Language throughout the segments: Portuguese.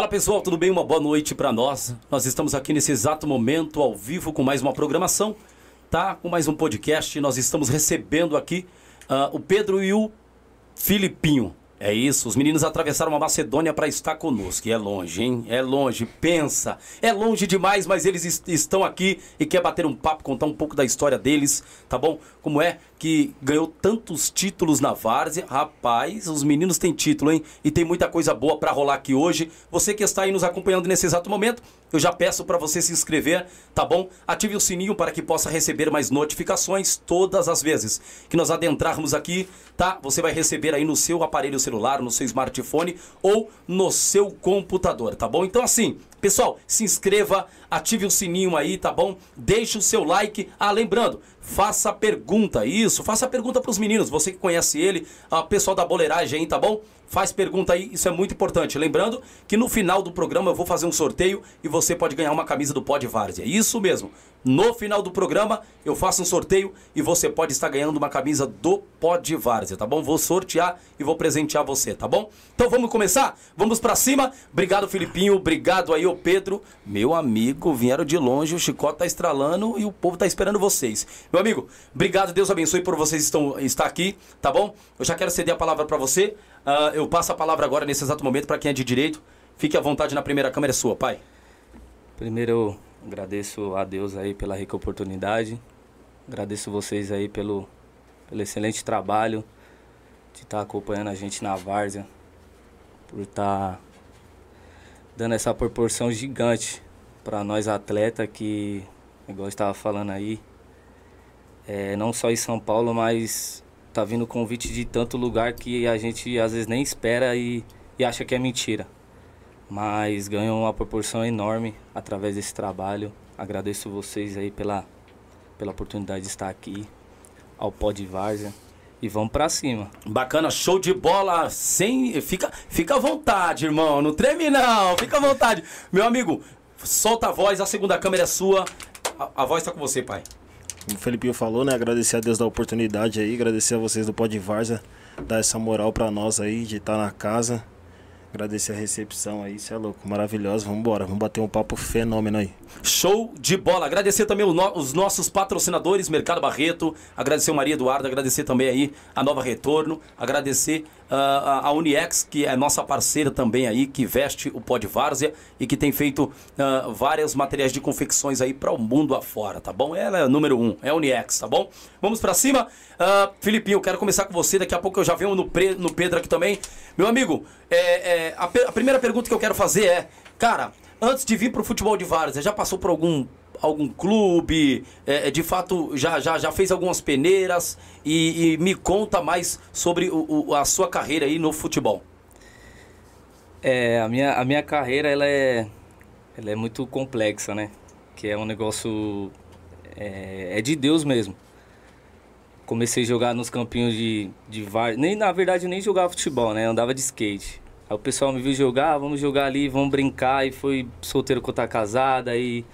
Fala pessoal, tudo bem? Uma boa noite para nós. Nós estamos aqui nesse exato momento ao vivo com mais uma programação, tá? Com mais um podcast. Nós estamos recebendo aqui uh, o Pedro e o Filipinho. É isso, os meninos atravessaram a Macedônia para estar conosco. E é longe, hein? É longe, pensa. É longe demais, mas eles est estão aqui e quer bater um papo, contar um pouco da história deles, tá bom? Como é que ganhou tantos títulos na Várzea. Rapaz, os meninos têm título, hein? E tem muita coisa boa para rolar aqui hoje. Você que está aí nos acompanhando nesse exato momento, eu já peço para você se inscrever, tá bom? Ative o sininho para que possa receber mais notificações todas as vezes que nós adentrarmos aqui, tá? Você vai receber aí no seu aparelho celular, no seu smartphone ou no seu computador, tá bom? Então assim, pessoal, se inscreva, ative o sininho aí, tá bom? Deixe o seu like. Ah, lembrando, faça pergunta, isso, faça pergunta para os meninos, você que conhece ele, a pessoal da boleiragem aí, tá bom? Faz pergunta aí, isso é muito importante. Lembrando que no final do programa eu vou fazer um sorteio e você pode ganhar uma camisa do Pod Várzea. Isso mesmo. No final do programa eu faço um sorteio e você pode estar ganhando uma camisa do Pod Várzea, tá bom? Vou sortear e vou presentear você, tá bom? Então vamos começar? Vamos para cima. Obrigado, Filipinho. Obrigado aí, ô Pedro. Meu amigo, vieram de longe, o chicote tá estralando e o povo tá esperando vocês. Meu amigo, obrigado, Deus abençoe por vocês estão, estar aqui, tá bom? Eu já quero ceder a palavra para você. Uh, eu passo a palavra agora nesse exato momento para quem é de direito. Fique à vontade na primeira câmera é sua, pai. Primeiro eu agradeço a Deus aí pela rica oportunidade. Agradeço vocês aí pelo, pelo excelente trabalho de estar tá acompanhando a gente na várzea, por estar tá dando essa proporção gigante para nós atletas que, igual estava falando aí, é, não só em São Paulo, mas tá vindo convite de tanto lugar que a gente às vezes nem espera e, e acha que é mentira. Mas ganhou uma proporção enorme através desse trabalho. Agradeço vocês aí pela, pela oportunidade de estar aqui, ao Pod Várzea. E vamos para cima. Bacana, show de bola. Sem fica, fica à vontade, irmão. Não treme não. Fica à vontade. Meu amigo, solta a voz, a segunda câmera é sua. A, a voz tá com você, pai o Felipinho falou, né? Agradecer a Deus da oportunidade aí, agradecer a vocês do Pod Varza, dar essa moral para nós aí, de estar tá na casa. Agradecer a recepção aí, isso é louco, maravilhoso. Vamos embora, vamos bater um papo fenômeno aí. Show de bola. Agradecer também os nossos patrocinadores, Mercado Barreto, agradecer o Maria Eduardo, agradecer também aí a Nova Retorno, agradecer uh, a Uniex, que é nossa parceira também aí, que veste o pó de várzea e que tem feito uh, vários materiais de confecções aí para o mundo afora, tá bom? Ela é número um, é a Uniex, tá bom? Vamos para cima. Uh, Filipinho, eu quero começar com você, daqui a pouco eu já venho no, pre, no Pedro aqui também. Meu amigo, é, é, a, a primeira pergunta que eu quero fazer é, cara, antes de vir para o futebol de várzea, já passou por algum algum clube, é, é, de fato já, já, já fez algumas peneiras e, e me conta mais sobre o, o, a sua carreira aí no futebol. É, a minha, a minha carreira ela é, ela é muito complexa, né? Que é um negócio é, é de Deus mesmo. Comecei a jogar nos campinhos de, de var... nem Na verdade, nem jogava futebol, né? andava de skate. Aí o pessoal me viu jogar, ah, vamos jogar ali, vamos brincar. E foi solteiro com tá casada. E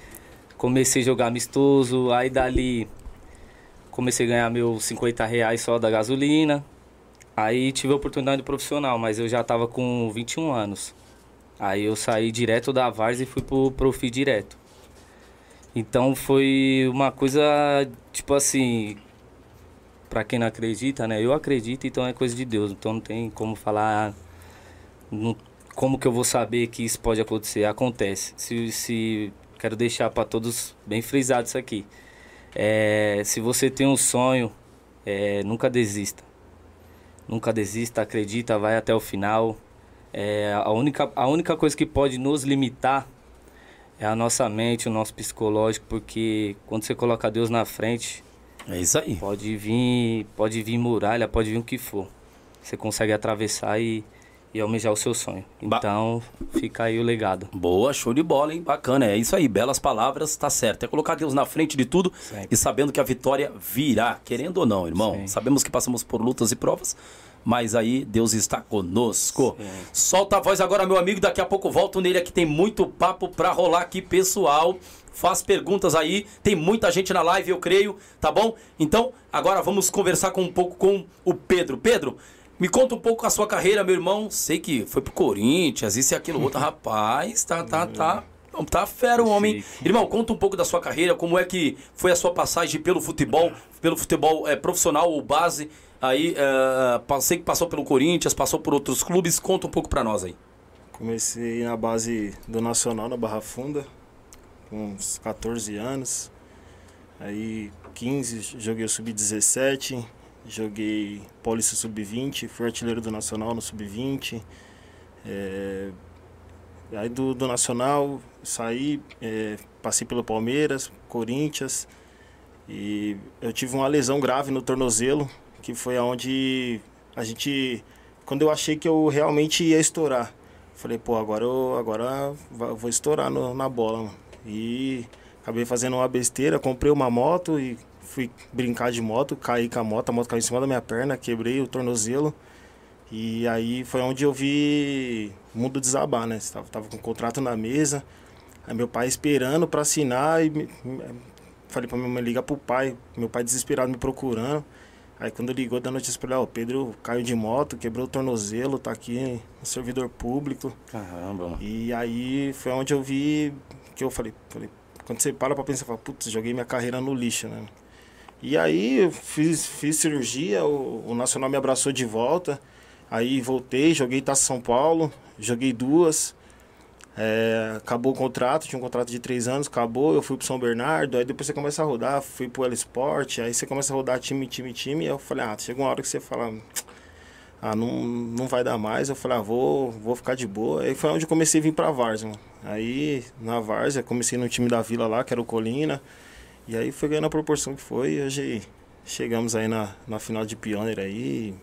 comecei a jogar amistoso, aí dali comecei a ganhar meus 50 reais só da gasolina. Aí tive a oportunidade profissional, mas eu já estava com 21 anos. Aí eu saí direto da Vars e fui pro Profi direto. Então foi uma coisa, tipo assim, para quem não acredita, né? Eu acredito, então é coisa de Deus. Então não tem como falar não, como que eu vou saber que isso pode acontecer. Acontece. Se, se quero deixar para todos bem frisado isso aqui. É, se você tem um sonho, é, nunca desista. Nunca desista, acredita, vai até o final. É, a, única, a única coisa que pode nos limitar é a nossa mente, o nosso psicológico, porque quando você coloca Deus na frente, é isso aí. Pode vir, pode vir muralha, pode vir o que for. Você consegue atravessar e, e almejar o seu sonho. Então, ba fica aí o legado. Boa, show de bola, hein? Bacana. É isso aí, belas palavras, tá certo. É colocar Deus na frente de tudo Sim. e sabendo que a vitória virá, querendo ou não, irmão. Sim. Sabemos que passamos por lutas e provas, mas aí Deus está conosco. Sim. Solta a voz agora, meu amigo, daqui a pouco volto nele aqui, tem muito papo pra rolar aqui, pessoal. Faz perguntas aí, tem muita gente na live, eu creio, tá bom? Então, agora vamos conversar com um pouco com o Pedro. Pedro, Me conta um pouco a sua carreira, meu irmão. Sei que foi pro Corinthians, isso e aquilo outro. Rapaz, tá, tá, tá. Tá fera o homem. Irmão, conta um pouco da sua carreira, como é que foi a sua passagem pelo futebol, pelo futebol é, profissional ou base. Aí, é, sei que passou pelo Corinthians, passou por outros clubes. Conta um pouco pra nós aí. Comecei na base do Nacional, na Barra Funda, com uns 14 anos. Aí, 15, joguei o Sub-17, joguei Paulista Sub-20, fui artilheiro do Nacional no Sub-20. É, aí do, do Nacional saí, é, passei pelo Palmeiras, Corinthians e eu tive uma lesão grave no tornozelo, que foi aonde a gente, quando eu achei que eu realmente ia estourar, falei, pô, agora eu agora vou estourar no, na bola, mano. E acabei fazendo uma besteira, comprei uma moto e fui brincar de moto, caí com a moto, a moto caiu em cima da minha perna, quebrei o tornozelo. E aí foi onde eu vi o mundo desabar, né? Tava, tava com o contrato na mesa, aí meu pai esperando para assinar e me, falei para minha mãe ligar pro pai, meu pai desesperado me procurando. Aí quando ligou, da notícia pra ele, ó, o Pedro caiu de moto, quebrou o tornozelo, tá aqui no servidor público. Caramba. E aí foi onde eu vi que eu falei, falei quando você para pra pensar, fala, putz, joguei minha carreira no lixo, né? E aí eu fiz, fiz cirurgia, o, o Nacional me abraçou de volta. Aí voltei, joguei Taça São Paulo, joguei duas. É, acabou o contrato, tinha um contrato de três anos, acabou, eu fui pro São Bernardo, aí depois você começa a rodar, fui pro El Sport, aí você começa a rodar time, time, time, e eu falei, ah, chega uma hora que você fala, ah, não, não vai dar mais, eu falei, ah, vou, vou ficar de boa. Aí foi onde eu comecei a vir pra Várzea, Aí, na Várzea, comecei no time da Vila lá, que era o Colina, e aí foi ganhando a proporção que foi, e hoje chegamos aí na, na final de Pioneer aí,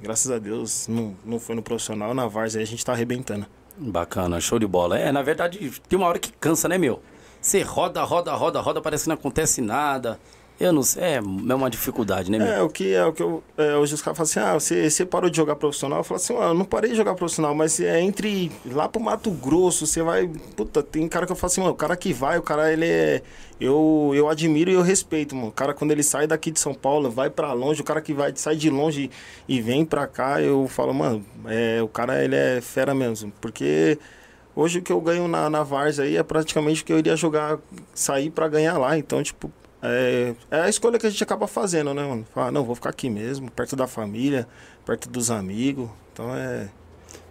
graças a Deus, não, não foi no profissional, na Várzea a gente tá arrebentando. Bacana, show de bola. É, na verdade, tem uma hora que cansa, né, meu? Você roda, roda, roda, roda, parece que não acontece nada. Eu não sei, é, é uma dificuldade, né, meu? É, o que é o que eu. É, hoje os caras falam assim, ah, você, você parou de jogar profissional? Eu falo assim, ah, eu não parei de jogar profissional, mas é entre lá pro Mato Grosso, você vai. Puta, tem cara que eu falo assim, mano, o cara que vai, o cara ele é. Eu, eu admiro e eu respeito, mano. O cara, quando ele sai daqui de São Paulo, vai para longe, o cara que vai sai de longe e vem pra cá, eu falo, mano, é, o cara ele é fera mesmo. Porque hoje o que eu ganho na, na Vars aí é praticamente o que eu iria jogar, sair para ganhar lá. Então, tipo, é, é a escolha que a gente acaba fazendo, né, mano? Falar, não, vou ficar aqui mesmo, perto da família, perto dos amigos. Então é.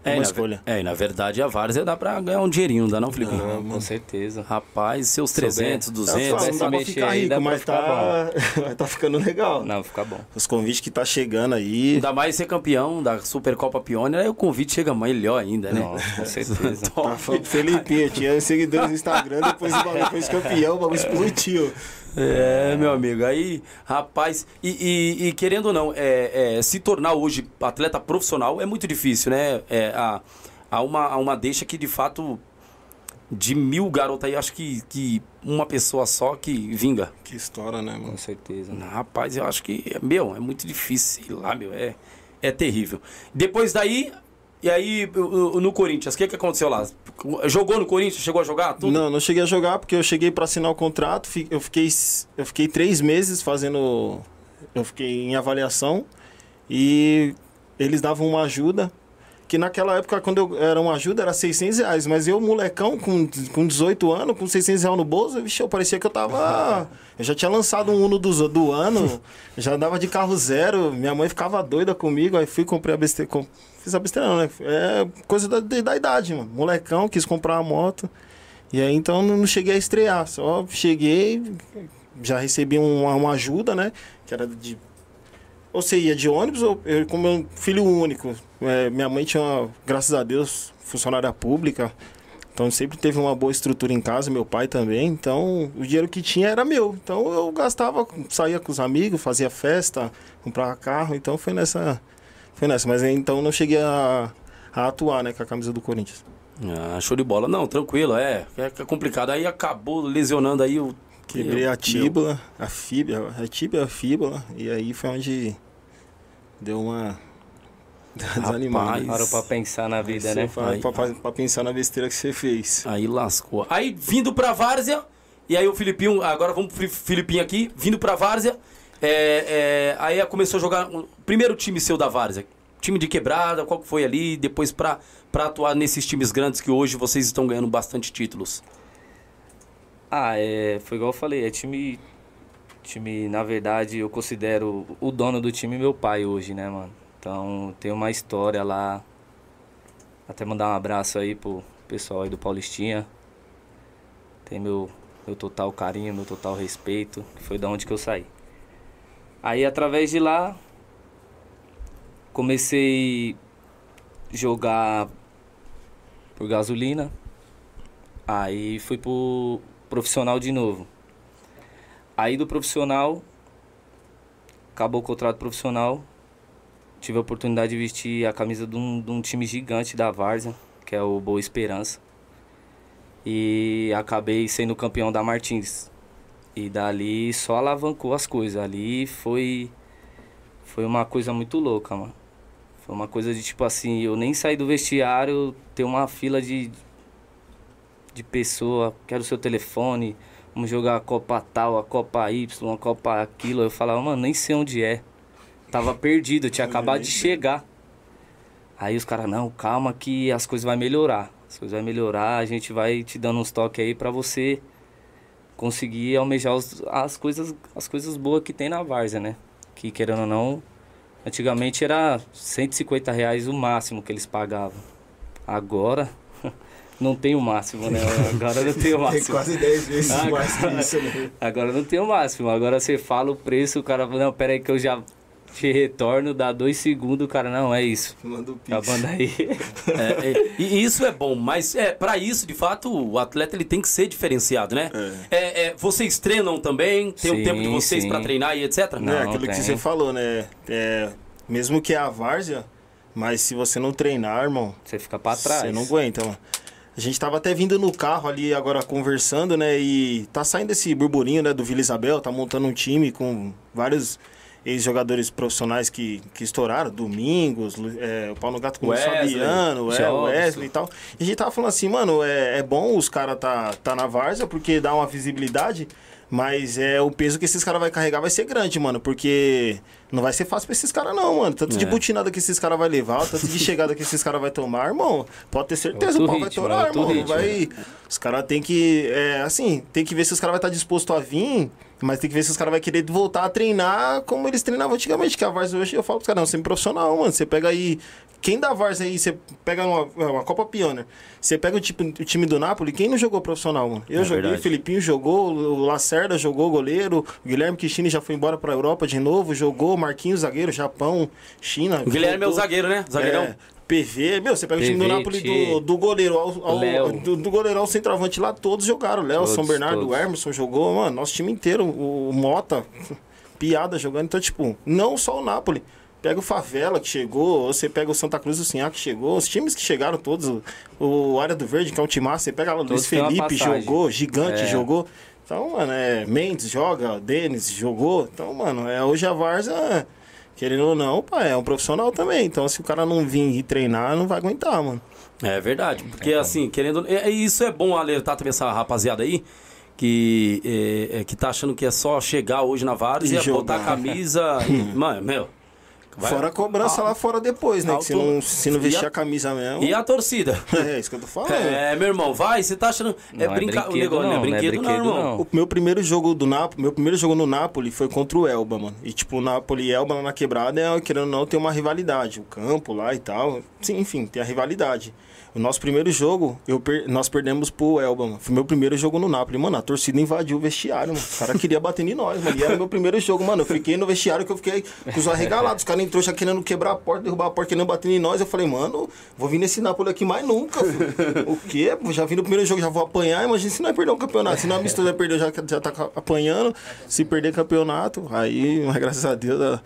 É, uma escolha. É, e na verdade a Várzea dá pra ganhar um dinheirinho, não dá não, Felipe? Não, com certeza. Rapaz, seus 300, 200... Não, não dá pra ficar rico, mas tá, mas tá ficando legal. Não, fica bom. Os convites que tá chegando aí... Ainda mais ser campeão da Supercopa Pioneer, aí o convite chega melhor ainda, né? Nossa, com certeza. tá falando Felipe, tinha seguidores no Instagram, depois, depois campeão, o bagulho explodiu. É, meu amigo. Aí, rapaz, e, e, e querendo ou não, é, é, se tornar hoje atleta profissional é muito difícil, né? É, há, há, uma, há uma deixa que de fato de mil garotas aí, acho que, que uma pessoa só que vinga. Que história, né, mano? Com certeza. Não, rapaz, eu acho que, meu, é muito difícil. Sei lá, meu, é, é terrível. Depois daí, e aí, no Corinthians, o que, que aconteceu lá? Jogou no Corinthians? Chegou a jogar? Tudo? Não, não cheguei a jogar porque eu cheguei para assinar o contrato. Eu fiquei, eu fiquei três meses fazendo. Eu fiquei em avaliação e eles davam uma ajuda. Que naquela época, quando eu era uma ajuda, era 600 reais. Mas eu, molecão, com, com 18 anos, com 600 reais no bolso, vixe, eu parecia que eu tava. Eu já tinha lançado um Uno do, do ano, já andava de carro zero. Minha mãe ficava doida comigo. Aí fui, comprei a besteira Fiz a besteira não, né? É coisa da, da idade, mano. Molecão, quis comprar uma moto. E aí então não cheguei a estrear. Só cheguei, já recebi uma, uma ajuda, né? Que era de. Ou você ia de ônibus, ou eu, como meu filho único. É, minha mãe tinha, graças a Deus, funcionária pública. Então sempre teve uma boa estrutura em casa, meu pai também. Então o dinheiro que tinha era meu. Então eu gastava, saía com os amigos, fazia festa, comprava carro. Então foi nessa foi nessa, mas então não cheguei a, a atuar, né, com a camisa do Corinthians. Ah, show de bola. Não, tranquilo, é. É complicado. Aí acabou lesionando aí o. Quebrei a tíbula, a fíbula, a tíbia, a fíbula, e aí foi onde deu uma desanimada. Parou pra pensar na vida, né? Pra, aí, pra, pra, pra, pensar na besteira que você fez. Aí lascou. Aí vindo pra Várzea, e aí o Filipinho, agora vamos pro Filipinho aqui, vindo pra Várzea, é, é, aí começou a jogar. Primeiro time seu da Várzea. time de quebrada, qual que foi ali, depois pra, pra atuar nesses times grandes que hoje vocês estão ganhando bastante títulos? Ah, é, foi igual eu falei, é time. Time, na verdade, eu considero o dono do time meu pai hoje, né, mano? Então tem uma história lá. Até mandar um abraço aí pro pessoal aí do Paulistinha. Tem meu, meu total carinho, meu total respeito, que foi da onde que eu saí. Aí através de lá comecei jogar por gasolina. Aí fui pro profissional de novo. Aí do profissional acabou o contrato profissional. Tive a oportunidade de vestir a camisa de um, de um time gigante da Várzea, que é o Boa Esperança. E acabei sendo campeão da Martins. E dali só alavancou as coisas. Ali foi foi uma coisa muito louca, mano. Foi uma coisa de tipo assim, eu nem saí do vestiário, ter uma fila de de pessoa, quero o seu telefone, vamos jogar a Copa tal, a Copa Y, a Copa aquilo. Eu falava, mano, nem sei onde é. Tava perdido, eu tinha acabado de chegar. Aí os caras, não, calma que as coisas vai melhorar. As coisas vai melhorar, a gente vai te dando uns toques aí pra você conseguir almejar os, as coisas as coisas boas que tem na Várzea, né? Que querendo ou não, antigamente era 150 reais o máximo que eles pagavam. Agora não tem o máximo, né? Agora não tem o máximo. Tem quase 10 vezes Agora- mais que isso, né? Agora não tem o máximo. Agora você fala o preço, o cara fala, não, pera aí que eu já te retorno, dá dois segundos, o cara, não, é isso. Manda o pix. Tá banda aí. É, é, e isso é bom, mas é para isso, de fato, o atleta ele tem que ser diferenciado, né? É, é, vocês treinam também? Tem o Sim, tempo de vocês para treinar e etc? Não, é aquilo que tem. você falou, né? É, mesmo que é a várzea, mas se você não treinar, irmão, Você fica pra trás. você não aguenta, mano. A gente tava até vindo no carro ali agora conversando, né? E tá saindo esse burburinho, né, do Vila Isabel, tá montando um time com vários ex-jogadores profissionais que, que estouraram, Domingos, é, o Paulo Gato com o Wesley, Fabiano, é, Jobson. Wesley e tal. E a gente tava falando assim, mano, é, é bom os caras tá, tá na várzea porque dá uma visibilidade, mas é o peso que esses caras vai carregar vai ser grande, mano, porque não vai ser fácil pra esses caras não, mano. Tanto de É. butinada que esses caras vai levar, tanto de chegada que esses caras vai tomar, irmão. Pode ter certeza, Outro o pau vai torar, irmão. ritmo. Vai, os caras tem que, é, assim, tem que ver se os caras vai estar disposto a vir, mas tem que ver se os caras vai querer voltar a treinar como eles treinavam antigamente, que a Várzea hoje, eu falo pros caras, não, sem profissional, mano. Você pega aí, quem da Várzea aí, você pega uma, uma Copa Pioneer, você pega o, tipo, o time do Napoli, quem não jogou profissional, mano? Eu É joguei, verdade. o Filipinho jogou, o Lacerda jogou goleiro, o Guilherme Cristine já foi embora pra Europa de novo, jogou, Marquinhos zagueiro, Japão, China. O Guilherme é o voltou. zagueiro, né? Zagueirão. É, PV, meu, você pega o time do PV, Napoli do, do goleiro ao, ao- do, do goleiro ao centroavante lá, todos jogaram. Léo, São Bernardo, todos. o Emerson jogou, mano, nosso time inteiro, o, Mota, piada jogando. Então, tipo, não só o Napoli. Pega o Favela que chegou, ou você pega o Santa Cruz do Sinhá que chegou, os times que chegaram todos, o, o Área do Verde, que é um timaço, você pega lá, o Luiz Felipe jogou, Gigante É. jogou. Então, mano, é, Mendes joga, Denis jogou. Então, mano, é, hoje a Varza, querendo ou não, pá, é um profissional também. Então, se o cara não vir e treinar, não vai aguentar, mano. É verdade, porque assim, querendo. É, é- isso é bom alertar também essa rapaziada aí. Que, é, é, que tá achando que é só chegar hoje na Várzea, E botar a camisa e. Mano, meu. Vai- Fora a cobrança Ah, lá fora depois, né? Que se alto- não, se não vestir a- a camisa mesmo. E a torcida? É isso que eu tô falando. É, meu irmão, vai, você tá achando. É, Não é brinca... o brinquedo negócio não é não, não é brinquedo, não, irmão. não. O meu primeiro jogo do Napoli, meu primeiro jogo no Napoli foi contra o Elba, mano. E tipo, o Napoli e Elba lá na quebrada, é, querendo ou não, tem uma rivalidade. O campo lá e tal. Sim, enfim, tem a rivalidade. O nosso primeiro jogo, eu per- nós perdemos pro Elba, mano. Foi meu primeiro jogo no Napoli. Mano, a torcida invadiu o vestiário, mano. Os caras queriam bater em nós, mano. E era meu primeiro jogo, mano. Eu fiquei no vestiário que eu fiquei com os arregalados. Os caras entrou já querendo quebrar a porta, derrubar a porta, querendo bater em nós. Eu falei, mano, vou vir nesse Napoli aqui mais nunca. filho. o quê? Já vim no primeiro jogo, já vou apanhar. Imagina se nós perder um campeonato. Se não amistoso vai perder, já, já tá apanhando. Se perder campeonato, aí, mas graças a Deus,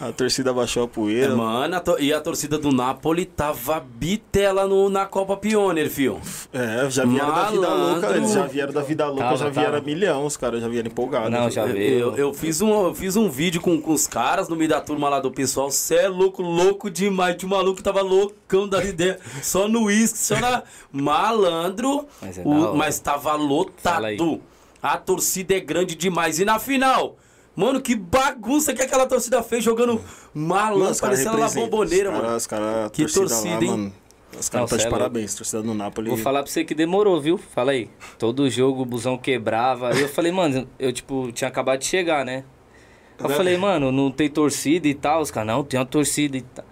a, torcida baixou a É, poeira. mano, a e a torcida do Napoli tava bitela no, na Copa Pioneer, fio. É, já vieram da vida Malandro. louca. Eles já vieram da vida louca, Tava, já vieram tava. milhão. Os caras já vieram empolgados. Não, já veio. eu, eu fiz um, eu fiz um vídeo com, com os caras no meio da turma lá do pessoal. Cê é louco, louco demais. Tinha um maluco que tava loucão da ideia. Só no uísque, só na. Malandro. Mas é o- mas tava lotado. A torcida é grande demais. E na final? Mano, que bagunça que aquela torcida fez jogando malandro, parecendo lá bomboneira, mano. Os caras, Que torcida torcida, lá, hein? mano. Os Não, caras tá de é parabéns, torcida do Napoli. Vou falar pra você que demorou, viu? Fala aí. Todo jogo o busão quebrava. Aí eu falei, mano, eu tipo, tinha acabado de chegar, né? Eu falei, mano, não tem torcida e tal. Os caras, não, tem uma torcida e tal.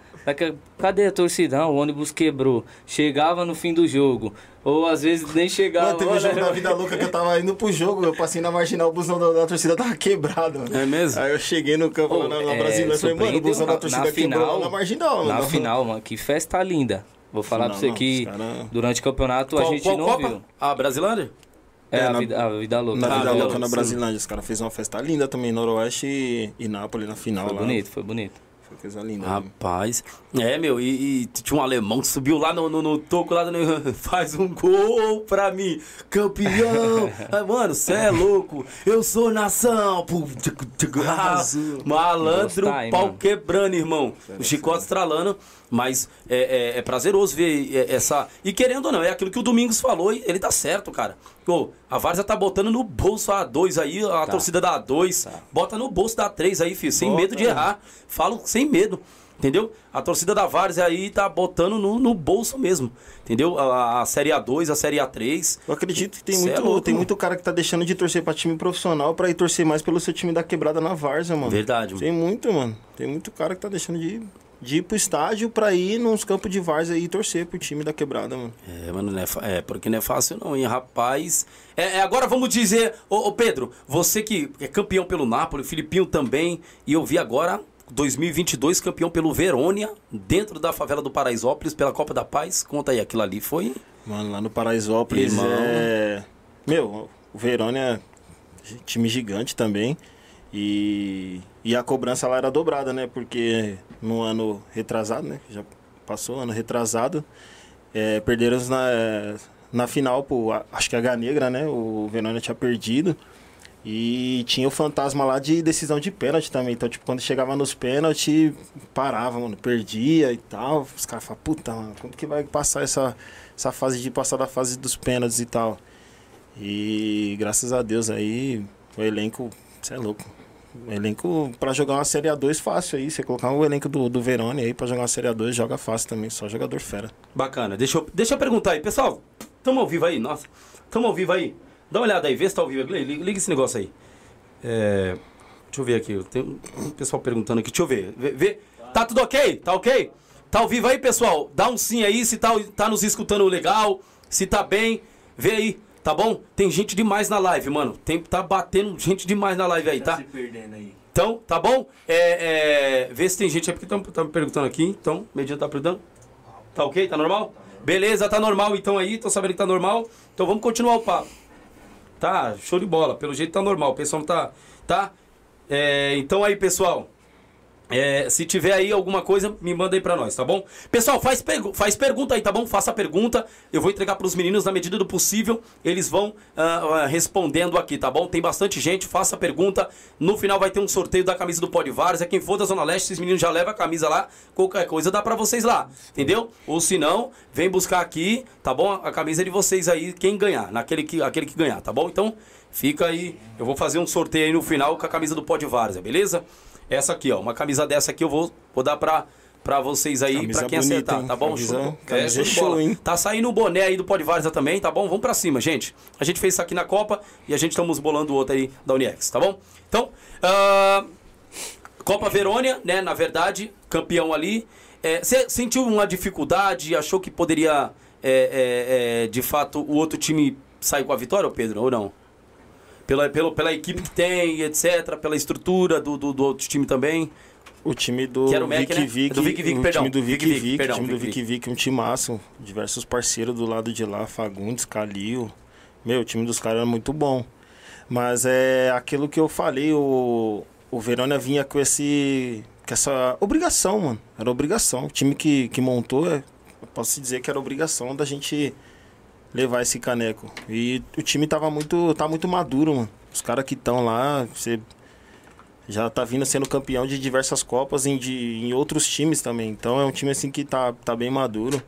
Cadê a torcida? Não, o ônibus quebrou. Chegava no fim do jogo. Ou às vezes nem chegava. Mano, teve um jogo da vida louca que eu tava indo pro jogo, eu passei na marginal, o busão da, da torcida tava quebrado, mano. É mesmo? Aí eu cheguei no campo lá na, na é, Brasília e falei, mano, o busão da torcida Na quebrou final- lá na marginal, Na mano. final, mano, que festa linda. Vou falar Final, pra você não, que cara- durante o campeonato a Qual, gente qual não Copa? viu. A Brasilândia? É, É, a, na- vida, a vida louca. Na Ah, vida beleza, louca na. Brasilândia, os caras fez uma festa linda também, Noroeste e, e Nápoles na final Foi lá. bonito, foi bonito. Coisa linda. né? Rapaz. É, meu, e, e tinha um alemão que subiu lá no, no, no toco lá no, faz um gol pra mim. Campeão! Mano, cê é louco. Eu sou nação. Tchuc, ah, Malandro, Gostar, pau quebrando, irmão. O chicote estralando. Mas é, é- é prazeroso ver é, essa. E querendo ou não, é aquilo que o Domingos falou e ele tá certo, cara. Pô, a Várzea tá botando no bolso a A2 aí, a torcida da A2. Bota no bolso da A3 aí, filho, sem Bota, medo de né? errar. Falo sem medo. Entendeu? A torcida da Várzea aí tá botando no, no bolso mesmo. Entendeu? A, a Série A2, a Série A3. Eu acredito que tem Cê é muito, louco, tem mano. muito cara que tá deixando de torcer pra time profissional pra ir torcer mais pelo seu time da quebrada na Várzea, mano. Verdade, mano. Tem muito, mano. Tem muito cara que tá deixando de, de ir pro estádio pra ir nos campos de Várzea e torcer pro time da quebrada, mano. É, mano, não é, é, porque não é fácil não, hein, rapaz. É, é, agora vamos dizer, ô, ô, Pedro, você que é campeão pelo Napoli, Filipinho também, e eu vi agora 2022 campeão pelo Verônia, dentro da favela do Paraisópolis, pela Copa da Paz. Conta aí, aquilo ali foi... Mano, lá no Paraisópolis Irmão. é. Meu, o Verônia é time gigante também. E, e a cobrança lá era dobrada, né? Porque no ano retrasado, né? Já passou, ano retrasado. É, perderam na, na final, pô, acho que a H Negra, né? O Verônia tinha perdido. E tinha o fantasma lá de decisão de pênalti também. Então, tipo, quando chegava nos pênaltis, parava, mano, perdia e tal. Os caras falavam, puta, mano, quando que vai passar essa, essa fase de passar da fase dos pênaltis e tal? E graças a Deus aí, o elenco, você é louco. O elenco pra jogar uma Série A2 fácil aí. Você colocar o elenco do, do Verone aí pra jogar uma Série A2, joga fácil também, só jogador fera. Bacana. Deixa eu, deixa eu perguntar aí, pessoal. Tamo ao vivo aí? Nossa. Tamo ao vivo aí? Dá uma olhada aí, vê se tá ao vivo. Liga, liga esse negócio aí. É, deixa eu ver aqui. Tem um pessoal perguntando aqui. Deixa eu ver. Vê, vê. Tá tudo ok? Tá ok? Tá ao vivo aí, pessoal? Dá um sim aí se tá, tá nos escutando legal. Se tá bem. Vê aí. Tá bom? Tem gente demais na live, mano. Tem, tá batendo gente demais na live aí, tá? se perdendo aí. Então, tá bom? É, é, vê se tem gente aí, porque tá me perguntando aqui. Então, mediano tá perguntando. Tá ok? Tá normal? Beleza, tá normal então aí. Tô sabendo que tá normal. Então vamos continuar o papo. Tá, show de bola. Pelo jeito tá normal. O pessoal não tá. Tá? É, então aí, pessoal. É, se tiver aí alguma coisa, me manda aí pra nós, tá bom? Pessoal, faz, pergu faz pergunta aí, tá bom? Faça a pergunta. Eu vou entregar pros meninos na medida do possível. Eles vão ah, ah, respondendo aqui, tá bom? Tem bastante gente, faça a pergunta. No final vai ter um sorteio da camisa do Pode Vários. É quem for da Zona Leste, esses meninos já levam a camisa lá. Qualquer coisa dá pra vocês lá, entendeu? Ou se não, vem buscar aqui, tá bom? A camisa é de vocês aí, quem ganhar, naquele que, aquele que ganhar, tá bom? Então, fica aí. Eu vou fazer um sorteio aí no final com a camisa do Pode Várzea, beleza? Essa aqui, ó. Uma camisa dessa aqui eu vou, vou dar pra, pra vocês aí, Camisa pra quem bonita, acertar, hein? tá bom? Camisa- show, camisa é, show hein? Tá saindo o boné aí do Pode também, tá bom? Vamos pra cima, gente. A gente fez isso aqui na Copa e a gente estamos bolando o outro aí da Uniex, tá bom? Então, ah, Copa Verônia, né? Na verdade, campeão ali. Você sentiu uma dificuldade? Achou que poderia, é, é, é, de fato, o outro time sair com a vitória, Pedro, ou não? Pela, pelo, pela equipe que tem, etc., pela estrutura do, do, do outro time também. O time do Que era o Mac, Vic né? Vic, Do Vic Vic, o perdão. time do Vic Vic perdão, o time do Vic Vic Vic, um timaço, diversos parceiros do lado de lá, Fagundes, Calil. Meu, o time dos caras era muito bom. Mas é aquilo que eu falei, o, o Verônia vinha com esse com essa obrigação, mano. Era obrigação. O time que, que montou, é, eu posso dizer que era obrigação da gente levar esse caneco. E o time tava muito, tá muito maduro, mano. Os caras que estão lá, você já tá vindo sendo campeão de diversas copas em, de, em outros times também. Então é um time assim que tá, tá bem maduro.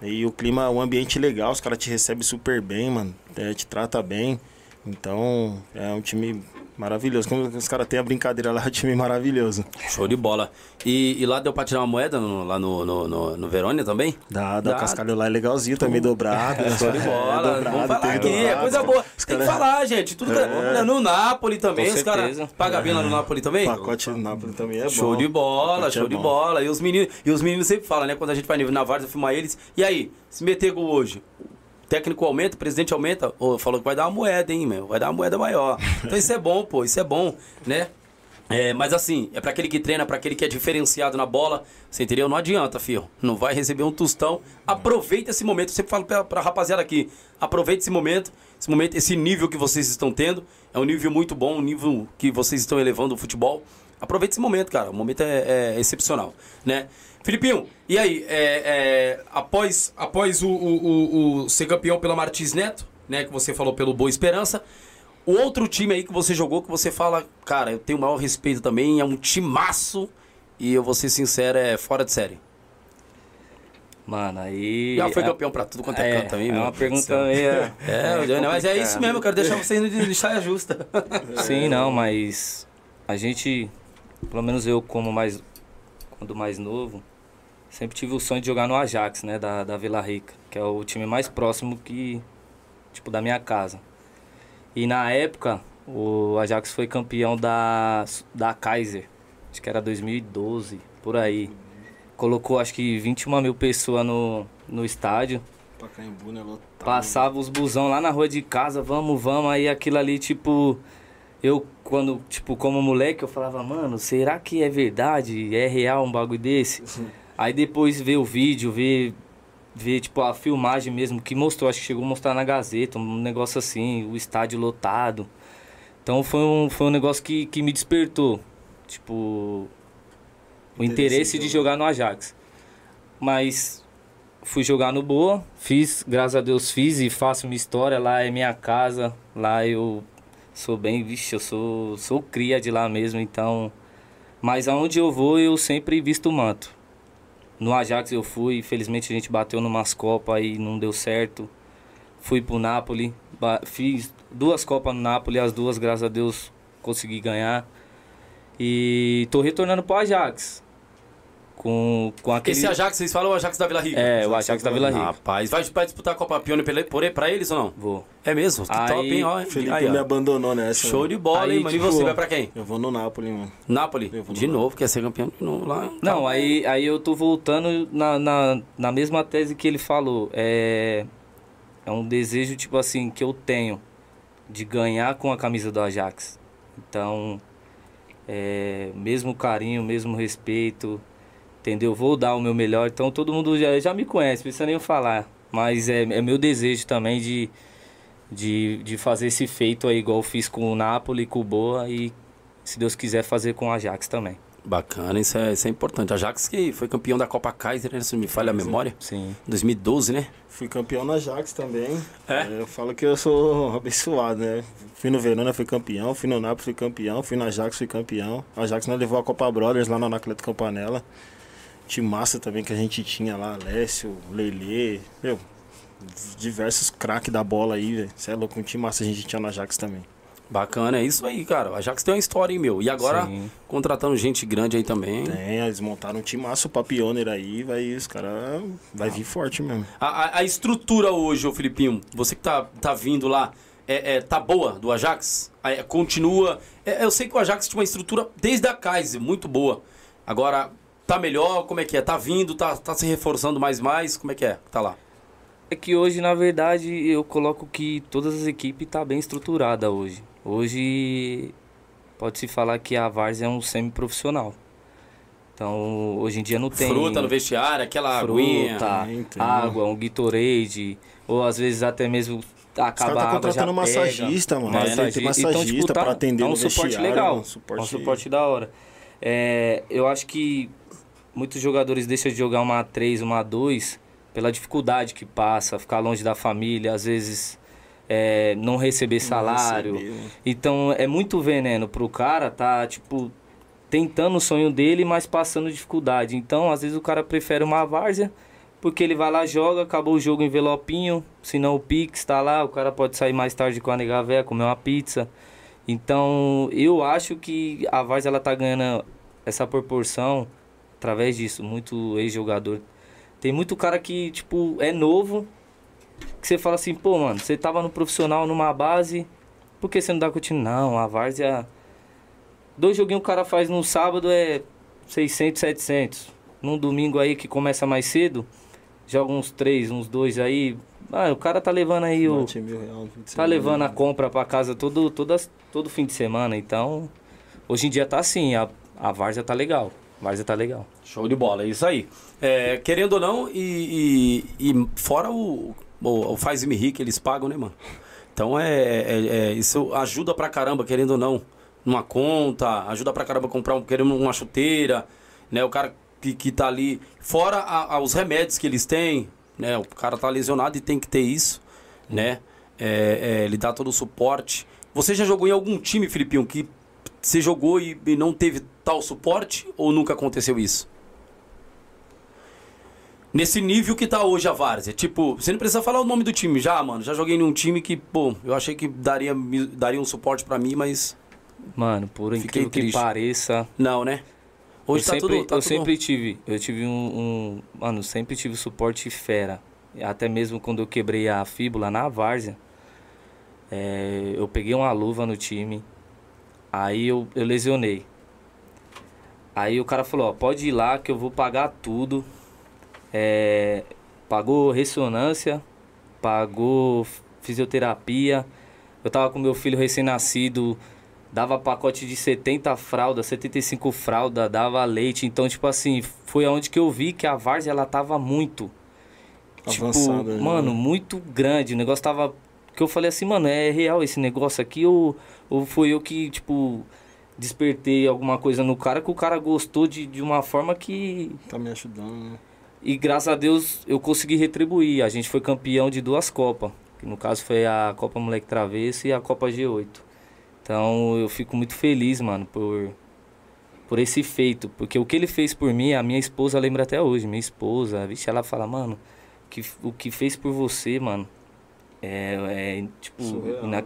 E o clima, o ambiente legal, os caras te recebem super bem, mano. É, te trata bem. Então é um time Maravilhoso. Como os caras têm a brincadeira lá, time maravilhoso. Show de bola. E, e lá deu pra tirar uma moeda no- lá no, no, no, no Verônia também? Dá, dá, o cascalho lá é legalzinho, também dobrado. Show de É, bola. dobrado, Vamos falar aqui, é coisa boa. Os Tem que cara- falar, gente. Tudo que- No Napoli também, Com os caras certeza. pagam bem lá no Napoli também? O pacote do Napoli também é bom. Show de bola, Pacote show é de bola. E os meninos, e os meninos sempre falam, né? Quando a gente vai na Várzea filmar eles. E aí, se meter gol hoje, técnico aumenta, o presidente aumenta. Ô, falou que vai dar uma moeda, hein, meu? Vai dar uma moeda maior. Então isso é bom, pô, isso é bom, né? É, mas assim, é pra aquele que treina, pra aquele que é diferenciado na bola, você entendeu? Não adianta, filho. Não vai receber um tostão. Aproveita esse momento. Eu sempre falo pra, pra rapaziada aqui, aproveita esse momento, esse momento, esse nível que vocês estão tendo. É um nível muito bom, um nível que vocês estão elevando o futebol. Aproveita esse momento, cara. O momento é, é excepcional, né? Filipinho, e aí, é, é, após, após o, o- o- o ser campeão pela Martins Neto, né, que você falou pelo Boa Esperança, o outro time aí que você jogou, que você fala, cara, eu tenho o maior respeito também, é um timaço, e eu vou ser sincero, é fora de série. Mano, aí. Já foi é- campeão pra tudo quanto é, canto também, é uma pergunta meio. É, eu- mas é isso mesmo, eu quero deixar vocês de saia justa. Sim, não, mas a gente, pelo menos eu como mais quando mais novo, sempre tive o sonho de jogar no Ajax, né, da, da Vila Rica, que é o time mais próximo que tipo da minha casa. E na época, o Ajax foi campeão da da Kaiser. Acho que era 2012, por aí. Colocou acho que 21 mil pessoas no, no estádio. Pacaembu, né, lotado. Passava os busão lá na rua de casa, vamos, vamos, aí aquilo ali, tipo, eu quando, tipo, como moleque, eu falava, mano, será que é verdade? É real um bagulho desse? Aí depois ver o vídeo, ver, ver, tipo, a filmagem mesmo que mostrou, acho que chegou a mostrar na Gazeta, um negócio assim, o estádio lotado. Então foi um, foi um negócio que, que me despertou, tipo, o Interesse de jogar. jogar no Ajax. Mas fui jogar no Boa, fiz, graças a Deus fiz e faço minha história, lá é minha casa, lá eu sou bem, vixe, eu sou, sou cria de lá mesmo, então... Mas aonde eu vou, eu sempre visto o manto. No Ajax eu fui, infelizmente a gente bateu numas copas e não deu certo. Fui pro Napoli, fiz duas copas no Napoli, as duas, graças a Deus, consegui ganhar. E tô retornando pro Ajax. Com, com aquele... Esse Ajax, vocês falam o Ajax da Vila Rica? É, o Ajax da Vila Rica. Rapaz, vai, vai disputar a Copa Pione pra, eles ou não? Vou. É mesmo? Que Aí, top, hein? Ó, Felipe aí, ó. me abandonou nessa. Show mano. de bola, Aí, hein, mano? E tipo, você, vai pra quem? Eu vou no Napoli, mano. Napoli? De Napoli. novo, quer ser campeão de novo lá. Não, aí, aí eu tô voltando na, na, na mesma tese que ele falou. É, é um desejo, tipo assim, que eu tenho de ganhar com a camisa do Ajax. Então, é, mesmo carinho, mesmo respeito, entendeu? Vou dar o meu melhor. Então, todo mundo já, já me conhece, não precisa nem eu falar. Mas é, é meu desejo também de, de, de fazer esse feito aí, igual eu fiz com o Napoli, com o Boa e, se Deus quiser, fazer com o Ajax também. Bacana, isso é, isso é importante. Ajax que foi campeão da Copa Kaiser, né? Se me falha a memória. Sim. 2012, né? Fui campeão na Ajax também. É? Eu falo que eu sou abençoado, né? Fui no Verona, fui campeão. Fui no Napoli, fui campeão. Fui na Ajax, fui campeão. A Ajax nós levou a Copa Brothers lá na Anacleto Campanella. Time massa também que a gente tinha lá. Alessio, Lele. Meu, diversos craques da bola aí, velho. Você é louco, um time massa a gente tinha na Ajax também. Bacana, é isso aí, cara. O Ajax tem uma história, hein, meu? E agora, Sim. contratando gente grande aí também. Tem, eles montaram um time massa, o Papioner aí, vai, os caras vai vir forte mesmo. A, a- a estrutura hoje, ô Filipinho, você que tá, tá vindo lá, é, é, tá boa do Ajax? Ah, é, continua. é, eu sei que o Ajax tinha uma estrutura desde a Kaiser, muito boa. Agora, tá melhor? Como é que é? Tá vindo, tá, tá se reforçando mais mais? Como é que é? Tá lá. É que hoje, na verdade, eu coloco que todas as equipes tá bem estruturada hoje. Hoje pode-se falar que a Várzea é um semi-profissional. Então, hoje em dia não tem Fruta no vestiário, aquela aguinha. fruta, tem, tem. água, um Gatorade, ou às vezes até mesmo acaba a tá contratando pega. massagista, mano. Massagista. Tem massagista Então, tipo, tá- pra atender é um no suporte legal. um suporte... É um suporte da hora. É, eu acho que muitos jogadores deixam de jogar uma A3, uma A2 pela dificuldade que passa, ficar longe da família, às vezes é, não receber salário. né? Então é muito veneno pro cara tá, tipo, tentando o sonho dele, mas passando dificuldade. Então, às vezes o cara prefere uma várzea, porque ele vai lá, joga, acabou o jogo envelopinho, se não o Pix tá lá, o cara pode sair mais tarde com a nega véia, comer uma pizza. Então, eu acho que a Vars ela tá ganhando essa proporção através disso, muito ex-jogador. Tem muito cara que, tipo, é novo, que você fala assim, pô, mano, você tava no profissional numa base, por que você não dá continuidade? Não, a Várzea. Dois joguinhos o cara faz no sábado é 600, 700. Num domingo aí que começa mais cedo, joga uns três, uns dois aí. Ah, o cara tá levando aí o. Tá levando a compra pra casa todo, todas, todo fim de semana. Então, hoje em dia tá assim, a, a Várzea tá legal. Várzea tá legal. Show de bola, é isso aí. É, querendo ou não, e, e, e fora o, o, o Faz-me Rico, eles pagam, né, mano? Então é, é, é, isso ajuda pra caramba, querendo ou não, numa conta, ajuda pra caramba comprar um, querendo uma chuteira, né? O cara que, que tá ali, fora a, a, os remédios que eles têm, né? O cara tá lesionado e tem que ter isso, né? É, é, ele dá todo o suporte. Você já jogou em algum time, Filipinho, que você jogou e, e não teve tal suporte ou nunca aconteceu isso? Nesse nível que tá hoje a Várzea. Tipo, você não precisa falar o nome do time já, mano. Já joguei num time que, pô, eu achei que daria, daria um suporte para mim, mas. Mano, por incrível que pareça. Não, né? Hoje eu tá sempre, tudo. Tá eu tudo... sempre tive. Eu tive um, um. Mano, sempre tive suporte fera. Até mesmo quando eu quebrei a fíbula na Várzea. É, eu peguei uma luva no time. Aí eu, eu lesionei. Aí o cara falou, ó, pode ir lá que eu vou pagar tudo. É, pagou ressonância, pagou fisioterapia. Eu tava com meu filho recém-nascido, dava pacote de 70 fraldas, 75 fraldas, dava leite. Então, tipo assim, foi aonde que eu vi que a várzea ela tava muito. Avançada, tipo, né? mano, muito grande. O negócio tava. Que eu falei assim, mano, é real esse negócio aqui ou, ou foi eu que, tipo, despertei alguma coisa no cara que o cara gostou de, de uma forma que. Tá me ajudando, né? E graças a Deus eu consegui retribuir. A gente foi campeão de duas Copas. Que no caso foi a Copa Moleque Travesso e a Copa G8. Então eu fico muito feliz, mano, por, por esse feito. Porque o que ele fez por mim, a minha esposa lembra até hoje. Minha esposa, vixe, ela fala, mano, que, o que fez por você, mano, é, é tipo, Surreal, né?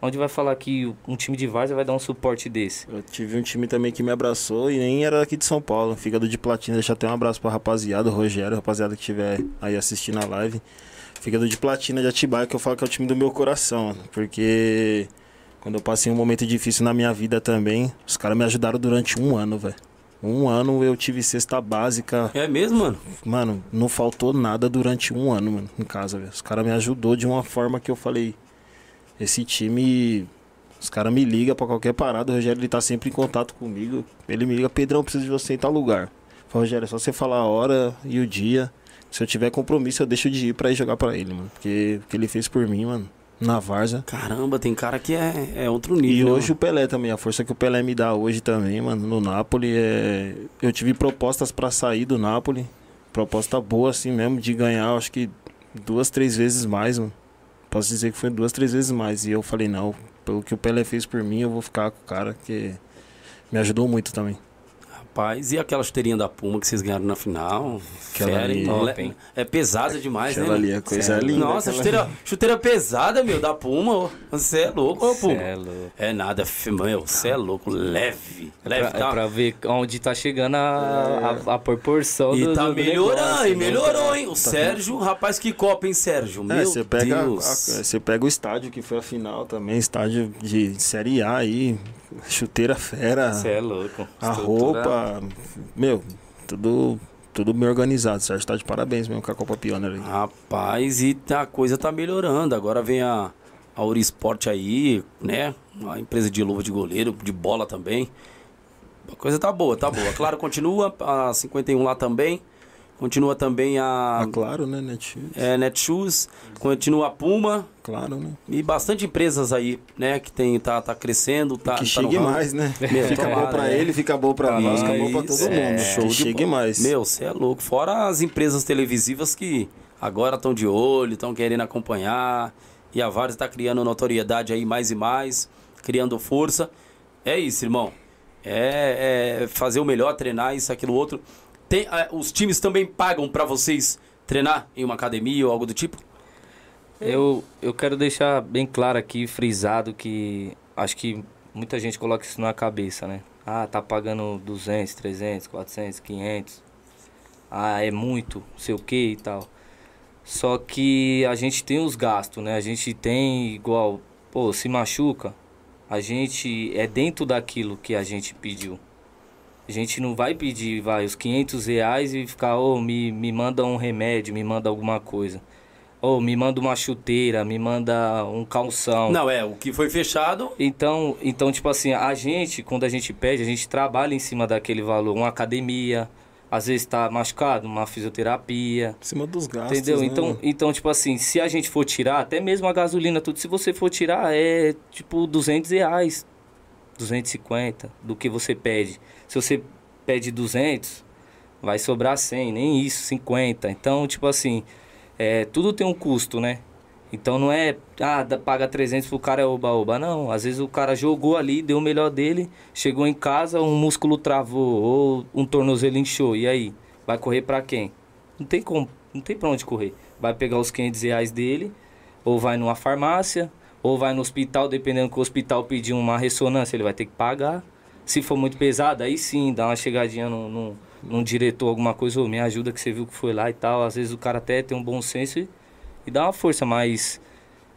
Onde vai falar que um time de Várzea vai dar um suporte desse? Eu tive um time também que me abraçou e nem era aqui de São Paulo. Fígado de Platina, deixa até um abraço pra rapaziada, o Rogério, rapaziada que estiver aí assistindo a live. Fígado de Platina de Atibaia, que eu falo que é o time do meu coração. Porque quando eu passei um momento difícil na minha vida também, os caras me ajudaram durante um ano, velho. Um ano eu tive cesta básica. É mesmo, mano? Mano, não faltou nada durante um ano, mano, em casa, velho. Os caras me ajudou de uma forma que eu falei, esse time, os caras me ligam pra qualquer parada. O Rogério ele tá sempre em contato comigo. Ele me liga, Pedrão, preciso de você em tal lugar. Fala, Rogério, é só você falar a hora e o dia. Se eu tiver compromisso, eu deixo de ir pra ir jogar pra ele, mano. Porque o que ele fez por mim, mano, na Varza. Caramba, tem cara que é, é outro nível. E hoje mano. o Pelé também, a força que o Pelé me dá hoje também, mano, no Napoli. É... Eu tive propostas para sair do Napoli. Proposta boa, assim mesmo, de ganhar, acho que duas, três vezes mais, mano. Posso dizer que foi duas, três vezes mais. E eu falei, não, pelo que o Pelé fez por mim, eu vou ficar com o cara que me ajudou muito também. Rapaz, e aquela chuteirinha da Puma que vocês ganharam na final? Aquela ali, top, é pesada demais, aquela né? ali é coisa Sério? linda. Nossa, chuteira, chuteira pesada, meu, da Puma. Você é louco, ô Puma. É louco. É nada, meu, você é louco, leve. É leve, pra, tá? é pra ver onde tá chegando a, a, a proporção e do tá do melhorando, negócio, e né? melhorou, hein? O Sérgio, rapaz, que copa, hein, Sérgio? Meu É, você pega, Deus. a- você pega o estádio que foi a final também, estádio de Série A aí, chuteira fera, Você é louco. a Estrutura- roupa, meu, tudo, tudo bem organizado. Sérgio tá de parabéns mesmo com a Copa Pioneer aí. Rapaz, e tá- a coisa tá melhorando. Agora vem a, a Urisport aí, né? A empresa de luva de goleiro, de bola também. A coisa tá boa, tá boa. Claro, continua a 51 lá também. Continua também a Ah, claro, né, Netshoes? é, Netshoes, continua a Puma Claro, né? e bastante empresas aí, né, que tem tá, tá crescendo, tá que tá chegue mais, né? Meu, fica tomara, bom pra né? ele, fica bom pra nós, fica bom pra todo Isso, mundo. é, show que de chegue mais. Meu, você é louco. Fora as empresas televisivas que agora estão de olho, estão querendo acompanhar. E a Várzea está criando notoriedade aí mais e mais, criando força. É isso, irmão. É, é fazer o melhor, treinar isso, aquilo, outro. Tem, ah, os times também pagam para vocês treinar em uma academia ou algo do tipo? Eu, eu quero deixar bem claro aqui, frisado, que acho que muita gente coloca isso na cabeça, né? Ah, tá pagando 200, 300, 400, 500. Ah, é muito, sei o que e tal. Só que a gente tem os gastos, né? A gente tem igual, pô, se machuca, a gente é dentro daquilo que a gente pediu. A gente não vai pedir, vai, os 500 reais e ficar, ô, oh, me, me manda um remédio, me manda alguma coisa. Ou oh, me manda uma chuteira, me manda um calção. Não, é, o que foi fechado. Então, então, tipo assim, a gente, quando a gente pede, a gente trabalha em cima daquele valor. Uma academia, às vezes tá machucado, uma fisioterapia. Em cima dos gastos. Entendeu? Né? Então, então, tipo assim, se a gente for tirar, até mesmo a gasolina, tudo, se você for tirar, é tipo 200 reais, 250 do que você pede. Se você pede 200, vai sobrar 100, nem isso, 50. Então, tipo assim, é, tudo tem um custo, né? Então não é, ah, paga 300 pro cara é oba-oba. Não, às vezes o cara jogou ali, deu o melhor dele, chegou em casa, um músculo travou ou um tornozelo inchou. E aí? Vai correr para quem? Não tem como, não tem pra onde correr. Vai pegar os 500 reais dele, ou vai numa farmácia, ou vai no hospital, dependendo que o hospital pedir uma ressonância, ele vai ter que pagar. Se for muito pesado, aí sim, dá uma chegadinha no, no, num diretor, alguma coisa, ou me ajuda que você viu que foi lá e tal. Às vezes o cara até tem um bom senso e e dá uma força, mas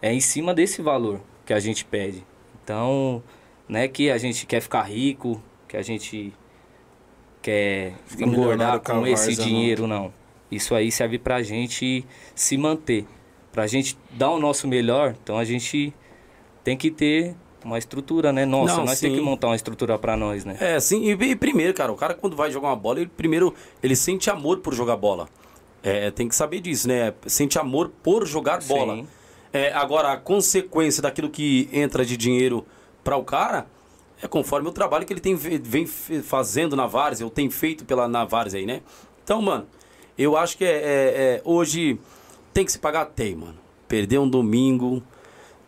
é em cima desse valor que a gente pede. Então, não é que a gente quer ficar rico, que a gente quer Fica engordar com esse dinheiro, não. não. Isso aí serve pra gente se manter. Pra gente dar o nosso melhor, então a gente tem que ter uma estrutura, né? Nossa, não, nós temos que montar uma estrutura para nós, né? É, sim. E, e, primeiro, cara, o cara quando vai jogar uma bola, ele primeiro ele sente amor por jogar bola. É, tem que saber disso, né? Sente amor por jogar bola. É, agora, a consequência daquilo que entra de dinheiro para o cara é conforme o trabalho que ele tem, vem fazendo na Várzea, ou tem feito pela na Várzea aí, né? Então, mano, eu acho que é, é, é hoje tem que se pagar? Tem, mano. Perder um domingo,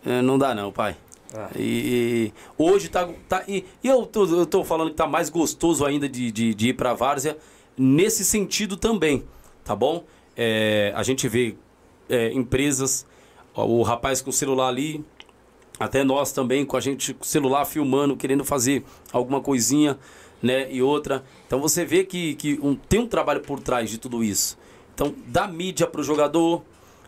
é, não dá não, pai. Ah. E, e, hoje tá. tá e, e eu, tô, eu tô falando que tá mais gostoso ainda de, de, de ir pra Várzea nesse sentido também tá bom? É, a gente vê é, empresas, ó, o rapaz com o celular ali, até nós também com a gente com o celular filmando, querendo fazer alguma coisinha, né? E outra. Então você vê que, que um, tem um trabalho por trás de tudo isso. Então, dá mídia pro jogador,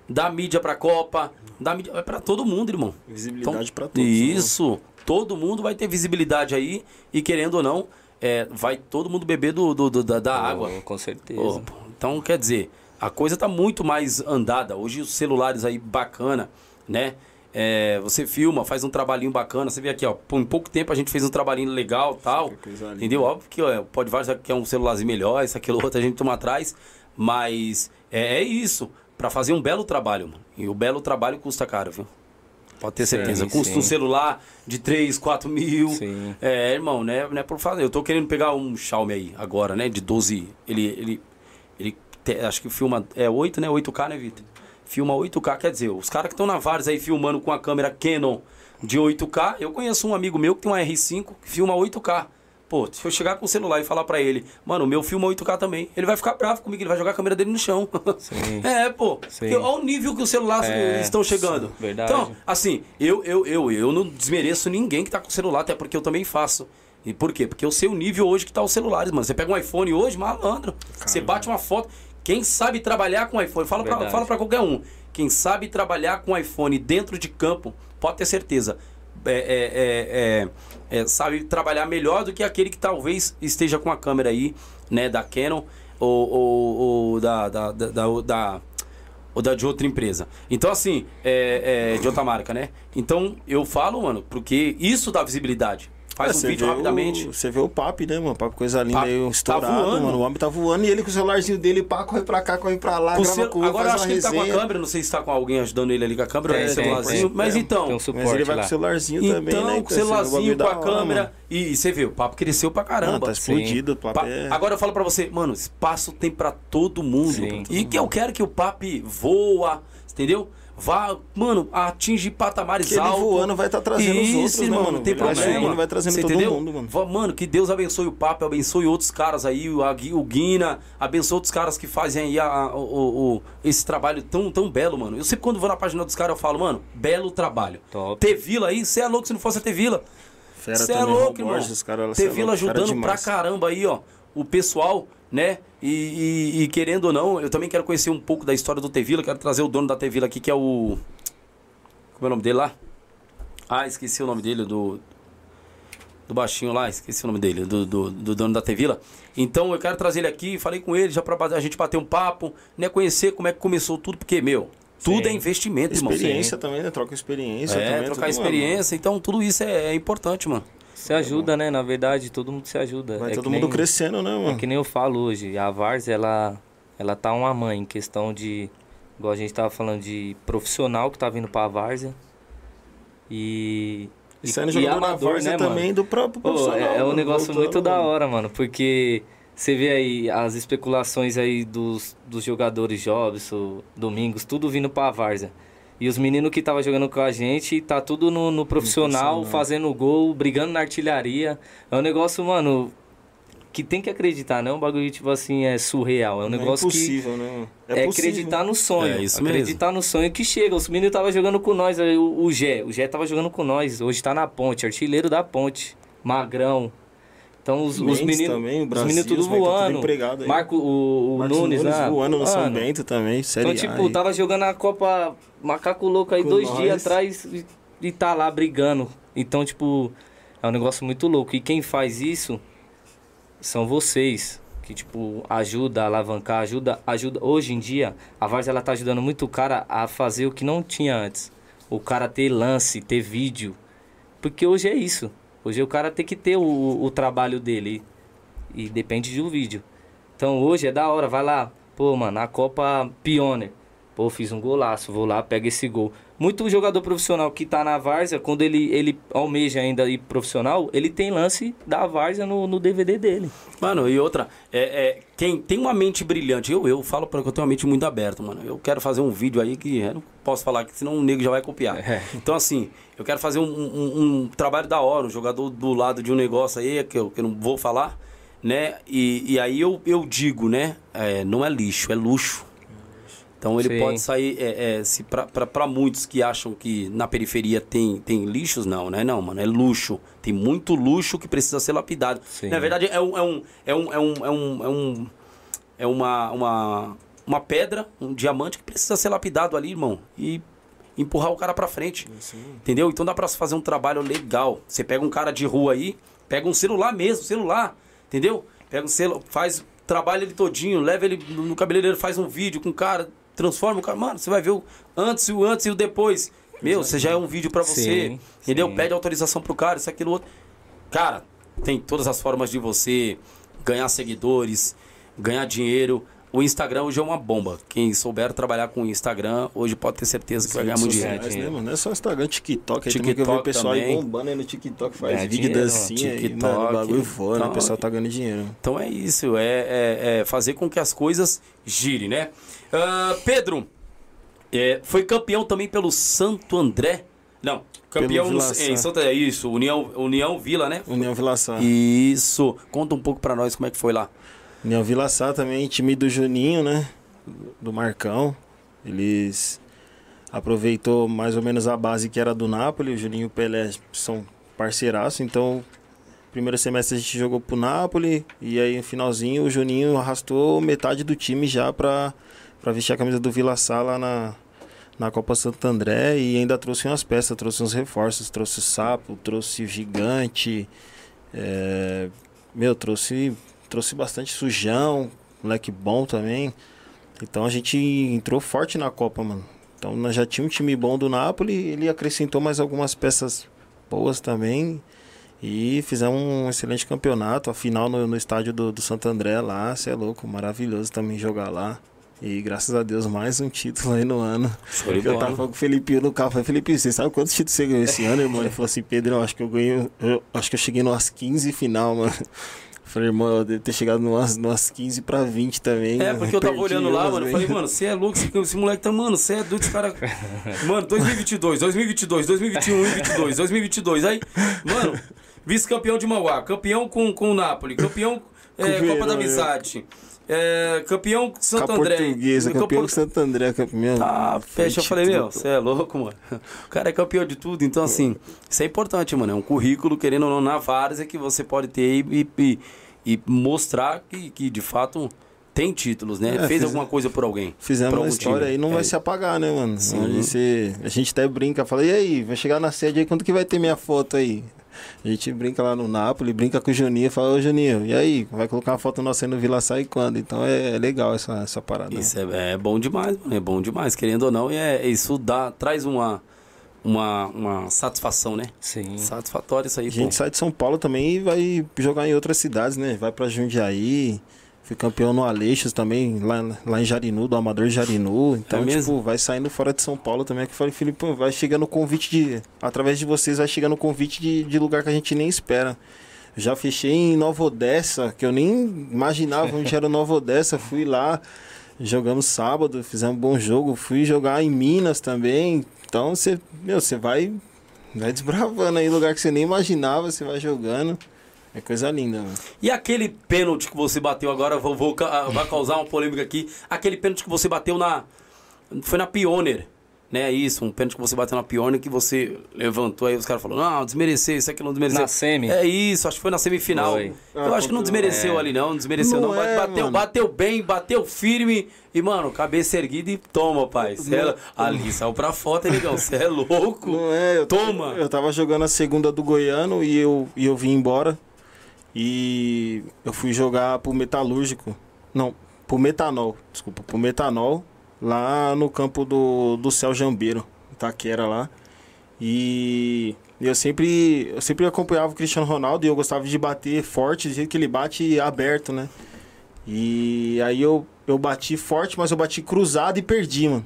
dá mídia pra Copa, dá mídia. É pra todo mundo, irmão. Visibilidade então, pra todos. Né? Isso. Né? Todo mundo vai ter visibilidade aí. E querendo ou não, é, vai todo mundo beber do, do, do da, da oh, água. Com certeza. Oh, então, quer dizer, a coisa está muito mais andada. Hoje os celulares aí bacana, né? É, você filma, faz um trabalhinho bacana. Você vê aqui, ó, por pouco tempo a gente fez um trabalhinho legal tal. Entendeu? Óbvio que ó, pode vários que é um celularzinho melhor, isso, aquilo, outro a gente toma atrás. Mas é, é isso. Para fazer um belo trabalho, mano. E o belo trabalho custa caro, viu? Pode ter certeza. Sim, Custa sim. um celular de 3, 4 mil. Sim. É, irmão, né? Não é por fazer. Eu tô querendo pegar um Xiaomi aí agora, né? De 12. Ele, ele, ele te, acho que filma. É 8, né? 8K, né, Vitor? Filma 8K, quer dizer, os caras que estão na Vars aí filmando com a câmera Canon de 8K. Eu conheço um amigo meu que tem uma R5 que filma 8K. Pô, se eu chegar com o celular e falar para ele, mano, meu filma 8K também, ele vai ficar bravo comigo, ele vai jogar a câmera dele no chão. Sim. é, pô. Sim. Olha o nível que os celulares é, estão chegando. Sim, verdade. Então, assim, eu, eu, eu, eu não desmereço ninguém que tá com celular, até porque eu também faço. E por quê? Porque eu sei o nível hoje que tá os celulares, mano. Você pega um iPhone hoje, malandro. Caramba. Você bate uma foto. Quem sabe trabalhar com iPhone, fala para fala pra qualquer um. Quem sabe trabalhar com iPhone dentro de campo, pode ter certeza. É, é, é, é, sabe trabalhar melhor do que aquele que talvez esteja com a câmera aí, né, da Canon ou, ou, ou da, da, da, da, da ou da de outra empresa. Então, assim, é, é, de outra marca, né? Então, eu falo, mano, porque isso dá visibilidade. Faz é, um vídeo rapidamente. O, você vê o Papi, né, mano? Papi, coisa linda aí, estourado, tá voando. mano. O homem tá voando e ele com o celularzinho dele, pá, corre pra cá, corre pra lá, com grava com Agora acho que ele tá com a câmera, não sei se tá com alguém ajudando ele ali com a câmera, é, celularzinho. Mas então. Um mas ele vai lá. com o celularzinho então, também, né? Então, com o celularzinho, com a câmera. E, e, você vê, o papo cresceu pra caramba. Mano, tá explodido, o papo é... Agora eu falo pra você, mano, espaço tem pra todo mundo. Sim. E que eu quero que o papo voa, entendeu? Vá, mano, atinge patamares Que ele altos. voando vai tá trazendo os Isso, outros, né, irmão, mano? não tem Ele vai problema. subindo, vai trazendo Você todo entendeu? mundo, mano. Mano, que Deus abençoe o Papa, abençoe outros caras aí, o, o Guina, abençoe outros caras que fazem aí a- a- o, o- esse trabalho tão, tão belo, mano. Eu sempre quando vou na página dos caras eu falo, mano, belo trabalho. Top. Ter Vila aí, você é louco se não fosse a Ter Vila. Você é louco, irmão. Borges, os é ajudando pra demais. caramba aí, ó. O pessoal, né? E, e- e querendo ou não, eu também quero conhecer um pouco da história do Tevila. Quero trazer o dono da Tevila aqui, que é o. Como é o nome dele lá? Ah, esqueci o nome dele, do. Do baixinho lá, esqueci o nome dele, do, do, do dono da Tevila. Então eu quero trazer ele aqui, falei com ele já pra a gente bater um papo, né? Conhecer como é que começou tudo, porque, meu, tudo Sim. é investimento, irmão. Experiência também, né? Troca experiência É, também. trocar experiência, então tudo isso é, é importante, mano. Se ajuda, né? Na verdade, todo mundo se ajuda. Vai É todo mundo nem- crescendo, né, É mano? que nem eu falo hoje, a Vars, ela, ela tá uma mãe em questão de, igual a gente tava falando de profissional que tá vindo pra Várzea. E. E saindo e jogador da amador, Várzea né, também mano? do próprio Pô, profissional. é, é um negócio voltando, muito da mano. hora, mano, porque você vê aí as especulações aí dos, dos jogadores Jobson, Domingos, tudo vindo pra Várzea. E os meninos que tava jogando com a gente, tá tudo no, no profissional, fazendo gol, brigando na artilharia. É um negócio, mano, que tem que acreditar, não é um bagulho, tipo assim, é surreal. É um Não negócio é que impossível, né? é, possível. acreditar no sonho. É isso mesmo. acreditar no sonho que chega. Os meninos estavam jogando com nós, o, o Gé. O Gé tava jogando com nós. Hoje tá na ponte, artilheiro da ponte. Magrão. Então os, os meninos. também, o os Brasil, meninos tudo os moleques tá tudo voando. aí. Marco, o, o Marcos Nunes, né? voando no São Bento também, série Então, tipo, aí. tava jogando a Copa Macaco Louco aí Com dois nós. dias atrás e, e tá lá brigando. Então, tipo, é um negócio muito louco. E quem faz isso são vocês. Que, tipo, ajuda a alavancar, ajuda, ajuda. Hoje em dia, a Vars ela tá ajudando muito o cara a fazer o que não tinha antes. O cara ter lance, ter vídeo. Porque hoje é isso. Hoje o cara tem que ter o, o trabalho dele. E depende do vídeo. Então hoje é da hora, vai lá. Pô, mano, a Copa Pioneer. Pô, fiz um golaço, vou lá, pega esse gol. Muito jogador profissional que tá na Várzea, quando ele, ele almeja ainda ir profissional, ele tem lance da Várzea no, no DVD dele. Mano, e outra, é, é, quem tem uma mente brilhante, eu, eu falo porque eu tenho uma mente muito aberta, mano. Eu quero fazer um vídeo aí que eu não posso falar, que senão o nego já vai copiar. É. Então, assim, eu quero fazer um, um- um trabalho da hora, um jogador do lado de um negócio aí, que eu, que eu não vou falar, né? E, e aí eu, eu digo, né? é, não é lixo, é luxo. Então ele Sim. pode sair, é, é, se pra muitos que acham que na periferia tem, tem lixos, não, né? Não, mano, é luxo. Tem muito luxo que precisa ser lapidado. Sim. Na verdade, é um. É, um, é, um, é, um, é, um, é, um, é uma, uma, uma pedra, um diamante que precisa ser lapidado ali, irmão. E empurrar o cara pra frente. Entendeu? Então dá pra se fazer um trabalho legal. Você pega um cara de rua aí, pega um celular mesmo, celular, entendeu? Pega um celular, faz, trabalha ele todinho, leva ele no no cabeleireiro, faz um vídeo com o cara, transforma o cara. Mano, você vai ver o antes, o antes e o depois. Meu, você já é um vídeo pra você. Sim, entendeu? sim. Pede autorização pro cara, isso, aquilo, outro. Cara, tem todas as formas de você ganhar seguidores, ganhar dinheiro. O Instagram hoje é uma bomba. Quem souber trabalhar com o Instagram, hoje pode ter certeza que vai ganhar muito dinheiro. né, mano? Não é só Instagram, TikTok. Aí também que eu TikTok o pessoal aí também. bombando aí no TikTok, faz Ganha vídeo dancinha aí, TikTok. mano, o bagulho voa, né? Então, O pessoal tá ganhando dinheiro. Então é isso, é, é- é fazer com que as coisas girem, né? Ah, Pedro, é, foi campeão também pelo Santo André. Não, campeão no- em Sá. Santo é isso, União, União Vila, né? União Vila Sá. Isso. Conta um pouco pra nós como é que foi lá. União Vila Sá também, time do Juninho, né? Do Marcão. Eles aproveitou mais ou menos a base que era do Napoli. O Juninho e o Pelé são parceiraços, então primeiro semestre a gente jogou pro Napoli e aí no finalzinho o Juninho arrastou metade do time já pra, pra vestir a camisa do Vila Sá lá na, na Copa Santo André e ainda trouxe umas peças, trouxe uns reforços, trouxe o Sapo, trouxe o Gigante, é, meu, trouxe, trouxe bastante sujão, moleque bom também. Então a gente entrou forte na Copa, mano. Então nós já tinha um time bom do Napoli, ele acrescentou mais algumas peças boas também. E fizemos um excelente campeonato. A final no, no estádio do, do Santo André lá, você é louco, maravilhoso também jogar lá. E graças a Deus, mais um título aí no ano. De Eu tava com o Felipinho no carro. Falei, Felipe, você sabe quantos títulos você ganhou esse ano, irmão? Ele falou assim, Pedro, eu acho que eu ganhei. Eu acho que eu cheguei numas 15 final, mano. Falei, irmão, eu devo ter chegado numas, numas 15 pra 20 também. É, porque eu tava olhando lá, mano. Eu falei, mano, você é louco, esse, moleque tá, mano, você é doido, esse cara. Mano, 2022, 2022, 2021, 2022, 2022. Aí, mano, vice-campeão de Mauá, campeão com, com o Napoli, campeão é, Copa da é. Amizade, é, campeão Santo André. portuguesa, campeão- campeão com Santo André, campeão. Tá, fecha. Eu falei, meu, você é louco, mano. O cara é campeão de tudo. Então, assim, isso é importante, mano. É um currículo, querendo ou não, na várzea que você pode ter e, e, e mostrar que, que, de fato, tem títulos, né? É, Fez fiz- alguma coisa por alguém. Fizemos por uma história time. aí, não É. vai se apagar, né, mano? Sim. A gente, a gente até brinca, fala, e aí, vai chegar na sede aí, quando que vai ter minha foto aí? A gente brinca lá no Napoli, brinca com o Juninho, fala, ô Juninho, e aí, vai colocar uma foto nossa aí no Vila Sai quando? Então é, é legal essa, essa parada. Isso é, é bom demais, mano. É bom demais, querendo ou não. E é, isso dá, traz uma, uma, uma satisfação, né? Sim. Satisfatório isso aí, A gente pô. sai de São Paulo também e vai jogar em outras cidades, né? Vai pra Jundiaí, fui campeão no Aleixos também, lá, lá em Jarinu, do Amador Jarinu. Então, É mesmo? tipo, vai saindo fora de São Paulo também. É que eu falei, Felipe, vai chegando convite de. Através de vocês, vai chegando convite de, de lugar que a gente nem espera. Já fechei em Nova Odessa, que eu nem imaginava onde era Nova Odessa. Fui lá, jogamos sábado, fizemos um bom jogo. Fui jogar em Minas também. Então você, meu, você vai, vai desbravando aí lugar que você nem imaginava, você vai jogando. É coisa linda, mano. E aquele pênalti que você bateu agora, vou, vou ah, vai causar uma polêmica aqui. Aquele pênalti que você bateu na. Foi na Pioneer. Né, isso, um pênalti que você bateu na Pioneer que você levantou aí, os caras falaram, não, desmereceu, isso aqui não desmereceu. Na semi? É isso, acho que foi na semifinal. Foi. Eu Ah, acho que não contra- desmereceu é. ali, não, não desmereceu não. Não é, bateu, mano. bateu bem, bateu firme e, mano, cabeça erguida e toma, pai. Cê é- ali saiu pra foto, hein, negão? Você é louco. Não é, eu, Toma. Eu tava jogando a segunda do Goiano e eu, e eu vim embora. E eu fui jogar pro Metalúrgico. Não, pro Metanol. Desculpa, pro Metanol. Lá no campo do, do Céu Jambeiro, Itaquera lá. E eu sempre, eu sempre acompanhava o Cristiano Ronaldo e eu gostava de bater forte, do jeito que ele bate aberto, né? E aí eu, eu bati forte, mas eu bati cruzado e perdi, mano.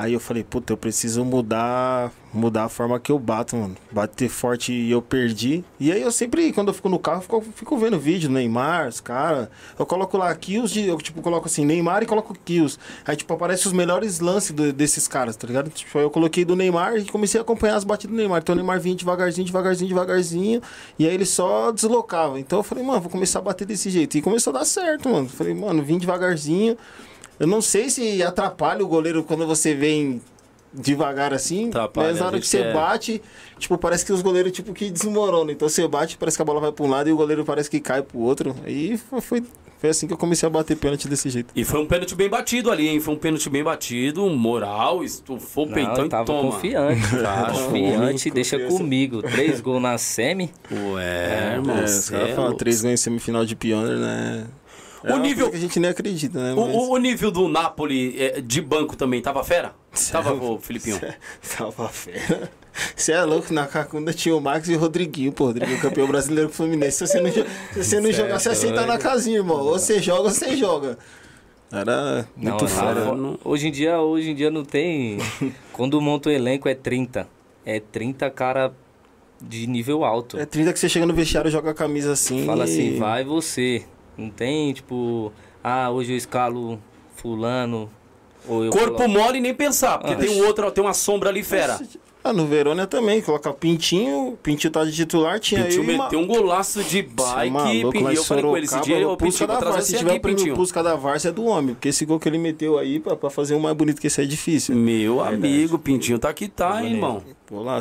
Aí eu falei, puta, eu preciso mudar, mudar a forma que eu bato, mano. Bater forte e eu perdi. E aí eu sempre, quando eu fico no carro, fico, fico vendo vídeo, Neymar, os caras. Eu coloco lá kills de. Eu tipo, coloco assim, Neymar e coloco kills. Aí, tipo, aparece os melhores lances do- desses caras, tá ligado? Tipo, eu coloquei do Neymar e comecei a acompanhar as batidas do Neymar. Então o Neymar vinha devagarzinho, devagarzinho, devagarzinho. E aí ele só deslocava. Então eu falei, mano, vou começar a bater desse jeito. E começou a dar certo, mano. Falei, mano, vim devagarzinho. Eu não sei se atrapalha o goleiro quando você vem devagar assim, Atrapalha, mas na hora que você quer- bate, tipo, parece que os goleiros tipo que desmoronam. Então você bate, parece que a bola vai para um lado e o goleiro parece que cai pro outro. Aí foi, foi, foi assim que eu comecei a bater pênalti desse jeito. E foi um pênalti bem batido ali, hein? Foi um pênalti bem batido, moral, estufou o peitão e toma. confiante. Tá, confiante, homem, deixa confiança. comigo. Três gols na semi. Ué, irmão, é, caras é falam louco. três ganhos em semifinal de Pioneer, né? É O nível- que a gente nem acredita, né? O, Mas- o- nível do Napoli é, de banco também tava fera? Tava, ô, Filipinho. Tava fera. Você é louco, na Cacunda tinha o Max e o Rodriguinho, pô. Rodriguinho campeão brasileiro com o Fluminense. Se você não, jo- se você não Cê jogar, é você aceita na casinha, irmão. Ou você joga ou você joga. Era muito Não, fera. não, não- Hoje em dia, hoje em dia não tem. Quando monta o elenco é 30. É 30 cara de nível alto. É 30 que você chega no vestiário e joga a camisa assim. Fala assim, e- vai você. Não tem, tipo, ah, hoje eu escalo fulano. Ou eu Corpo coloco- mole nem pensar, porque Ah. tem um outro, tem uma sombra ali fera. Ah, no Verônia também, coloca Pintinho, Pintinho tá de titular, tinha Pintinho e uma... meteu um golaço de é bike. maluco, e eu falei com ele esse dia, ô Pusca Pintinho, da Várzea. Se tiver aqui, o Pintinho. Pusca da Várzea é do homem, porque esse gol que ele meteu aí, pra, pra fazer um mais bonito que esse aí é difícil. Meu amigo, Pintinho tá aqui, tá, hein, irmão.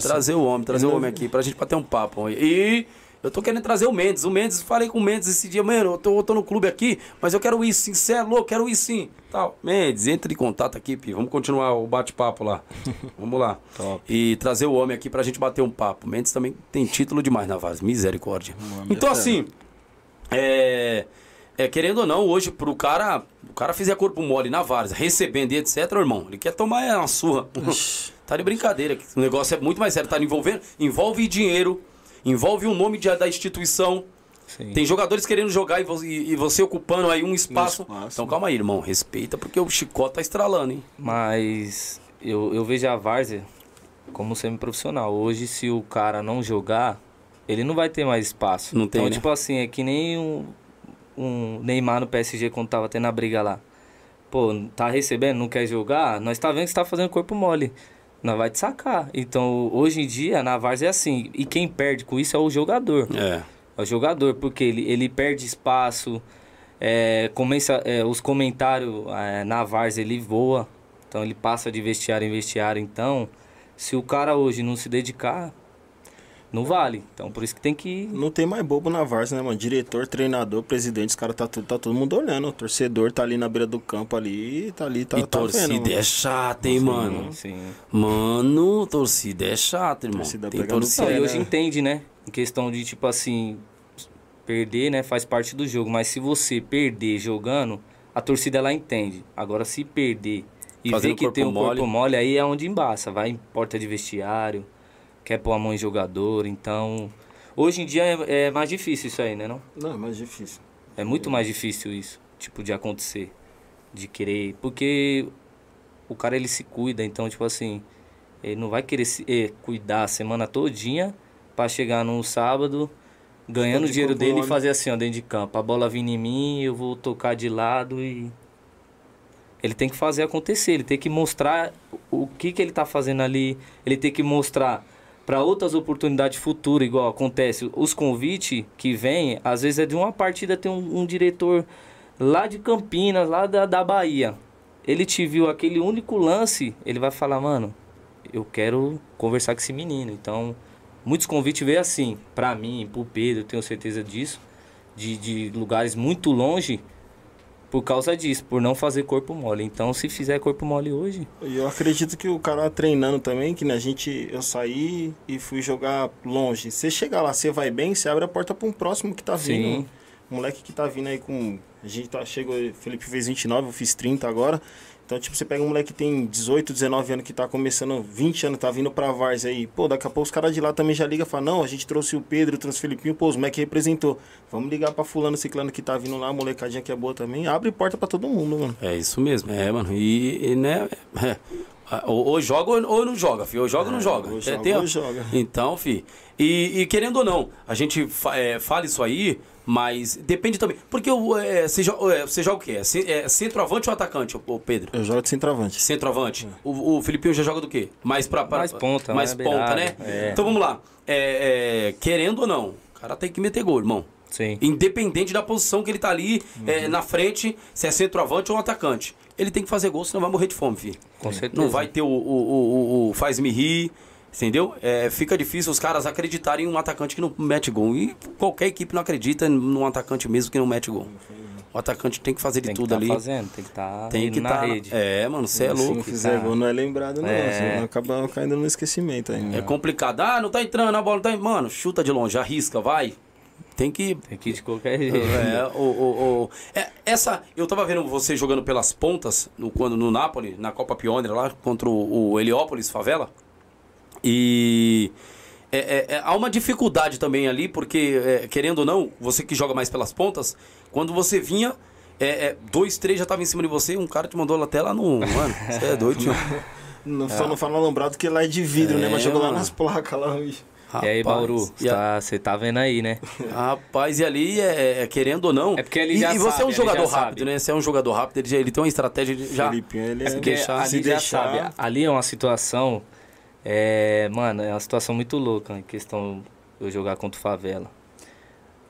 Trazer o homem, trazer o homem aqui pra gente bater um papo. E eu tô querendo trazer o Mendes. O Mendes, falei com o Mendes esse dia, mano, eu tô, eu tô no clube aqui, mas eu quero ir sim, cê é louco, quero ir sim. Tal. Mendes, entre em contato aqui, Pi. Vamos continuar o bate-papo lá. Vamos lá. Top. E trazer o homem aqui pra gente bater um papo. Mendes também tem título demais na Vaz, misericórdia. Então, assim, é, é, querendo ou não, hoje pro cara, o cara fizer corpo mole na Várzea, recebendo e etc, irmão, ele quer tomar uma surra. tá de brincadeira. O negócio é muito mais sério, tá envolvendo, envolve dinheiro, envolve o nome de- da instituição. Sim. Tem jogadores querendo jogar e vo- e, você ocupando aí um espaço. espaço. Então calma aí, irmão, respeita porque o chicote tá estralando, hein? Mas eu, eu vejo a Várzea como semi-profissional. Hoje, se o cara não jogar, ele não vai ter mais espaço. Não tem, então, né? tipo assim, é que nem um, um Neymar no PSG quando tava tendo a briga lá. Pô, tá recebendo, não quer jogar? Nós tá vendo que você tá fazendo corpo mole. Nós vai te sacar. Então, hoje em dia, na Várzea é assim. E quem perde com isso é o jogador. É. É o jogador, porque ele, ele perde espaço. É, começa, é, os comentários é, na Várzea ele voa. Então ele passa de vestiário em vestiário. Então, se o cara hoje não se dedicar, não vale. Então por isso que tem que. Não tem mais bobo na Varsa, né, mano? Diretor, treinador, presidente, os caras tá, tudo- tá todo mundo olhando. O torcedor tá ali na beira do campo ali, tá ali, tá, e tá torcida vendo. é chata, hein, mano? Sim. Mano, torcida é chata, irmão. Torcida Tem torcida. Não, É, e né? hoje entende, né? Em questão de, tipo assim, perder, né? Faz parte do jogo. Mas se você perder jogando, a torcida ela entende. Agora, se perder e Fazendo ver que corpo tem um mole. corpo mole, aí é onde embaça. Vai em porta de vestiário, quer pôr a mão em jogador. Então, hoje em dia é, é mais difícil isso aí, né? Não? Não, é mais difícil. É muito mais difícil isso, tipo, de acontecer. De querer. Porque o cara ele se cuida, então, tipo assim, ele não vai querer se eh, cuidar a semana todinha pra chegar num sábado ganhando o de dinheiro dele e fazer assim, ó, dentro de campo. A bola vindo em mim, eu vou tocar de lado e. Ele tem que fazer acontecer, ele tem que mostrar o o que, que ele tá fazendo ali, ele tem que mostrar para outras oportunidades futuras, igual acontece. Os convites que vêm, às vezes é de uma partida, tem um, um diretor lá de Campinas, lá da, da Bahia. Ele te viu aquele único lance, ele vai falar, mano, eu quero conversar com esse menino. Então, muitos convites veio assim, pra mim, pro Pedro, tenho certeza disso, de, de lugares muito longe, por causa disso, por não fazer corpo mole. Então, se fizer corpo mole hoje, eu acredito que o cara treinando também, que né, a gente, eu saí e fui jogar longe. Você chegar lá, você vai bem, você abre a porta para um próximo que tá vindo. Sim. Moleque que tá vindo aí com. A gente tá, chegou, Felipe fez 29, eu fiz 30 agora. Então, tipo, você pega um moleque que tem 18, 19 anos, que tá começando 20 anos, tá vindo pra Vars aí. Pô, daqui a pouco os caras de lá também já ligam e falam, não, a gente trouxe o Pedro, trouxe o Felipinho, pô, os moleque representou. Vamos ligar pra fulano, ciclano que tá vindo lá, a molecadinha que é boa também. Abre porta pra todo mundo, mano. É isso mesmo, é, mano. E, e, né, é, ou, ou joga ou, não joga, filho. Ou joga ou não É, joga. ou É, joga ou joga. Então, filho. E, e querendo ou não, a gente fa- é, fala isso aí, mas depende também. Porque o, é, você, joga, é, você joga o quê? É, é centroavante ou atacante, ô, ô Pedro? Eu jogo de centroavante. Centroavante. O, o Filipinho já joga do quê? Mais pra. pra- Mais ponta, Mais mais ponta, né? é. Então vamos lá. É, é, querendo ou não, o cara tem que meter gol, irmão. sim. Independente da posição que ele tá ali é, na frente, se é centroavante ou um atacante. Ele tem que fazer gol, senão vai morrer de fome, filho. Com certeza. Não vai ter o, o, o, o- o faz-me rir, entendeu? É, fica difícil os caras acreditarem em um atacante que não mete gol. E qualquer equipe não acredita num atacante mesmo que não mete gol. O atacante tem que fazer de Tem que tudo tá ali. fazendo, tem que estar Tem que na estar. rede. É, mano, você é Se louco. não fizer tá. gol, não é lembrado, não. É. Senão acaba caindo no esquecimento aí. É complicado. Ah, não tá entrando, a bola não tá. Mano, chuta de longe, arrisca, vai. Tem que. Tem que ir de qualquer jeito. É, o, o, o- é, essa. Eu tava vendo você jogando pelas pontas no, quando, no Napoli, na Copa Pioneer lá, contra o, o Heliópolis Favela. E. é, é, é, há uma dificuldade também ali, porque, é, querendo ou não, você que joga mais pelas pontas, quando você vinha, é, é, dois, três já tava em cima de você, um cara te mandou até lá no. Mano, você é doido, tio. Não, só não fala alambrado que lá é de vidro, né? Mas É, jogou lá nas placas lá, bicho. E aí, Rapaz, Bauru, e a- você tá, vendo aí, né? Rapaz, e ali, é, é, querendo ou não. É porque ele e, já e você sabe, é um jogador rápido, sabe. né? Você é um jogador rápido, ele, já- ele tem uma estratégia de já. Felipinho, ele É deixar- ali se já deixar- sabe, ali é uma situação, é, mano, é uma situação muito louca em questão de eu jogar contra o Favela.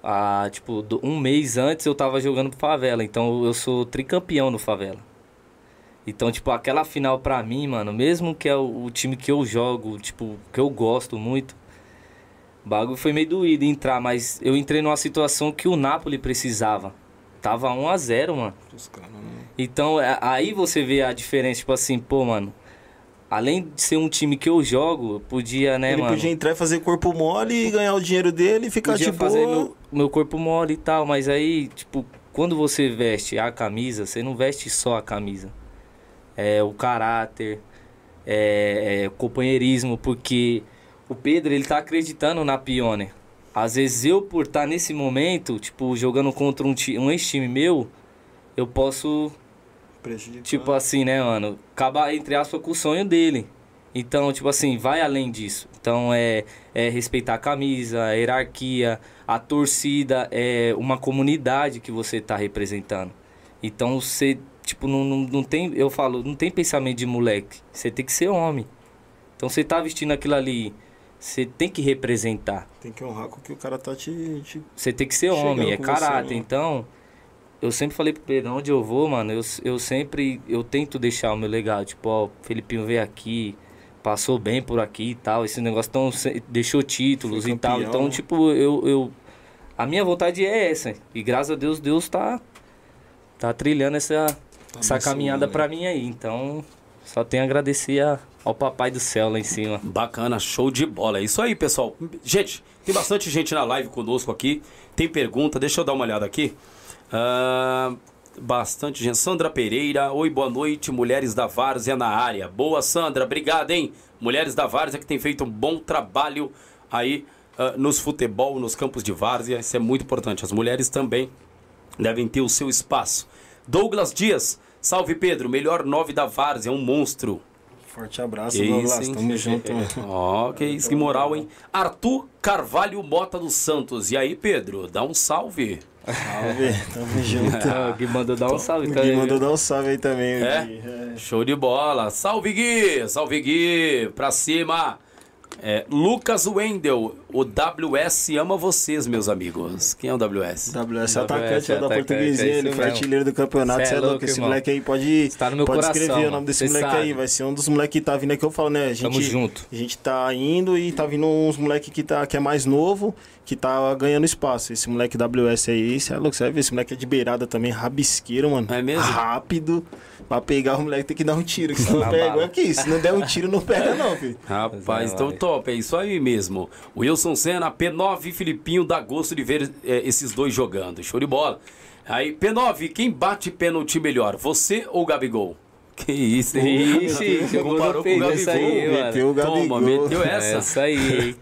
Ah, tipo, um mês antes eu tava jogando pro Favela, então eu sou tricampeão no Favela. Então, tipo, aquela final pra mim, mano, mesmo que é o, o time que eu jogo, tipo, que eu gosto muito, o bagulho foi meio doído entrar, mas eu entrei numa situação que o Napoli precisava. Tava 1 a 0 mano. Né? Então, é- aí você vê a diferença, tipo assim, pô, mano. Além de ser um time que eu jogo, eu podia, né, Ele mano? podia entrar e fazer corpo mole e ganhar o dinheiro dele e ficar podia de fazer meu, meu corpo mole e tal, mas aí, tipo, quando você veste a camisa, você não veste só a camisa. É o caráter, é, é o companheirismo, porque o Pedro, ele tá acreditando na Pioneer. Às vezes eu, por estar nesse momento, tipo, jogando contra um, um ex-time meu, eu posso Tipo assim, né, mano? Acabar, entre aspas, com o sonho dele. Então, tipo assim, vai além disso. Então, é, é respeitar a camisa, a hierarquia, a torcida, é uma comunidade que você tá representando. Então, você, tipo, não, não, não tem, eu falo, não tem pensamento de moleque. Você tem que ser homem. Então, você tá vestindo aquilo ali, você tem que representar. Tem que honrar com o que o cara tá te. te... Você tem que ser homem, é com você, caráter. né? Então, eu sempre falei pro Pedro, onde eu vou, mano, eu, eu sempre, eu tento deixar o meu legado. Tipo, ó, o Felipinho veio aqui, passou bem por aqui e tal. Esse negócio tão, deixou títulos e tal. Então, tipo, eu, eu... A minha vontade é essa. E graças a Deus, Deus tá, tá trilhando essa, essa abençoando, caminhada né? pra mim aí. Então, só tenho a agradecer a- ao papai do céu lá em cima. Bacana, show de bola. É isso aí, pessoal. Gente, tem bastante gente na live conosco aqui. Tem pergunta, deixa eu dar uma olhada aqui. Ah, bastante gente. Sandra Pereira, oi, boa noite. Mulheres da Várzea na área. Boa, Sandra, obrigado, hein? Mulheres da Várzea que tem feito um bom trabalho aí ah, nos futebol, nos campos de Várzea. Isso é muito importante. As mulheres também devem ter o seu espaço. Douglas Dias, salve Pedro, melhor nove da Várzea, um monstro. Forte abraço, Que Douglas. isso, hein? Tamo junto. Ó, que isso, que moral, hein? Arthur Carvalho Mota dos Santos. E aí, Pedro, dá um salve. Salve, tamo junto. Ah, que mandou dar um salve, O cara. Gui mandou dar um salve aí também. o É? Gui. É. Show de bola. Salve, Gui! Salve, Gui! Pra cima. É, Lucas Wendel, o WS ama vocês, meus amigos. Quem é o WS? WS WS atacante é da atacante, portuguesinha, é ele foi artilheiro do campeonato. Cê Você é é louco, esse irmão. moleque aí pode, Tá no meu pode coração, escrever o nome desse Cê moleque sabe. aí. Vai ser um dos moleques que tá vindo aqui. Eu falo, né? A gente, Tamo junto. A gente tá indo e tá vindo uns moleque que, tá, que é mais novo, que tá ganhando espaço. Esse moleque WS aí, você é louco, você vai ver. Esse moleque é de beirada também, rabisqueiro, mano. É mesmo? Rápido. Pra pegar o moleque tem que dar um tiro. Que se não pega, é que isso. Se não der um tiro, não pega, não, filho. Rapaz, é, então vai. Top, é isso aí mesmo. Wilson Senna, P9 e Filipinho, dá gosto de ver é, esses dois jogando. Show de bola. Aí, P9, quem bate pênalti melhor, você ou Gabigol? Que isso, hein? Ixi, jogou Comparou com o aí, Gabigol. mano. Meteu o Gabigol. Toma, meteu essa. Essa aí.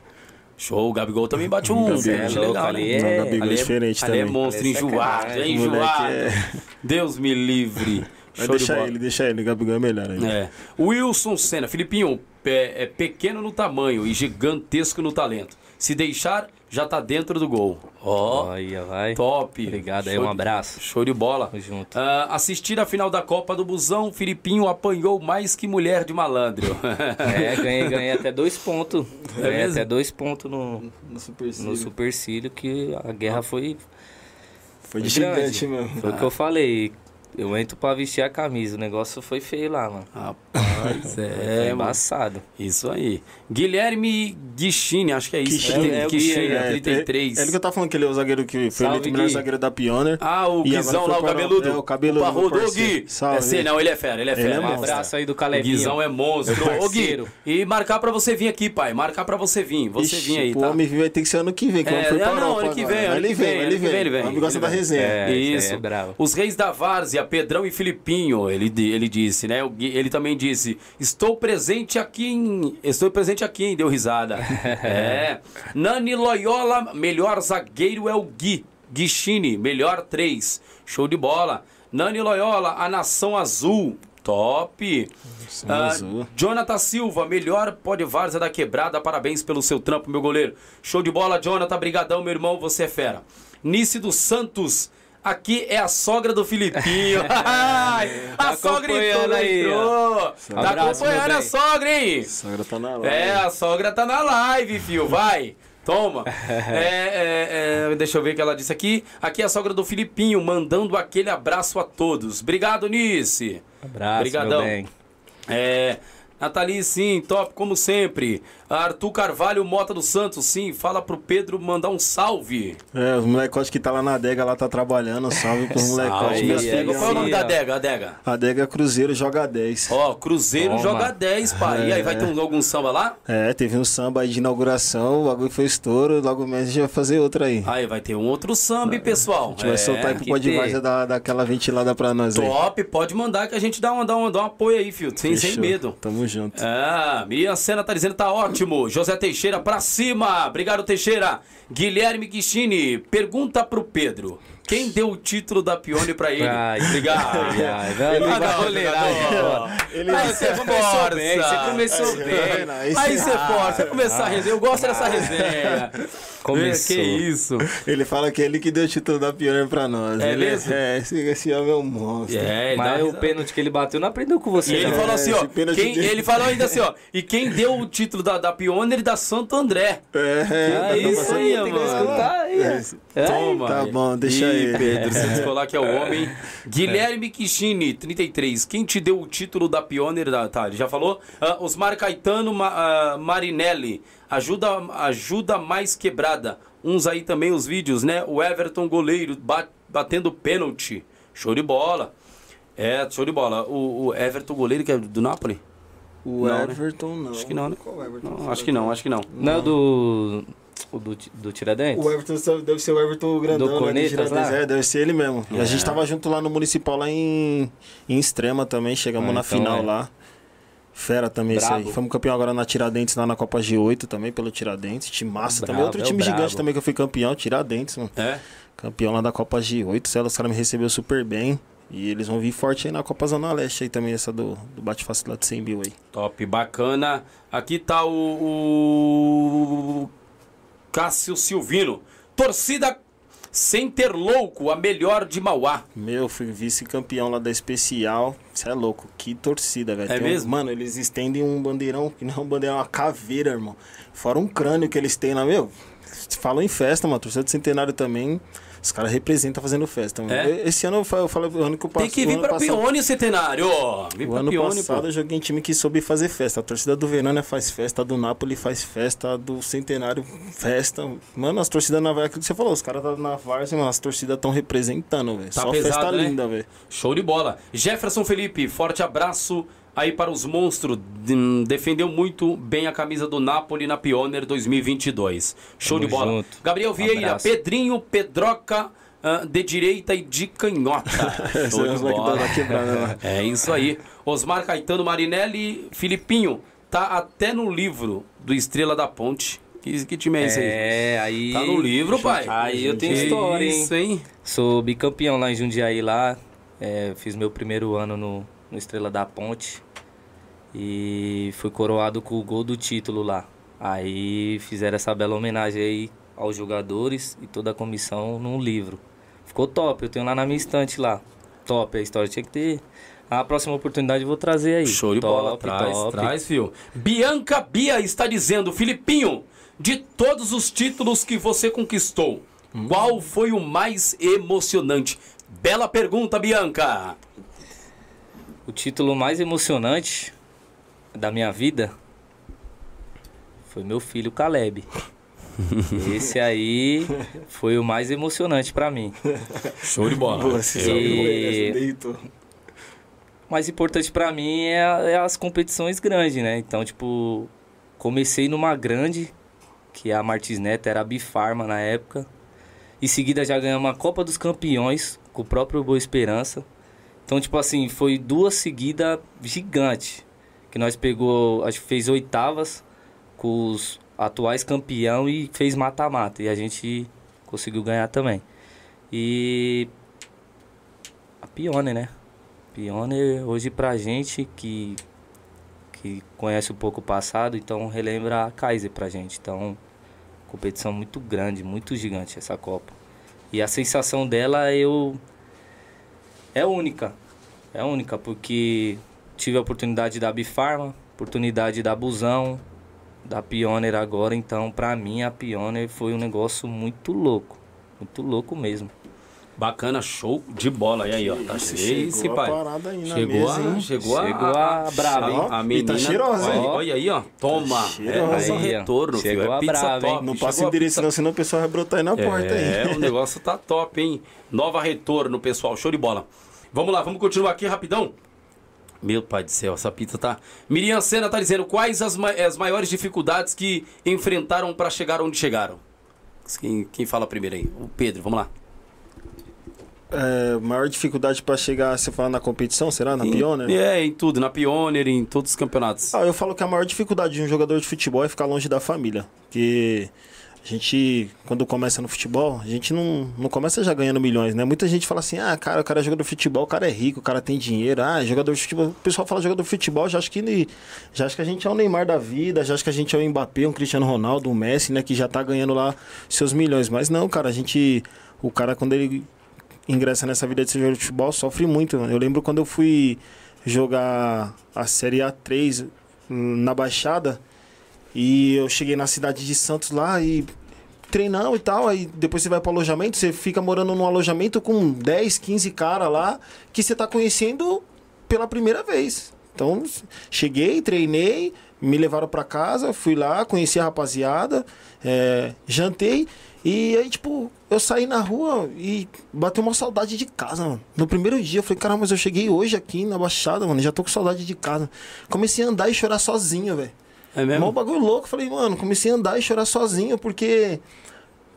Show, o Gabigol também bate um Gabigol é louco, legal, ali né? é- Não, o Gabigol é diferente ali é também. monstro, Ali é enjoado, sacanagem. é enjoado. é- Deus me livre. Vai Show de deixar bola. ele, deixa ele. O Gabigol é melhor aí. É. Wilson Senna, Filipinho, é, é pequeno no tamanho e gigantesco no talento. Se deixar, já tá dentro do gol. Ó, vai. top. Obrigado aí, um de- abraço. Show de bola. Tamo junto. Ah, assistir a final da Copa do Busão, Filipinho apanhou mais que mulher de malandro. É, ganhei, ganhei até dois pontos. É ganhei mesmo? até dois pontos no, No Super no Supercílio, que a guerra foi, Foi de grande. gigante mesmo. Foi o que eu falei. Eu entro pra vestir a camisa. O negócio foi feio lá, mano. Rapaz, É, mano. embaçado. Isso aí. Guilherme Guichini, acho que é isso. Guichini, né? é o Guichini, Gui aí, é, É, 33. É, ele que eu tava falando que ele é o zagueiro que foi Salve, eleito o melhor Gui. zagueiro da Pioneer. Ah, o Guizão lá, o cabeludo. é, o cabeludo, O parrudo, meu Ô, parceiro. Gui. Salve. É, sei, não, ele é fera, ele é Ele fera. é Um monstro. abraço aí do O Calebinho. Guizão é monstro. Ô, Gui, e marcar pra você vir aqui, pai. Marcar pra você vir. Você Ixi, vir aí, O tá? homem vai ter que ser ano que vem, que o É, foi ah, pra não, Europa ano que vem, ano ele que vem, vem, ele vem. ele vem. O homem gosta Ele da vem. resenha. É, Isso. é. Os reis da várzea, Pedrão e Filipinho, ele, di- ele disse, né? O Ele também disse: Estou presente aqui em. Estou presente aqui, hein? Deu risada. é. Nani Loyola, melhor zagueiro é o Gui. Guichini, melhor três. Show de bola. Nani Loyola, a nação azul. Top. Nação Ah, azul. Jonathan Silva, melhor pode várzea da quebrada. Parabéns pelo seu trampo, meu goleiro. Show de bola, Jonathan. Brigadão, meu irmão. Você é fera. Nice dos Santos. Aqui é a sogra do Filipinho. Ai, a Tá sogra entrou, acompanhando aí, entrou. Tá Abraço, acompanhando a sogra, hein? A sogra tá na live. É, a sogra tá na live, fio. Vai. Toma. É, é, é, deixa eu ver o que ela disse aqui. Aqui é a sogra do Filipinho, mandando aquele abraço a todos. Obrigado, Nice. Abraço, Brigadão. meu bem. É. Nathalie, sim, top, como sempre. Arthur Carvalho, Mota do Santos, sim. Fala pro Pedro mandar um salve. É, os molecotes que tá lá na adega lá tá trabalhando. Salve pros molecotes. É, filhos. Qual é o nome da adega? Adega. Adega Cruzeiro joga 10. Ó, Cruzeiro Toma. joga 10, pai. E aí, vai ter um- algum samba lá? É, teve um samba aí de inauguração, o bagulho foi estouro, logo mais a gente vai fazer outra aí. Aí vai ter um outro samba, hein, pessoal. A gente vai soltar aí pro ter. dar, dar aquela ventilada pra nós aí. Top, pode mandar que a gente dá um, dá um, dá um apoio aí, filho. Sem, sem medo. Tamo junto. Ah, Miriam Senna tá dizendo tá ótimo. José Teixeira pra cima. Obrigado, Teixeira. Guilherme Guichini, pergunta pro Pedro. Quem deu o título da Pione pra ele? Ai, Obrigado. ai, Ele vai vai aí, jogador. Ele Aí você começou força. bem, você começou bem. Não, Aí você força, começar a resenha. Eu gosto dessa resenha. Começou. Que isso. Ele fala que é ele que deu o título da Pioneer pra nós. É Ele mesmo? É, esse, esse homem é um monstro. É, ele Mas dá- o pênalti que ele bateu não aprendeu com você, E ele não. falou assim, ó. Quem, dele. ele falou ainda assim, ó. E quem deu o título da, da Pioneer da Santo André. É, É isso aí, tem que mano. escutar aí. É, É. Toma. Tá bom, deixa Ih, ele. Pedro, você descolar que é o homem. Guilherme Kishini, 33. Quem te deu o título da Pioneer? Da, tá, ele já falou. Ah, Osmar Caetano Ma- ah, Marinelli. Ajuda, ajuda mais quebrada. Uns aí também os vídeos, né? O Everton goleiro ba- batendo pênalti. Show de bola. É, show de bola. O, o Everton goleiro que é do Napoli? O Não, né? Everton não. Acho que não, né? Qual Everton? Não, acho que não, acho que não. Não é o do. O do, do Tiradentes? O Everton deve ser o Everton grandão, Do né, Cornetas lá? É, deve ser ele mesmo. É. a gente tava junto lá no Municipal, lá em, em Extrema também. Chegamos Ah, na então final é. lá. Fera também isso aí. Fomos campeão agora na Tiradentes, lá na Copa G8 também, pelo Tiradentes. Time massa também. Brabo, Outro é time gigante também que eu fui campeão, Tiradentes, mano. É? Campeão lá da Copa G8. Sei lá, os caras me receberam super bem. E eles vão vir forte aí na Copa Zona Leste aí também, essa do, do Bate-Fácil lá de 100 mil aí. Top, bacana. Aqui tá o, o Cássio Silvino. Torcida Center Louco, a melhor de Mauá. Meu, fui vice-campeão lá da Especial. Você é louco, que torcida, velho. É Tem um- mesmo? Mano, eles estendem um bandeirão, que não é um bandeirão, é uma caveira, irmão. Fora um crânio que eles têm lá, meu. Falam em festa, mano. Torcida do Centenário também. Os caras representam fazendo festa. É? Esse ano eu fa- eu falei, o ano que eu Tem passo. que vir pra Pione Centenário. Vim O ano Pione, passado pô. eu joguei em time que soube fazer festa. A torcida do Verânia faz festa, a do Napoli faz festa, a do Centenário festa. Mano, as torcidas na aquilo que você falou, os caras tá na Várzea, mano, as torcidas estão representando, velho. Tá Só pesado, festa né? linda, velho. Show de bola. Jefferson Felipe, forte abraço aí para os monstros. Defendeu muito bem a camisa do Napoli na Pioneer 2022. Show Tamo de bola. junto. Gabriel Vieira, Abraço. Pedrinho, Pedroca. ah, de direita e de canhota. De é quebrada lá. É isso aí. Osmar Caetano Marinelli, Filipinho, tá até no livro do Estrela da Ponte. Que, que time é esse aí? É, aí. Tá no livro, pai. Aí eu tenho história, hein? Isso, hein? Sou bicampeão lá em Jundiaí lá. É, fiz meu primeiro ano no, no Estrela da Ponte. E fui coroado com o gol do título lá. Aí fizeram essa bela homenagem aí aos jogadores e toda a comissão num livro. Ficou top, eu tenho lá na minha estante lá. Top, a história tinha que ter. A próxima oportunidade eu vou trazer aí. Show de top, bola. Traz, top. traz, fio. Bianca Bia está dizendo, Filipinho, de todos os títulos que você conquistou, Hum. qual foi o mais emocionante? Bela pergunta, Bianca. O título mais emocionante da minha vida foi meu filho Caleb. Esse aí foi o mais emocionante pra mim. Show de bola. E... mais importante pra mim é, é as competições grandes, né? Então, tipo, comecei numa grande, que é a Martins Neto, era a Bifarma na época. Em seguida já ganhamos a Copa dos Campeões com o próprio Boa Esperança. Então, tipo assim, foi duas seguidas gigantes. Que nós pegou, acho que fez oitavas com os atuais campeão e fez mata-mata. E a gente conseguiu ganhar também. E a Pioneer, né? Pioneer hoje pra gente que, que conhece um pouco o passado, então relembra a Kaiser pra gente. Então, competição muito grande, muito gigante essa Copa. E a sensação dela eu é única. É única porque tive a oportunidade da Bifarma, oportunidade da Busão, da Pioneer agora, então pra mim a Pioneer foi um negócio muito louco. Muito louco mesmo. Bacana, show de bola. E aí, ó. Tá cheio esse, chegou a pai. parada aí na Chegou, mesa, a, hein? chegou, a, Chegou a braba, hein? A E tá menina. cheirosa, hein? olha, aí, ó. Toma. cheirosa. É, Aí, retorno, Chegou filho. É a pizza hein? top. Não Chegou passa a endereço pizza não, senão o pessoal vai brotar aí na porta É, aí. o negócio tá top, hein? Nova retorno, pessoal. Show de bola. Vamos lá, vamos continuar aqui rapidão. Meu pai do céu, essa pizza tá. Miriam Senna tá dizendo quais as, ma- as maiores dificuldades que enfrentaram pra chegar onde chegaram. Quem, quem fala primeiro aí? O Pedro, vamos lá. É, maior dificuldade pra chegar, você fala na competição, será? Na Em- Pioneer? É, em tudo, na Pioneer, em todos os campeonatos. Ah, eu falo que a maior dificuldade de um jogador de futebol é ficar longe da família. Porque A gente, quando começa no futebol, a gente não, não começa já ganhando milhões, né? Muita gente fala assim, ah, cara, o cara é jogador de futebol, o cara é rico, o cara tem dinheiro, ah, jogador de futebol. O pessoal fala jogador de futebol, já acho que já acha que a gente é o Neymar da vida, já acha que a gente é o Mbappé, um Cristiano Ronaldo, um Messi, né? Que já tá ganhando lá seus milhões. Mas não, cara, a gente. O cara, quando ele ingressa nessa vida de ser jogador de futebol, sofre muito. Eu lembro quando eu fui jogar a Série A3 na Baixada. E eu cheguei na cidade de Santos lá e treinão e tal, aí depois você vai pro alojamento, você fica morando num alojamento com 10, 15 caras lá que você tá conhecendo pela primeira vez. Então, cheguei, treinei, me levaram para casa, fui lá, conheci a rapaziada, é, jantei e aí, tipo, eu saí na rua e bateu uma saudade de casa, mano. No primeiro dia, eu falei, caramba, mas eu cheguei hoje aqui na Baixada, mano, já tô com saudade de casa. Comecei a andar e chorar sozinho, velho. É mesmo? Mó bagulho louco. Falei, mano, comecei a andar e chorar sozinho, porque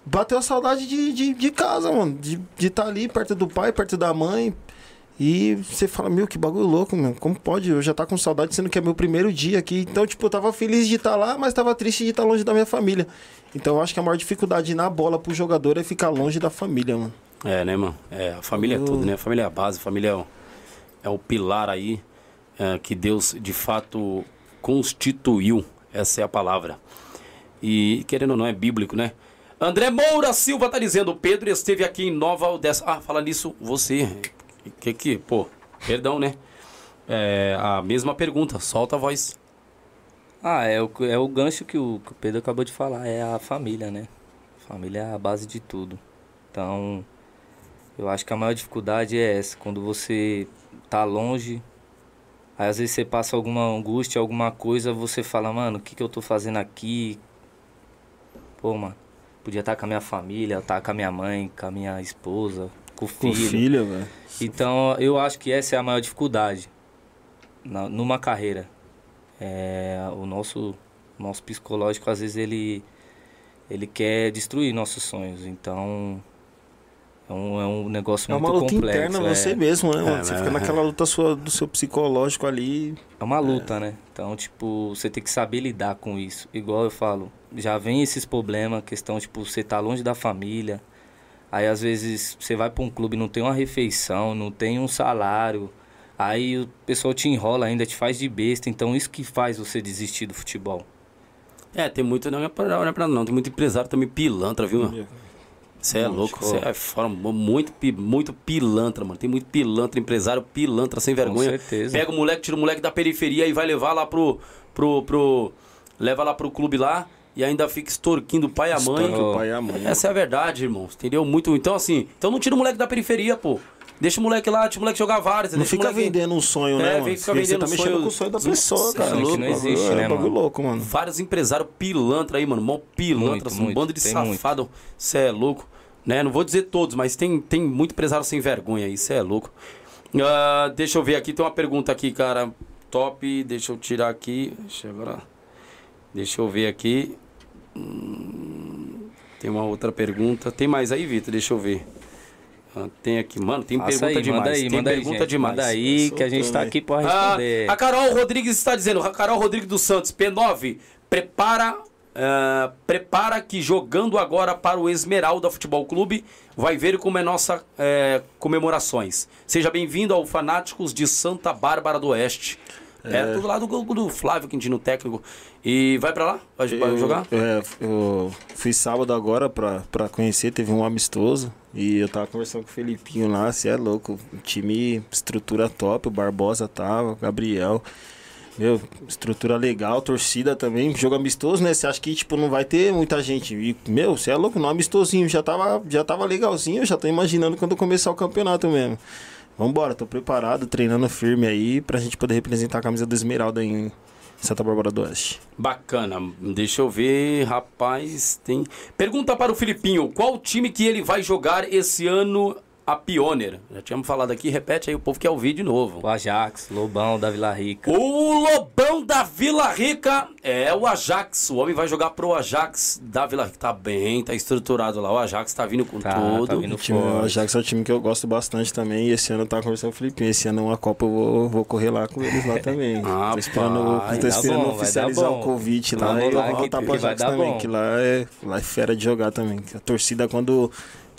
bateu a saudade de, de, de casa, mano. De estar tá ali perto do pai, perto da mãe. E você fala, meu, que bagulho louco, mano. Como pode? Eu já tá com saudade, sendo que é meu primeiro dia aqui. Então, tipo, eu tava feliz de estar tá lá, mas tava triste de estar tá longe da minha família. Então, eu acho que a maior dificuldade na bola pro jogador é ficar longe da família, mano. É, né, mano? É, a família eu... é tudo, né? A família é a base, a família é o, é o pilar aí é, que Deus, de fato, constituiu, essa é a palavra. E querendo ou não, é bíblico, né? André Moura Silva tá dizendo, Pedro esteve aqui em Nova Odessa. Ah, fala nisso, você. Que que, pô, perdão, né? É a mesma pergunta, solta a voz. Ah, é o, é o gancho que o, que o Pedro acabou de falar, é a família, né? Família é a base de tudo. Então, eu acho que a maior dificuldade é essa, quando você tá longe Aí às vezes você passa alguma angústia, alguma coisa, você fala, mano, o que, que eu tô fazendo aqui? Pô, mano, podia estar tá com a minha família, estar tá com a minha mãe, com a minha esposa, com o filho. Com filho, velho. Então eu acho que essa é a maior dificuldade na, numa carreira. É, o nosso, nosso psicológico, às vezes, ele, ele quer destruir nossos sonhos. Então é um, é um negócio é muito complexo. É uma luta complexo, interna é. você mesmo, né, mano? É, você fica naquela luta sua, do seu psicológico ali. É uma luta, né? Então, tipo, você tem que saber lidar com isso. Igual eu falo, já vem esses problemas, questão, tipo, você tá longe da família. Aí, às vezes, você vai para um clube, não tem uma refeição, não tem um salário. Aí o pessoal te enrola ainda, te faz de besta. Então, isso que faz você desistir do futebol. É, tem muito, não é pra, não, é pra não, tem muito empresário também pilantra, viu, mano? Você é louco, você é fora, muito, muito pilantra, mano. Tem muito pilantra, empresário pilantra, sem vergonha. Com certeza. Pega o moleque, tira o moleque da periferia e vai levar lá pro. pro, pro leva lá pro clube lá e ainda fica extorquindo o pai e a mãe. o pai e a mãe. Essa é a verdade, irmão. Entendeu? Muito. Então, assim, então não tira o moleque da periferia, pô. Deixa o moleque lá, deixa o moleque jogar vários. Não fica moleque... vendendo um sonho, né? É, fica vendendo você tá mexendo sonho... com o sonho da pessoa, cara. Louco, não existe, é, né, mano? louco, mano. Vários empresários pilantra aí, mano. Mó pilantra, muito, assim, um bando de safado. Você é louco. Né? Não vou dizer todos, mas tem, tem muito empresário sem vergonha, isso é louco. Uh, deixa eu ver aqui, tem uma pergunta aqui, cara. Top, deixa eu tirar aqui. Deixa eu, agora. Deixa eu ver aqui. Hum, tem uma outra pergunta. Tem mais aí, Vitor? Deixa eu ver. Ah, tem aqui, mano, tem Faça pergunta aí, demais. Manda aí, tem manda pergunta aí, demais. Manda aí que a gente tá aqui para responder. Ah, a Carol Rodrigues está dizendo, a Carol Rodrigues dos Santos, P9, prepara Uh, prepara que jogando agora para o Esmeralda Futebol Clube, vai ver como é nossa é, comemorações. Seja bem-vindo ao Fanáticos de Santa Bárbara do Oeste. É, é tudo lá do, do Flávio Quintino técnico. E vai para lá? Vai, eu, jogar? É, eu fui sábado agora para conhecer, teve um amistoso. E eu tava conversando com o Felipinho lá, você é louco. time, estrutura top, o Barbosa tava, o Gabriel. Meu, estrutura legal, torcida também, jogo amistoso, né? Você acha que, tipo, não vai ter muita gente. E, meu, você é louco, no amistosinho já tava, já tava legalzinho, eu já tô imaginando quando começar o campeonato mesmo. Vambora, tô preparado, treinando firme aí pra gente poder representar a camisa do Esmeralda em Santa Bárbara do Oeste. Bacana, deixa eu ver, rapaz, tem... Pergunta para o Filipinho, qual time que ele vai jogar esse ano a Pioneer. Já tínhamos falado aqui, repete aí, o povo quer ouvir de novo. O Ajax, Lobão da Vila Rica. O Lobão da Vila Rica é o Ajax. O homem vai jogar pro Ajax da Vila Rica. Tá bem, tá estruturado lá. O Ajax tá vindo com Tá, tudo. tá vindo O, time, o Ajax é um time que eu gosto bastante também. E esse ano tá conversando com o Filipinho. Esse ano uma Copa eu vou, vou correr lá com eles lá também. Ah, tô esperando, tô esperando bom, oficializar o convite Tá lá bom, e eu vai vou que- voltar pro que Ajax dar também. bom. Que lá é, lá é fera de jogar também. Que A torcida quando,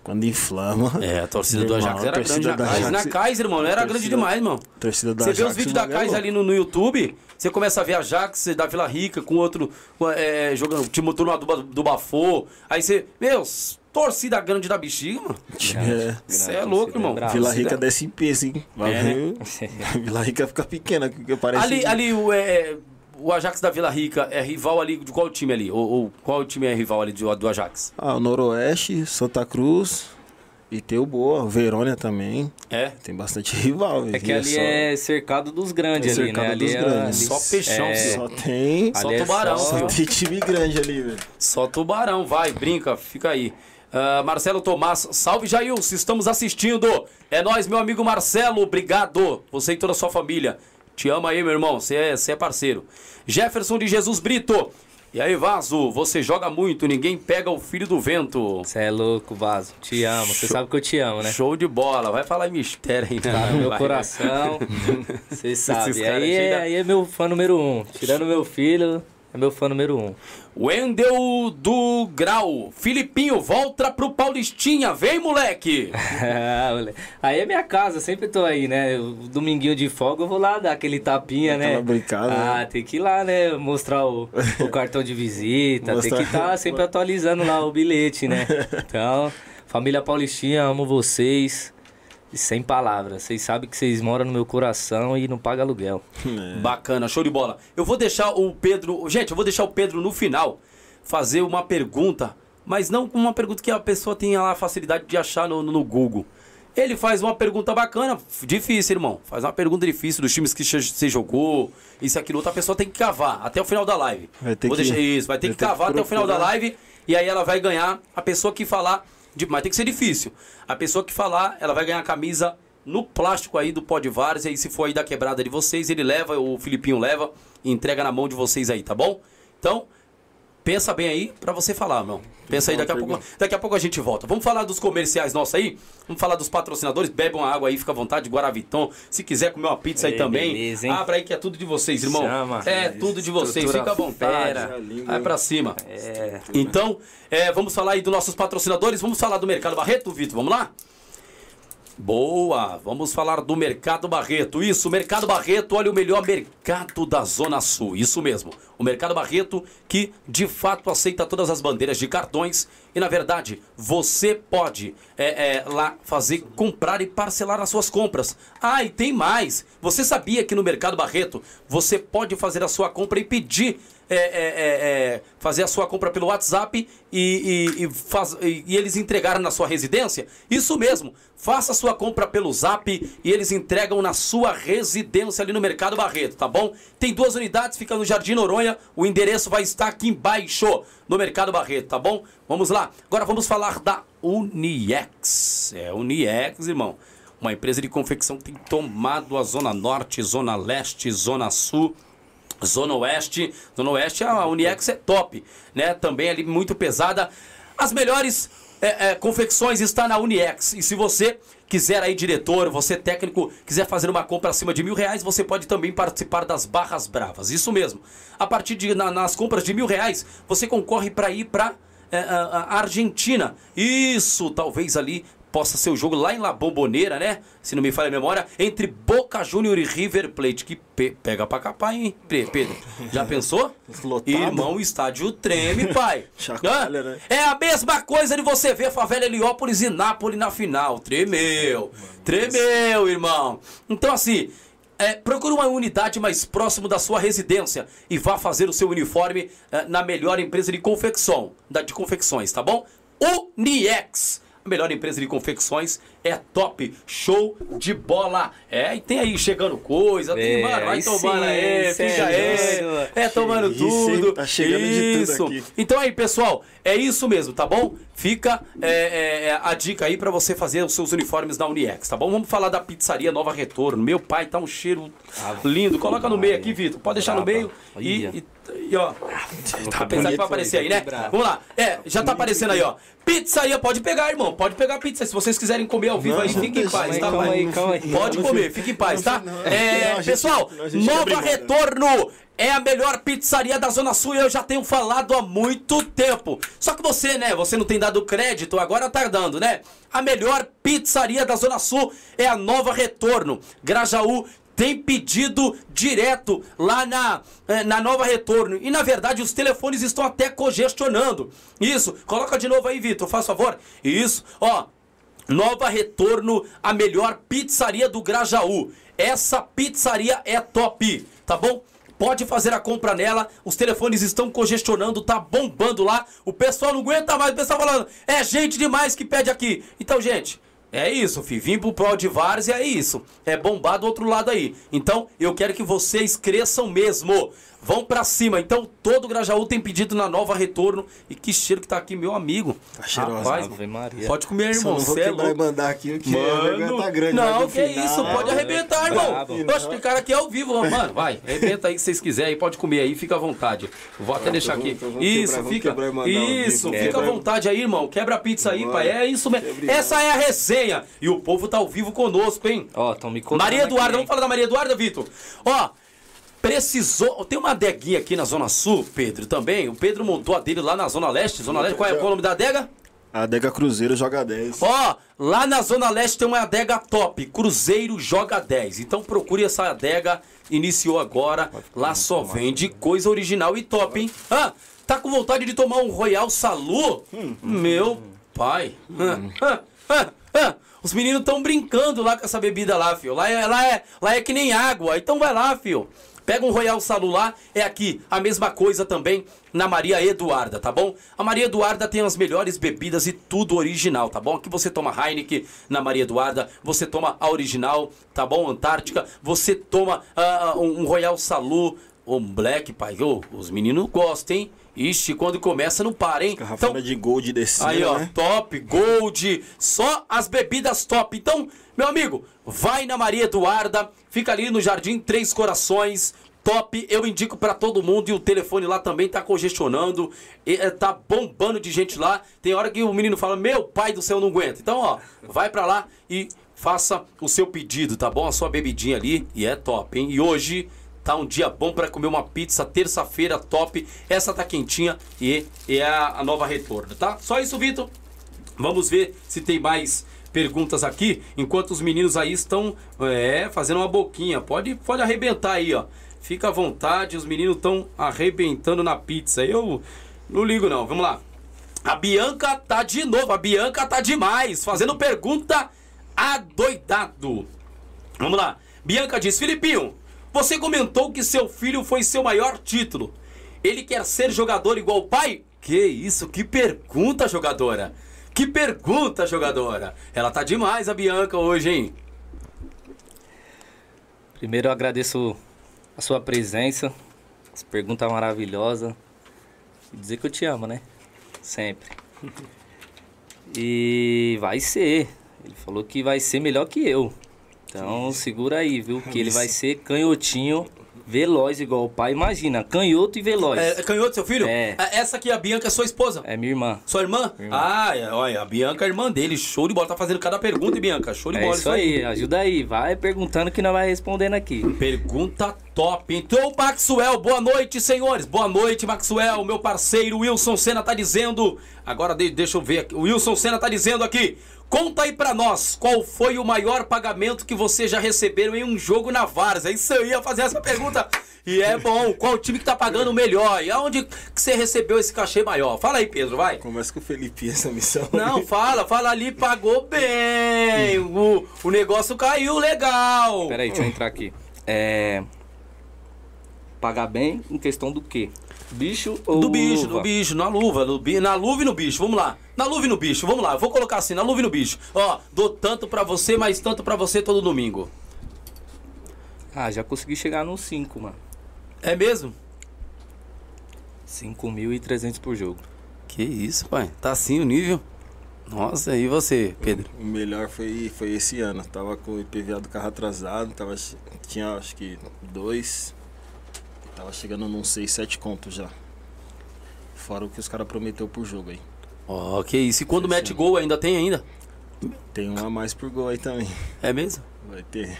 quando inflama. É, a torcida do Irmão, Ajax a era grande da Kaiser. Ajax- Na Kaiser, mano, era torcida- grande demais, mano. A torcida da Você vê os vídeos da é Kaiser ali no, no YouTube, você começa a ver Ajax da Vila Rica com outro, é, jogando, time turno do, do Bafô. Aí você, meu, s- torcida grande da bexiga, mano. É. Você é louco, irmão. bravo. Vila Rica desce em peso, hein? Vai É, né? ver. Vila Rica fica pequena, que parece. Ali, ali o, é, o Ajax da Vila Rica é rival ali de qual time ali? Ou, ou qual time é rival ali do, do Ajax? Ah, o Noroeste, Santa Cruz e tem o Boa, Verônia também. É? Tem bastante rival. É que ali é cercado dos grandes É ali, né? cercado Ali dos é, grandes. ali- Só peixão, é. Só tem. Só ali é tubarão, só-. Só tem time grande ali, velho. Só tubarão, vai, brinca, fica aí. Ah, Marcelo Tomás, salve Jailson, estamos assistindo. É nós, meu amigo Marcelo, obrigado. Você e toda a sua família. Te amo aí, meu irmão, você é, é parceiro. Jefferson de Jesus Brito. E aí, Vaso, você joga muito, ninguém pega o filho do vento. Você é louco, Vaso. Te amo. Você sabe que eu te amo, né? Show de bola, vai falar em mistério aí, né? Tá no meu Vai. coração. Você sabe. Aí, é, aí é meu fã número um. Tirando meu filho, é meu fã número um. Wendel do Grau. Filipinho, volta pro Paulistinha, vem, moleque. Ah, aí é minha casa, sempre tô aí, né? O dominguinho de folga eu vou lá dar aquele tapinha, né? Brincada, Ah, né? tem que ir lá, né? Mostrar o, o cartão de visita, Mostrar- tem que estar sempre atualizando lá o bilhete, né? Então, família Paulistinha, amo vocês. Sem palavras, vocês sabem que vocês moram no meu coração e não pagam aluguel. Bacana, show de bola. Eu vou deixar o Pedro. Gente, eu vou deixar o Pedro no final fazer uma pergunta, mas não com uma pergunta que a pessoa tenha lá a facilidade de achar no, no Google. Ele faz uma pergunta bacana, difícil, irmão. Faz uma pergunta difícil dos times que você jogou, isso, aquilo, outro. A pessoa tem que cavar até o final da live. Vai ter Vou que- deixar isso, vai ter vai que ter que cavar até o final da live e aí ela vai ganhar a pessoa que falar. Mas tem que ser difícil. A pessoa que falar, ela vai ganhar a camisa no plástico aí do Pó de Vários. E se for aí da quebrada de vocês, ele leva, o Filipinho leva e entrega na mão de vocês aí, tá bom? Então, pensa bem aí pra você falar, meu. Pensa aí, daqui a, pouco, daqui a pouco a gente volta. Vamos falar dos comerciais nossos aí? Vamos falar dos patrocinadores. Bebe uma água aí, fica à vontade, Guaraviton. Se quiser comer uma pizza aí Ei, também, beleza, hein? abra aí que é tudo de vocês, irmão. Chama. É tudo de vocês, Estrutura fica à vontade. Vai pra cima. É. Então, é, vamos falar aí dos nossos patrocinadores. Vamos falar do Mercado Barreto, Vitor? Vamos lá? Boa, vamos falar do Mercado Barreto. Isso, Mercado Barreto, olha o melhor mercado da Zona Sul. Isso mesmo. O Mercado Barreto que de fato aceita todas as bandeiras de cartões e na verdade você pode é, é, lá fazer comprar e parcelar as suas compras. Ah, e tem mais. Você sabia que no Mercado Barreto você pode fazer a sua compra e pedir é, é, é, é, fazer a sua compra pelo WhatsApp e, e, e faz- e- eles entregaram na sua residência? Isso mesmo. Faça a sua compra pelo Zap e eles entregam na sua residência ali no Mercado Barreto, tá bom? Tem duas unidades, fica no Jardim Noronha. O endereço vai estar aqui embaixo no Mercado Barreto, tá bom? Vamos lá. Agora vamos falar da Uniex. É, Uniex, irmão. Uma empresa de confecção que tem tomado a Zona Norte, Zona Leste, Zona Sul. Zona Oeste, Zona Oeste, a Uniex é top, né? Também ali muito pesada. As melhores é, é, confecções está na Uniex. E se você quiser aí, diretor, você técnico, quiser fazer uma compra acima de mil reais, você pode também participar das barras bravas. Isso mesmo. A partir de na- nas compras de mil reais, você concorre para ir para a Argentina. Isso, talvez ali possa ser o jogo lá em La Bombonera, né? Se não me falha a memória, entre Boca Júnior e River Plate. Que pe- pega pra capar, hein, Pe- Pedro? Já pensou? Lotado. Irmão, o estádio treme, pai. Chacoalha, né? É a mesma coisa de você ver Favela Heliópolis e Nápoles na final. Tremeu. Tremeu, irmão. Então, assim, é, procure uma unidade mais próximo da sua residência e vá fazer o seu uniforme é, na melhor empresa de confecção, da, de confecções, tá bom? Uniex. A melhor empresa de confecções é top, show de bola. É, e tem aí chegando coisa, tem, É, mano, vai tomando sim, aí, cê fica é aí, é tomando isso, tudo. Tá chegando de tudo isso. aqui. Então aí, pessoal, é isso mesmo, tá bom? Fica é, é, é, a dica aí pra você fazer os seus uniformes da Uniex, tá bom? Vamos falar da pizzaria Nova Retorno. Meu pai, tá um cheiro lindo. Coloca no meio aqui, Vitor. Pode deixar no meio e, e, e, ó. Apesar que vai bonito aparecer aí, né? tá. Vamos lá. É, já tá aparecendo aí, ó. Pizzaria, pode pegar, irmão. Pode pegar a pizza. Se vocês quiserem comer ao vivo aí, fiquem em paz, tá, calma pai? aí, calma aí. Pode comer, fique em paz, tá? É, pessoal, Nova né? Retorno é a melhor pizzaria da Zona Sul e eu já tenho falado há muito tempo. Só que você, né, você não tem dado crédito, agora tá dando, né? A melhor pizzaria da Zona Sul é a Nova Retorno. Grajaú tem pedido direto lá na, eh, na Nova Retorno. E na verdade os telefones estão até congestionando. Isso, coloca de novo aí, Vitor, faz favor. Isso, ó. Nova Retorno, a melhor pizzaria do Grajaú. Essa pizzaria é top, tá bom? Pode fazer a compra nela, os telefones estão congestionando, tá bombando lá. O pessoal não aguenta mais, o pessoal falando, é gente demais que pede aqui. Então, gente, é isso, fi. Vim pro Pro de Várzea, é isso. É bombar do outro lado aí. Então, eu quero que vocês cresçam mesmo. Vão pra cima. Então, todo Grajaú tem pedido na nova retorno. E que cheiro que tá aqui, meu amigo. Tá cheirosa. Rapaz, Ave Maria. pode comer, Só irmão. não vou é louco. mandar aqui, porque a vergonha Mano, tá grande. não, que final- isso, pode arrebentar, irmão. Brabo. Poxa, tem cara aqui ao vivo, mano, vai, arrebenta aí se vocês quiserem, pode comer aí, fica à vontade. Vou até deixar aqui. Isso, fica, isso, fica à vontade aí, irmão, quebra a pizza aí, pai, é isso mesmo. Essa é a resenha, e o povo tá ao vivo conosco, hein. Ó, tão me contando Maria Eduarda, vamos falar da Maria Eduarda, Vitor? Ó, precisou. Tem uma adeguinha aqui na Zona Sul, Pedro, também. O Pedro montou a dele lá na Zona Leste. Zona Leste, qual é, qual é o nome da adega? A Adega Cruzeiro joga 10. Ó, lá na Zona Leste tem uma adega top, Cruzeiro Joga 10. Então procure essa adega, iniciou agora. Lá só vende coisa original e top, hein? Ah, tá com vontade de tomar um Royal Salu? Meu pai. Ah, ah, ah, ah. Os meninos estão brincando lá com essa bebida lá, fio. Lá é, lá, é, lá é que nem água. Então vai lá, fio. Pega um Royal Salu lá, é aqui. A mesma coisa também na Maria Eduarda, tá bom? A Maria Eduarda tem as melhores bebidas e tudo original, tá bom? Aqui você toma Heineken na Maria Eduarda, você toma a original, tá bom? Antártica, você toma ah, um, Royal Salu, um Black, pai. Ô, os meninos gostam, hein? Ixi, quando começa não para, hein? Garrafona de gold descendo, Aí, ó, né? top, gold, só as bebidas top. Então, meu amigo, vai na Maria Eduarda, fica ali no Jardim Três Corações, top. Eu indico pra todo mundo e o telefone lá também tá congestionando, e, é, tá bombando de gente lá. Tem hora que o menino fala: "Meu pai do céu, não aguento". Então, ó, vai pra lá e faça o seu pedido, tá bom? A sua bebidinha ali e é top, hein? E hoje Tá um dia bom pra comer uma pizza, terça-feira top. Essa tá quentinha e, e é a, a nova retorno, tá? Só isso, Vitor. Vamos ver se tem mais perguntas aqui, enquanto os meninos aí estão é, fazendo uma boquinha. Pode, pode arrebentar aí, ó. Fica à vontade, os meninos estão arrebentando na pizza. Eu não ligo não. Vamos lá. A Bianca tá de novo, a Bianca tá demais, fazendo pergunta adoidado. Vamos lá. Bianca diz: Filipinho, você comentou que seu filho foi seu maior título. Ele quer ser jogador igual o pai? Que isso, que pergunta, jogadora. Que pergunta, jogadora. Ela tá demais, a Bianca, hoje, hein? Primeiro eu agradeço a sua presença, essa pergunta maravilhosa. E dizer que eu te amo, né? Sempre. E vai ser. Ele falou que vai ser melhor que eu. Então segura aí, viu? Que ele vai ser canhotinho, veloz igual o pai. Imagina, canhoto e veloz. É, é canhoto, seu filho? É. Ah, Essa aqui, a Bianca, é sua esposa? É minha irmã. Sua irmã? Ah, é, olha, a Bianca é irmã dele. Show de bola. Tá fazendo cada pergunta, Bianca? Show de É bola isso aí, ajuda aí. Vai perguntando que nós vai respondendo aqui. Pergunta top. Então, Maxwell, boa noite, senhores. Boa noite, Maxwell. Meu parceiro Wilson Senna tá dizendo. Agora de- deixa eu ver aqui. O Wilson Senna tá dizendo aqui. Conta aí pra nós qual foi o maior pagamento que vocês já receberam em um jogo na Várzea. Isso eu ia fazer essa pergunta. E é bom. Qual time que tá pagando melhor? E aonde que você recebeu esse cachê maior? Fala aí, Pedro, vai. Conversa com o Felipe essa missão. Não, fala, fala ali, pagou bem. O, o negócio caiu legal. Pera aí, deixa eu entrar aqui. É. Pagar bem em questão do quê? Bicho ou Do bicho, luva? do bicho, na luva, no bi- na luva e no bicho, vamos lá. Na luva e no bicho, vamos lá. Eu vou colocar assim, na luva e no bicho. Ó, dou tanto pra você, mas tanto pra você todo domingo. Ah, já consegui chegar no 5, mano. É mesmo? 5.300 por jogo. Que isso, pai. Tá assim o nível. Nossa, e você, Pedro? O melhor foi, foi esse ano. Tava com o IPVA do carro atrasado, tava, tinha acho que dois. Tava chegando num 6, 7 contos já. Fora o que os caras prometeu por jogo aí. Ó, que isso. E quando Sim, mete sim. gol ainda tem ainda? Tem um a mais por gol aí também. É mesmo? Vai ter.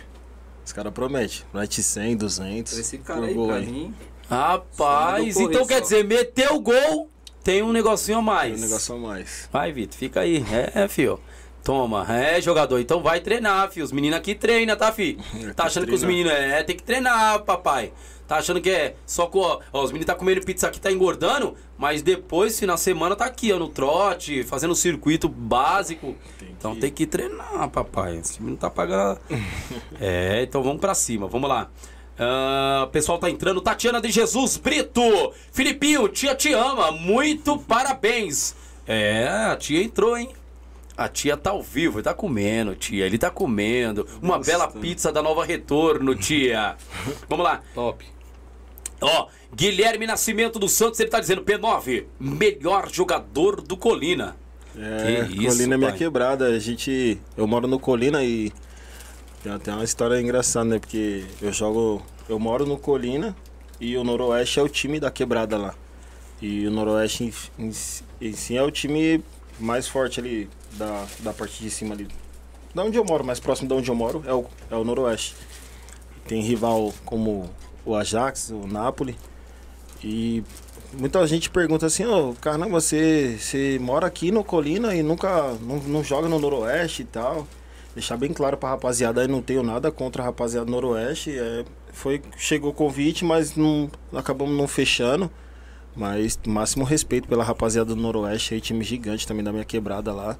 Os caras prometem. Mete 100, 200 Esse cara por aí, gol aí. mim, Rapaz, então correr quer só. dizer, meteu o gol, tem um negocinho a Tem mais. um negócio a mais. Vai, Vitor, fica aí. É, fio. Toma, é, jogador. Então vai treinar, fio. Os meninos aqui treinam, tá, fi? Tem Tá que achando que os treinar. meninos é, tem que treinar, papai. Tá achando que é só com. Ó, ó, os meninos tá comendo pizza aqui, tá engordando, mas depois, final de semana, tá aqui, ó, no trote, fazendo o circuito básico. Tem então que- tem que treinar, papai. Esse time não tá pagando. é, então vamos pra cima, vamos lá. O pessoal tá entrando. Tatiana de Jesus Brito. Filipinho, tia te ama. Muito parabéns. É, a tia entrou, hein? A tia tá ao vivo, ele tá comendo, tia. Ele tá comendo. Uma Nossa. bela pizza da Nova Retorno, tia. Vamos lá. top. Ó, Guilherme Nascimento dos Santos, ele tá dizendo P9, melhor jogador do Colina. É, Que isso, Colina é minha quebrada. A gente. Eu moro no Colina e. Tem até uma história engraçada, né? Porque eu jogo. Eu moro no Colina e o Noroeste é o time da quebrada lá. E o Noroeste em, em, em si é o time mais forte ali da, da parte de cima ali. Da onde eu moro, mais próximo de onde eu moro, é o, é o Noroeste. Tem rival como o Ajax, o Napoli. E muita gente pergunta assim, ô, caramba, você, você mora aqui no Colina e nunca não, não joga no Noroeste e tal. Deixar bem claro pra rapaziada aí, não tenho nada contra a rapaziada do Noroeste. É, foi, chegou o convite, mas não, acabamos não fechando. Mas máximo respeito pela rapaziada do Noroeste aí, time gigante também da minha quebrada lá.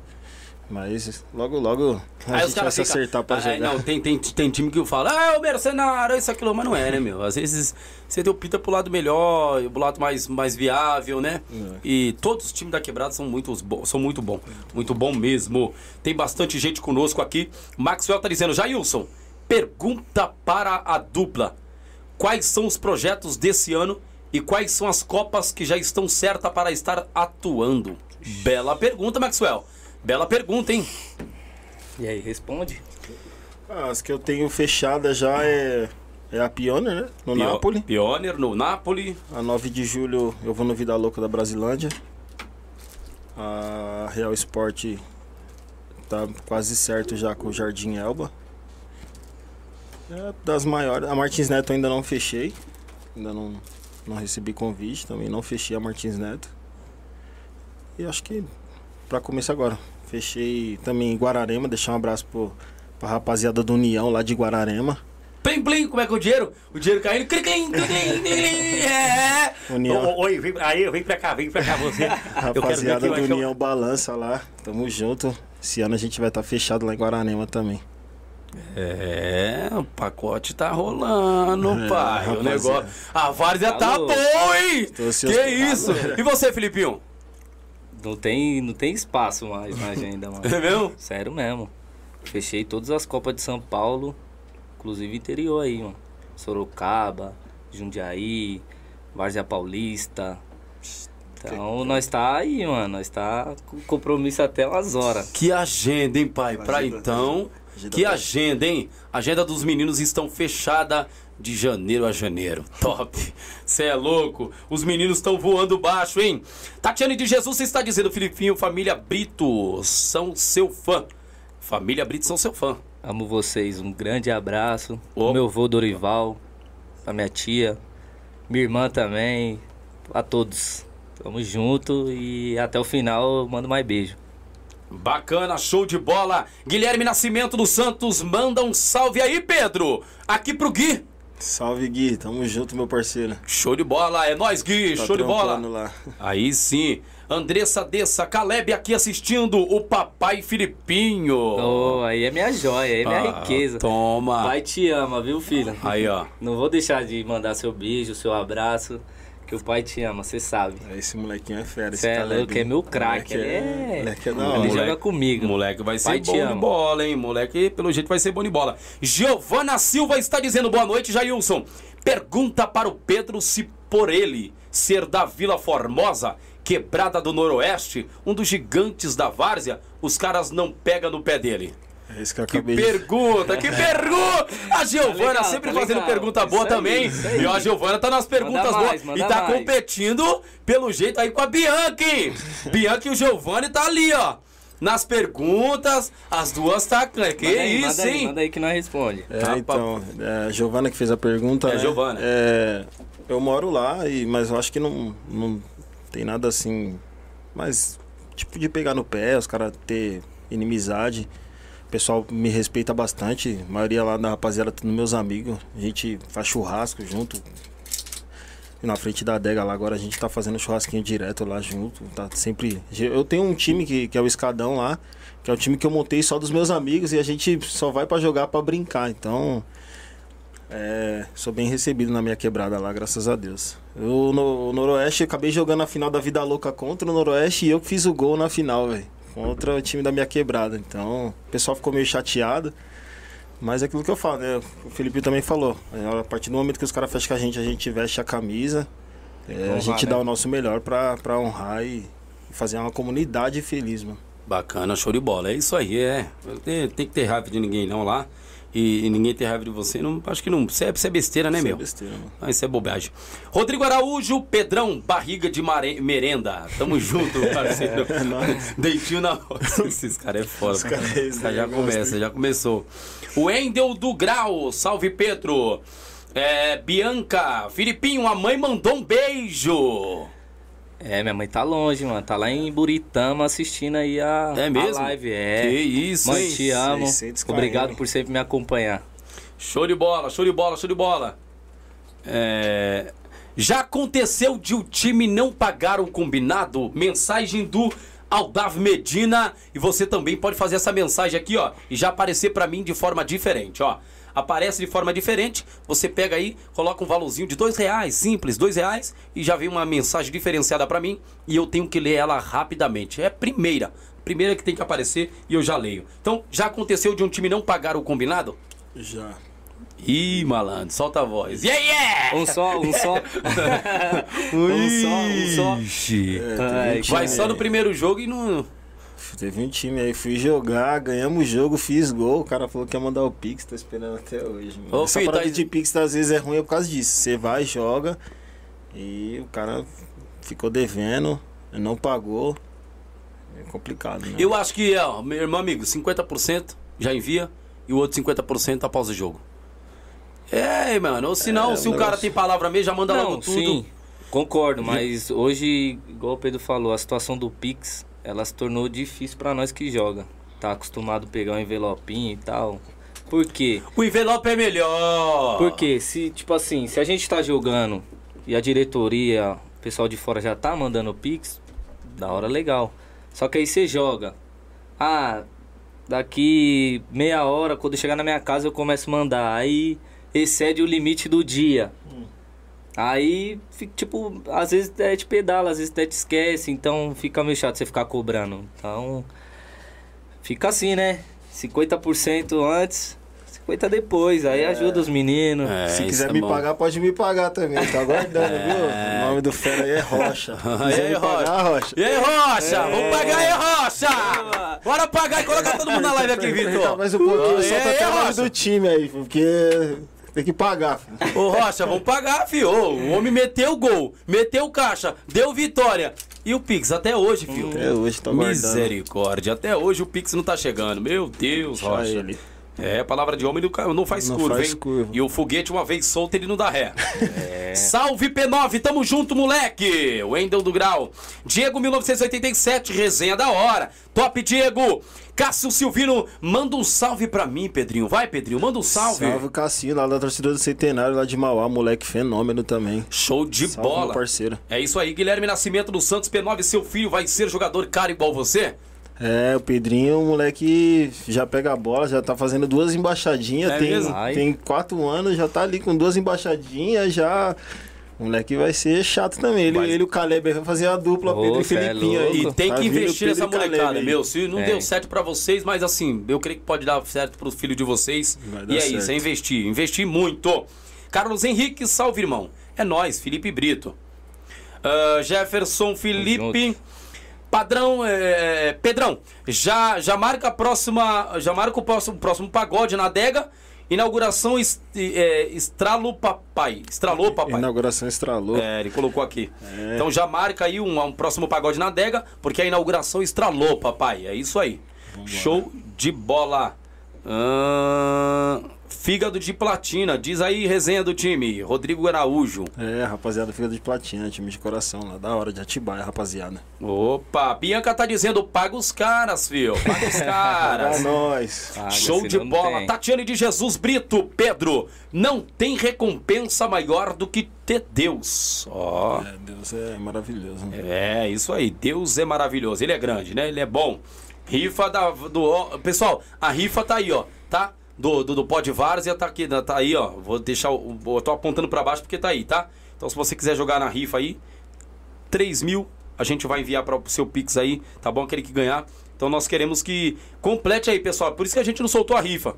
Mas logo, logo a Aí gente vai se acertar pra Ah, jogar. Não, tem, tem, tem time que fala, ah, o mercenário, isso, aquilo, mas não é, né, meu? Às vezes você tem o Pita pro lado melhor, pro lado mais, mais viável, né? É. E todos os times da quebrada são muito, bons, são muito bom. Muito bom mesmo. Tem bastante gente conosco aqui. Maxwell tá dizendo, Jailson, pergunta para a dupla. Quais são os projetos desse ano e quais são as copas que já estão certas para estar atuando? Bela pergunta, Maxwell. Bela pergunta, hein? E aí, responde. Ah, as que eu tenho fechada já é, é a Pioneer, né? No Pio- Napoli. Pioneer no Napoli. A 9 de julho eu vou no Vida Louca da Brasilândia. A Real Sport tá quase certo já com o Jardim Elba. É das maiores. A Martins Neto ainda não fechei. Ainda não, não recebi convite também. Não fechei a Martins Neto. E acho que pra começar agora. Fechei também em Guararema. Deixar um abraço pro, pra rapaziada do União lá de Guararema. Plim, plim, como é que é o dinheiro? O dinheiro caindo. Clim, clim, clim, clim, é. União. Oi, vem, aí, vem pra cá, vem pra cá você. Eu quero ver Rapaziada do o- União Balança lá, tamo junto. Esse ano a gente vai estar fechado lá em Guaranema também. É, o pacote tá rolando, É, pai. O rapaziada. negócio. A várzea tá Tá bom, hein? Que isso? E você, Filipinho? Não tem, não tem espaço mais na agenda, mano. É mesmo? Sério mesmo. Fechei todas as Copas de São Paulo, inclusive interior aí, mano. Sorocaba, Jundiaí, Várzea Paulista. Então nós tá aí, mano. Nós tá com compromisso até umas horas. Que agenda, hein, pai? Pra Agenda. então. Agenda Que agenda, hein? A agenda dos meninos estão fechada de janeiro a janeiro. Top. Cê é louco. Os meninos estão voando baixo, hein? Tatiane de Jesus, você está dizendo, Filipinho, família Brito, são seu fã. Família Brito são seu fã. Amo vocês, um grande abraço. O meu avô Dorival, a minha tia, minha irmã também, a todos. Tamo junto e até o final mando mais beijo. Bacana, show de bola. Guilherme Nascimento dos Santos manda um salve aí, Pedro. Aqui pro Gui. Salve Gui, tamo junto, meu parceiro. Show de bola, é nóis, Gui. Tá show de bola. lá. Aí sim. Andressa Dessa, Caleb aqui assistindo o Papai Filipinho. Oh, aí é minha joia, aí é minha Ah, riqueza. Toma. Pai te ama, viu, filho? Aí, ó. Não vou deixar de mandar seu beijo, seu abraço. Que o pai te ama, você sabe. Esse molequinho é fera. Você é louco, é meu craque. Ele é. Moleque é da Ele hora. joga comigo. Moleque vai ser bom de bola, hein? Moleque, pelo jeito, vai ser bom de bola. Giovana Silva está dizendo boa noite, Jailson. Pergunta para o Pedro se por ele ser da Vila Formosa, quebrada do Noroeste, um dos gigantes da várzea, os caras não pegam no pé dele. É isso que eu Que acabei de... pergunta, que pergunta! A Giovana Tá legal, sempre tá fazendo legal. pergunta boa Isso aí, também. aí. E a Giovana tá nas perguntas mais, boas. E tá mais. competindo, pelo jeito, aí com a Bianca, hein? Bianca e o Giovanni tá ali, ó. Nas perguntas, as duas tá. Que Manda aí, isso, manda aí, hein? manda aí que nós responde. É, Tá, então, é, a Giovana que fez a pergunta, É, né? Giovana. É, eu moro lá, e, mas eu acho que não, não tem nada assim, mas tipo de pegar no pé, os caras ter inimizade. O pessoal me respeita bastante, a maioria lá da rapaziada, tudo meus amigos. A gente faz churrasco junto. E na frente da adega lá, agora a gente tá fazendo churrasquinho direto lá junto. Tá sempre. Eu tenho um time que, que é o Escadão lá, que é o time que eu montei só dos meus amigos e a gente só vai pra jogar pra brincar. Então. É, sou bem recebido na minha quebrada lá, graças a Deus. Eu, no o Noroeste, eu acabei jogando a final da Vida Louca contra o Noroeste e eu fiz o gol na final, velho. Contra o time da minha quebrada. Então, o pessoal ficou meio chateado. Mas é aquilo que eu falo, né? O Felipe também falou. É, A partir do momento que os caras fecham com a gente, a gente veste a camisa. é, a Honrar, gente né? dá o nosso melhor pra, pra honrar e fazer uma comunidade feliz, mano. Bacana, show de bola. É isso aí, é. Tem, tem que ter raiva de ninguém não lá. E, e ninguém ter raiva de você. Não, acho que não. Isso é, isso é besteira, né, Isso é meu? besteira, mano. Ah, isso é bobagem. Rodrigo Araújo, Pedrão, barriga de mare- merenda. Tamo junto, parceiro. Deitinho na roça. Esses caras é foda. Os caras- Os caras já começa, já começou. O Endel do Grau, salve Pedro. É, Bianca, Filipinho, a mãe mandou um beijo. É, minha mãe tá longe, mano. Tá lá em Buritama assistindo aí a, É mesmo? a live. É. Que isso, Mãe, te amo. 600 Obrigado por sempre me acompanhar. Show de bola, show de bola, show de bola. É, Já aconteceu de o time não pagar o combinado? Mensagem do Aldav Medina. E você também pode fazer essa mensagem aqui, ó. E já aparecer pra mim de forma diferente, ó. Aparece de forma diferente, você pega aí, coloca um valorzinho de dois reais, simples, dois reais, e já vem uma mensagem diferenciada pra mim, e eu tenho que ler ela rapidamente. É a primeira, primeira que tem que aparecer e eu já leio. Então, já aconteceu de um time não pagar o combinado? Já. Ih, malandro, solta a voz. Yeah, yeah! Um só, um só. um só, um só. Ixi. Ai, Vai só no primeiro jogo e não. Teve um time aí, fui jogar, ganhamos o jogo, fiz gol. O cara falou que ia mandar o Pix, tô esperando até hoje. Mano. Ô, Essa filho, parada tá- de Pix às vezes é ruim é por causa disso. Você vai, joga e o cara ficou devendo, não pagou. É complicado, né? Eu acho que, ó, meu irmão amigo, 50% já envia e o outro 50% após o jogo. É, mano. Ou se não, É, se o o cara negócio- tem palavra mesmo, já manda logo Não, tudo. sim, concordo, mas hoje, igual o Pedro falou, a situação do Pix, ela se tornou difícil pra nós que joga. Tá acostumado a pegar um envelopinho e tal. Por quê? O envelope é melhor. Porque se, tipo assim, se a gente tá jogando e a diretoria, o pessoal de fora já tá mandando Pix, da hora legal. Só que aí você joga. Ah, daqui meia hora, quando chegar na minha casa, eu começo a mandar. Aí excede o limite do dia. Aí, fica, tipo, às vezes até te pedala, às vezes até te esquece, então fica meio chato você ficar cobrando. Então, fica assim, né? 50% antes, 50% depois. Aí ajuda os meninos. É, Se quiser é me bom. pagar, pode me pagar também. Tá aguardando, viu? O nome do fera aí é Rocha. E aí, me pagar, Rocha. E aí, Rocha? Vamos pagar aí, Rocha! Bora pagar e colocar todo mundo na live aqui, Vitor. mais um pouquinho, E só pra ter o nome Rocha? do time aí, porque tem que pagar. filho. Ô, Rocha, vamos pagar, fio. Ô, O homem meteu o gol, meteu o caixa, deu vitória. E o Pix até hoje, fio. Até hoje tá guardando. Misericórdia, até hoje o Pix não tá chegando. Meu Deus, Rocha. ele. É, palavra de homem não faz Não curva, faz hein? curva. E o foguete, uma vez solto, ele não dá ré. Salve P9, tamo junto, moleque! Wendel do Grau. Diego 1987, resenha da hora. Top, Diego! Cássio Silvino, manda um salve pra mim, Pedrinho. Vai, Pedrinho, manda um salve. Salve Cassinho, lá da torcida do Centenário, lá de Mauá, moleque fenômeno também. Show de Salve, bola. parceiro. É isso aí, Guilherme Nascimento do Santos P9, seu filho vai ser jogador caro igual você? É, o Pedrinho, o moleque já pega a bola, já tá fazendo duas embaixadinhas, É tem, mesmo? Tem quatro anos, já tá ali com duas embaixadinhas, já. O moleque vai ser chato também. Ele, Vai. ele e o Caleb vai fazer a dupla, Ô, Pedro e é Felipinho louco. aí. E tem Tá que investir nessa molecada, aí. meu. Se não É. deu certo pra vocês, mas assim, eu creio que pode dar certo pros filhos de vocês. E é certo. isso, é investir. Investir muito. Carlos Henrique, salve, irmão. É nós, Felipe Brito. Ah, Jefferson Felipe. Padrão, é, Pedrão, já, já marca a próxima. Já marca o próximo, próximo pagode na adega. Inauguração est, é, Estralo Papai. Estralou Papai. Inauguração estralou. É, ele colocou aqui. É. Então já marca aí um, um próximo pagode na adega, porque a inauguração estralou, papai. É isso aí. Show de bola. Ahn, fígado de platina. Diz aí, resenha do time. Rodrigo Araújo. É, rapaziada, fica de platina, time de coração lá. Da hora de Atibaia, rapaziada. Opa, Bianca tá dizendo, paga os caras, filho. Paga os caras. nós. Paga, Show de bola. tem. Tatiane de Jesus Brito. Pedro, não tem recompensa maior do que ter Deus. Ó. É, Deus é maravilhoso. É, isso aí. Deus é maravilhoso. Ele é grande, né? Ele é bom. Rifa da, do. Pessoal, a rifa tá aí, ó. Tá? Do, do, do Pod Várzea tá aqui, tá aí, ó. Vou deixar. o- tô apontando pra baixo porque tá aí, tá? Então se você quiser jogar na rifa aí, 3 mil a gente vai enviar para o seu Pix aí, tá bom? Aquele que ganhar. Então nós queremos que complete aí, pessoal. Por isso que a gente não soltou a rifa.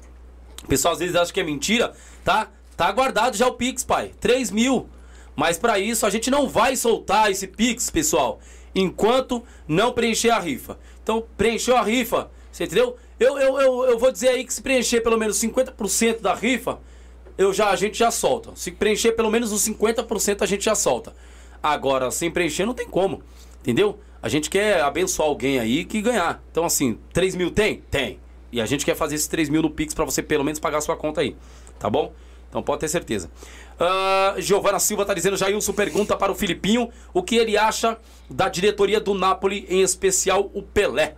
O pessoal às vezes acha que é mentira, tá? Tá guardado já o Pix, pai. 3 mil. Mas para isso a gente não vai soltar esse Pix, pessoal, enquanto não preencher a rifa. Então, preencheu a rifa, você entendeu? Eu, eu, eu, eu vou dizer aí que se preencher pelo menos 50% da rifa, eu já, a gente já solta. Se preencher pelo menos os 50%, a gente já solta. Agora, sem preencher, não tem como. Entendeu? A gente quer abençoar alguém aí que ganhar. Então, assim, 3 mil tem? Tem. E a gente quer fazer esses 3 mil no Pix pra você pelo menos pagar a sua conta aí. Tá bom? Então pode ter certeza. Ah, Giovana Silva tá dizendo, Jailson pergunta para o Filipinho o que ele acha da diretoria do Napoli, em especial o Pelé.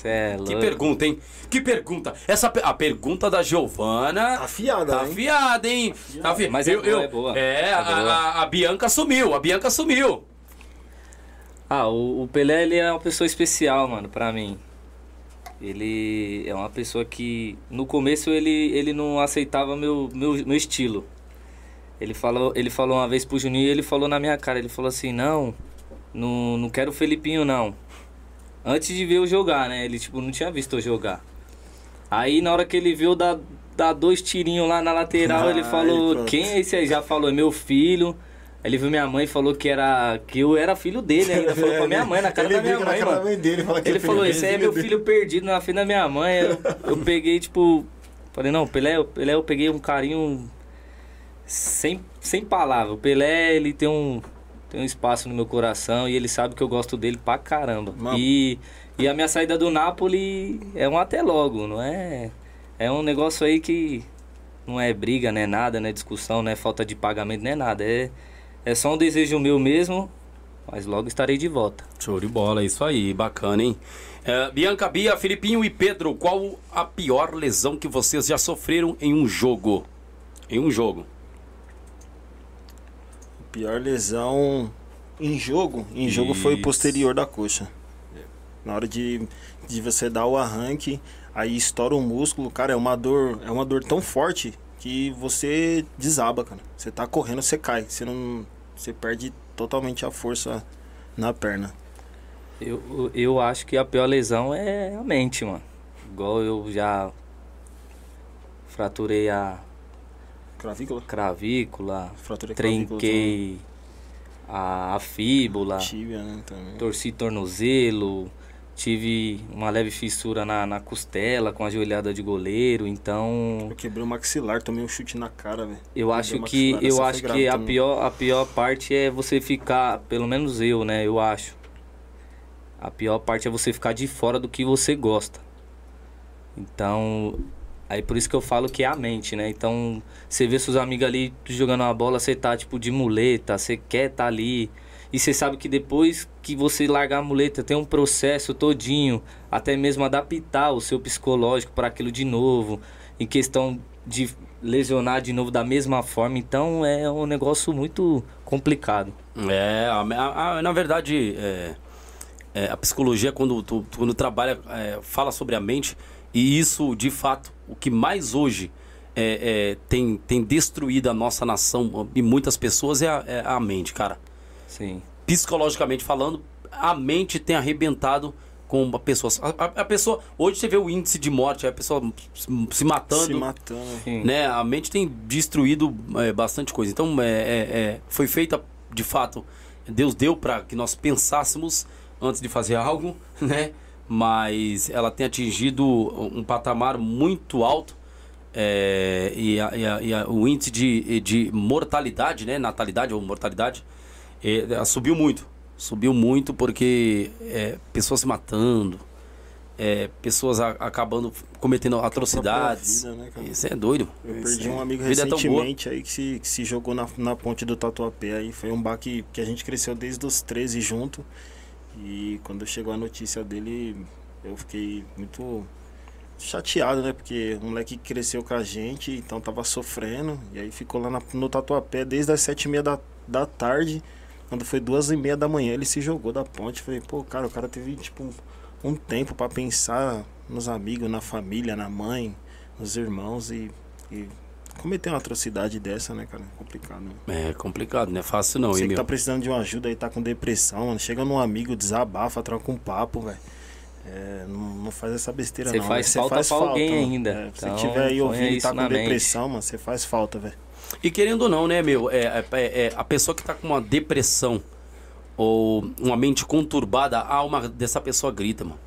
Cê é Que pergunta, hein? Que pergunta. Essa pe- a pergunta da Giovana Tá afiada, tá hein? afiada, hein? Tá afi- Mas é boa, é boa. É, É a, boa. a- a Bianca sumiu, a Bianca sumiu. Ah, o, o Pelé, ele é uma pessoa especial, mano, pra mim. Ele é uma pessoa que, no começo, ele, ele não aceitava meu, meu, meu estilo. Ele falou, ele falou uma vez pro Juninho e ele falou na minha cara, ele falou assim, não, não, não quero o Felipinho, não. Antes de ver eu jogar, né? Ele, tipo, não tinha visto eu jogar. Aí, na hora que ele viu dar, dar dois tirinhos lá na lateral, ele Ai, falou, quem é esse aí? Já falou, é meu filho. Ele viu minha mãe e falou que era que eu era filho dele ainda. Falou pra minha mãe, na cara Ele da minha mãe, mano. mãe dele, fala Ele é falou, esse dele, aí é meu dele. filho perdido na frente da minha mãe. Eu, eu peguei, tipo. Falei, não, Pelé, Pelé eu peguei um carinho sem, sem palavra. O Pelé, ele tem um, tem um espaço no meu coração e ele sabe que eu gosto dele pra caramba. Mano. E, e a minha saída do Napoli é um até logo, não é? É um negócio aí que não é briga, não é nada, não é discussão, não é falta de pagamento, não é nada. É, é só um desejo meu mesmo, mas logo estarei de volta. Show de bola, isso aí, bacana, hein? É, Bianca, Bia, Filipinho e Pedro, qual a pior lesão que vocês já sofreram em um jogo? Em um jogo. Pior lesão em jogo. Em jogo foi Isso. o posterior da coxa. Na hora de, de você dar o arranque, aí estoura o músculo, cara, é uma dor, é uma dor tão forte que você desaba, cara. Você tá correndo, você cai, você não, você perde totalmente a força na perna. Eu, eu acho que a pior lesão é a mente, mano. Igual eu já fraturei a Clavícula, cravícula, fratura trinquei a, a fíbula, tíbia, né, também. torci tornozelo, tive uma leve fissura na, na costela com a joelhada de goleiro, então Eu quebrei o maxilar, tomei um chute na cara, velho. eu acho que maxilar, eu acho que a também. pior a pior parte é você ficar, pelo menos eu, né, eu acho. A pior parte é você ficar de fora do que você gosta. Então, aí por isso que eu falo que é a mente, né? Então, você vê seus amigos ali jogando uma bola, você tá tipo de muleta, você quer tá ali. E você sabe que depois que você largar a muleta, tem um processo todinho, até mesmo adaptar o seu psicológico para aquilo de novo, em questão de lesionar de novo da mesma forma. Então, é um negócio muito complicado. É, a- a- na verdade, é, é, a psicologia, quando, tu- quando trabalha, é, fala sobre a mente, e isso, de fato, o que mais hoje é, é, tem, tem destruído a nossa nação e muitas pessoas é a, é a mente, cara. Sim. Psicologicamente falando, a mente tem arrebentado com a pessoa. A, a, pessoa. Hoje você vê o índice de morte, a pessoa se, se matando. Se matando. Sim. Né? A mente tem destruído é, bastante coisa. Então, é, é, é, foi feita, de fato, Deus deu para que nós pensássemos antes de fazer algo, né? Mas ela tem atingido um patamar muito alto é, e, a- e a- e a- o índice de, de mortalidade, né? Natalidade ou mortalidade, é, ela subiu muito. Subiu muito porque é, pessoas se matando, é, pessoas a- acabando cometendo atrocidades. vida, né? Isso é doido. Eu Isso perdi é- um amigo é recentemente aí que se, que se jogou na, na ponte do Tatuapé. Aí foi um baque que a gente cresceu desde os 13 junto. E quando chegou a notícia dele, eu fiquei muito chateado, né? Porque o moleque cresceu com a gente, então tava sofrendo. E aí ficou lá na- no Tatuapé desde as sete e meia da, da tarde. Quando foi duas e meia da manhã, ele se jogou da ponte. Falei, pô, cara, o cara teve tipo um, tempo pra pensar nos amigos, na família, na mãe, nos irmãos e, e cometer uma atrocidade dessa, né, cara? É complicado. Né? É complicado, não é fácil não, Você hein, que meu? tá precisando de uma ajuda aí, tá com depressão, mano. Chega num amigo, desabafa, troca um papo, velho. É, não, não faz essa besteira Você não. faz Você falta pra alguém mano. ainda. É, se Então, tiver aí ponha ouvindo e tá com na mente. depressão, mano, você faz falta, velho. E querendo ou não, né, meu? É, é- é- a pessoa que tá com uma depressão ou uma mente conturbada, a alma dessa pessoa grita, mano.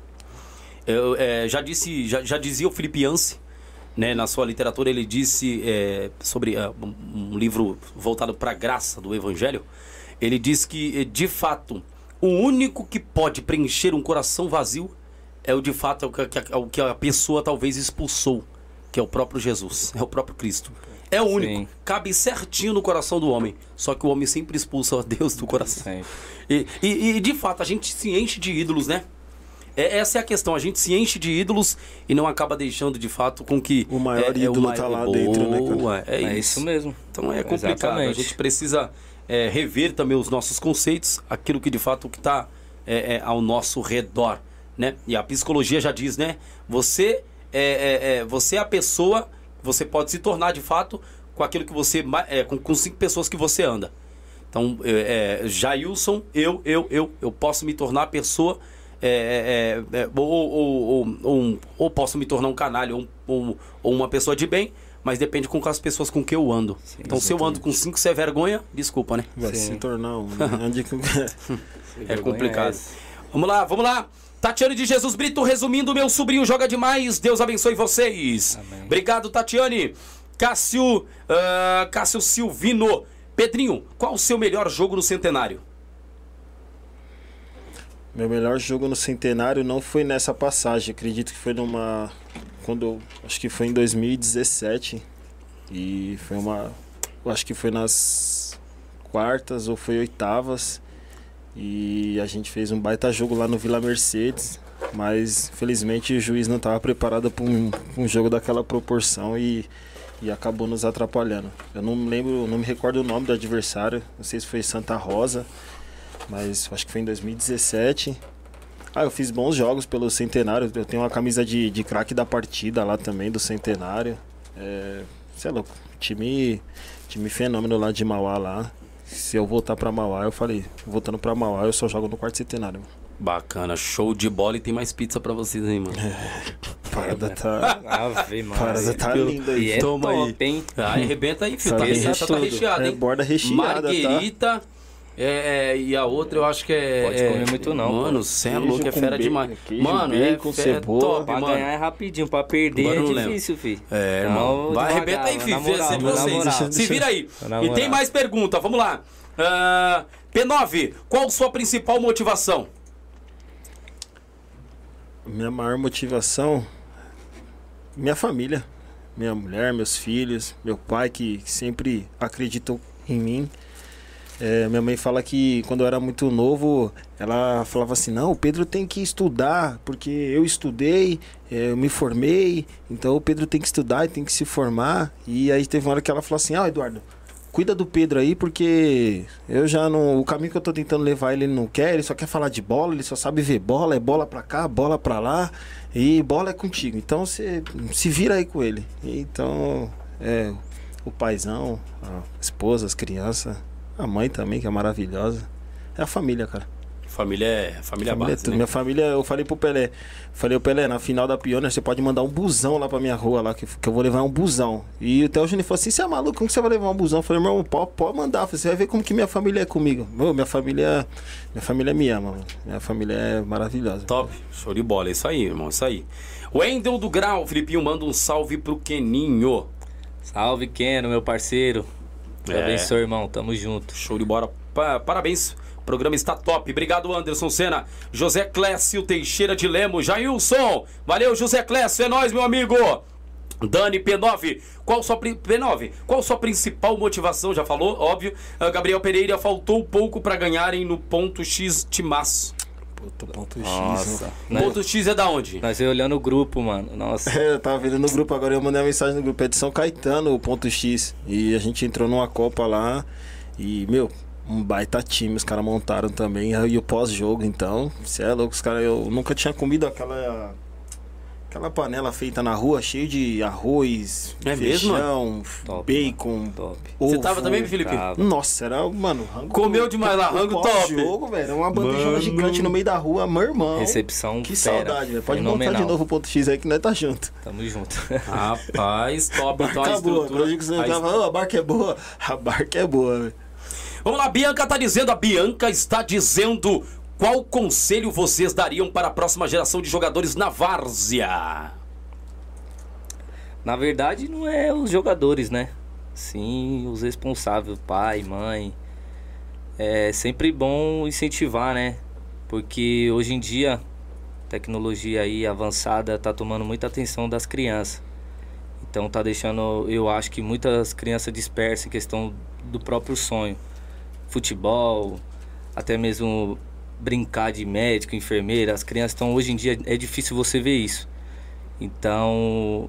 Eu é, já disse, já, já dizia o Felipe Yance, né, na sua literatura, ele disse é, sobre é, um, livro voltado para a graça do Evangelho. Ele diz que, eh, de fato, o único que pode preencher um coração vazio é o de fato é o que, é o que a pessoa talvez expulsou, que é o próprio Jesus, é o próprio Cristo. É o único. Sim. Cabe certinho no coração do homem. Só que o homem sempre expulsa Deus do coração. E, e- e, de fato, a gente se enche de ídolos, né? É- essa é a questão. A gente se enche de ídolos e não acaba deixando, de fato, com que... O maior é, é ídolo mai- tá lá Boa, dentro, né, cara? É, É isso. isso mesmo. Então é complicado. Exatamente. A gente precisa é, rever também os nossos conceitos, aquilo que de fato que está ao nosso redor, né? E a psicologia já diz, né? Você é, é, é, você é a pessoa, você pode se tornar de fato com aquilo que você é, com, com cinco pessoas que você anda. Então, é, é, Jailson, eu, eu, eu, eu posso me tornar a pessoa. É, é, é, ou, ou, ou, ou, ou posso me tornar um canalha ou, ou, ou uma pessoa de bem, mas depende com as pessoas com que eu ando. então, se eu ando com cinco, você é vergonha, desculpa, né? Vai Sim. se tornar um. né? É complicado. Vamos lá, vamos lá. Tatiane de Jesus Brito, resumindo, meu sobrinho joga demais. Deus abençoe vocês. Amém. Obrigado, Tatiane. Cássio, ah, Cássio Silvino. Pedrinho, qual o seu melhor jogo no centenário? Meu melhor jogo no centenário não foi nessa passagem. Acredito que foi numa. Quando. Acho que foi em 2017. E foi uma. Acho que foi nas quartas ou foi oitavas. E a gente fez um baita jogo lá no Vila Mercedes. Mas felizmente o juiz não estava preparado para um, um jogo daquela proporção e, e acabou nos atrapalhando. Eu não lembro, não me recordo o nome do adversário. Não sei se foi Santa Rosa. Mas acho que foi em 2017. Ah, eu fiz bons jogos pelo Centenário. Eu tenho uma camisa de, de craque da partida lá também, do Centenário. É, você é louco. Time, time fenômeno lá de Mauá lá. Se eu voltar pra Mauá, eu falei, voltando pra Mauá, eu só jogo no quarto centenário. mano. Bacana, show de bola e tem mais pizza pra vocês aí, mano. A parada tá. Ave a parada Maria. tá linda aí. E é Toma aí. top, hein? Aí arrebenta aí, filho. Tá, recheado, tá recheado, É hein? borda recheada, tá? Marguerita. é, é, e a outra eu acho que é. Pode é- comer muito não, Mano, você é louco, é com fera demais. queijo, mano, bacon, é, é cebola. top, Pra mano. ganhar é rapidinho, pra perder Mano, é difícil, filho. É, Então, irmão. Vai, arrebenta aí, na vocês. Se vira aí. E tem mais pergunta, vamos lá. Ah, P9, qual sua principal motivação? Minha maior motivação, minha família, minha mulher, meus filhos, meu pai que sempre acreditou em mim. É, minha mãe fala que quando eu era muito novo, ela falava assim: não, o Pedro tem que estudar, porque eu estudei, é, eu me formei, então o Pedro tem que estudar e tem que se formar. E aí teve uma hora que ela falou assim: ah, Eduardo, cuida do Pedro aí, porque eu já não. O caminho que eu tô tentando levar ele, ele não quer, ele só quer falar de bola, ele só sabe ver bola, é bola pra cá, bola pra lá, e bola é contigo. Então você se vira aí com ele. Então É o paizão, a esposa, as crianças, a mãe também, que é maravilhosa. É a família, cara. Família é família, Família é base, tudo. né? Minha família, eu falei pro Pelé. Falei, ô Pelé, na final da Pioneer, você pode mandar um busão lá pra minha rua lá, que, que eu vou levar um busão. E até o Juninho falou assim: você é maluco, como que você vai levar um busão? Eu falei, meu irmão, pode, pode mandar. Você vai ver como que minha família é comigo. Meu, minha família. Minha família me ama, mano. Minha família é maravilhosa. Top, show de bola, é isso aí, irmão, isso aí. Wendel do Grau, Filipinho, manda um salve pro Keninho. Salve, Keno, meu parceiro. Deus É. abençoe, irmão. Tamo junto. Show de bola. Pa- parabéns. O programa está top. Obrigado, Anderson Senna. José Clécio Teixeira de Lemos. Jailson. Valeu, José Clécio. É nóis, meu amigo. Dani P9, qual sua pri- P9? Qual sua principal motivação? Já falou, óbvio. Ah, Gabriel Pereira faltou pouco para ganharem no ponto X Timaço. Puta, ponto X. Nossa. né? Ponto X é da onde? nós aí olhando o grupo, mano. Nossa. É, eu tava vendo no grupo agora, eu mandei uma mensagem no grupo, é de São Caetano, o ponto X. E a gente entrou numa Copa lá e, meu, um baita time, os caras montaram também. E o pós-jogo, então, você é louco, os caras, eu nunca tinha comido aquela. Aquela panela feita na rua, cheio de arroz, É feijão, Top, bacon, Top. Você ovo. tava também, Felipe? Tava. Nossa, era, mano, rango. Comeu demais lá, rango top. jogo, velho. Uma bandejona gigante no meio da rua, meu irmão. Recepção Que fera. saudade, velho. Pode montar Fenomenal. de novo o ponto X aí que nós tá junto. Tamo junto. Rapaz, top. Então a boa. estrutura. Quando eu digo que você a tava, "Ô, a barca é boa. A barca é boa, velho. Vamos lá, Bianca tá dizendo, a Bianca está dizendo qual conselho vocês dariam para a próxima geração de jogadores na várzea? Na verdade, não é os jogadores, né? Sim, os responsáveis, pai, mãe. É sempre bom incentivar, né? Porque hoje em dia, tecnologia aí avançada tá tomando muita atenção das crianças. Então tá deixando, eu acho que muitas crianças dispersas em questão do próprio sonho. Futebol, até mesmo brincar de médico, enfermeira. As crianças estão hoje em dia é difícil você ver isso. Então,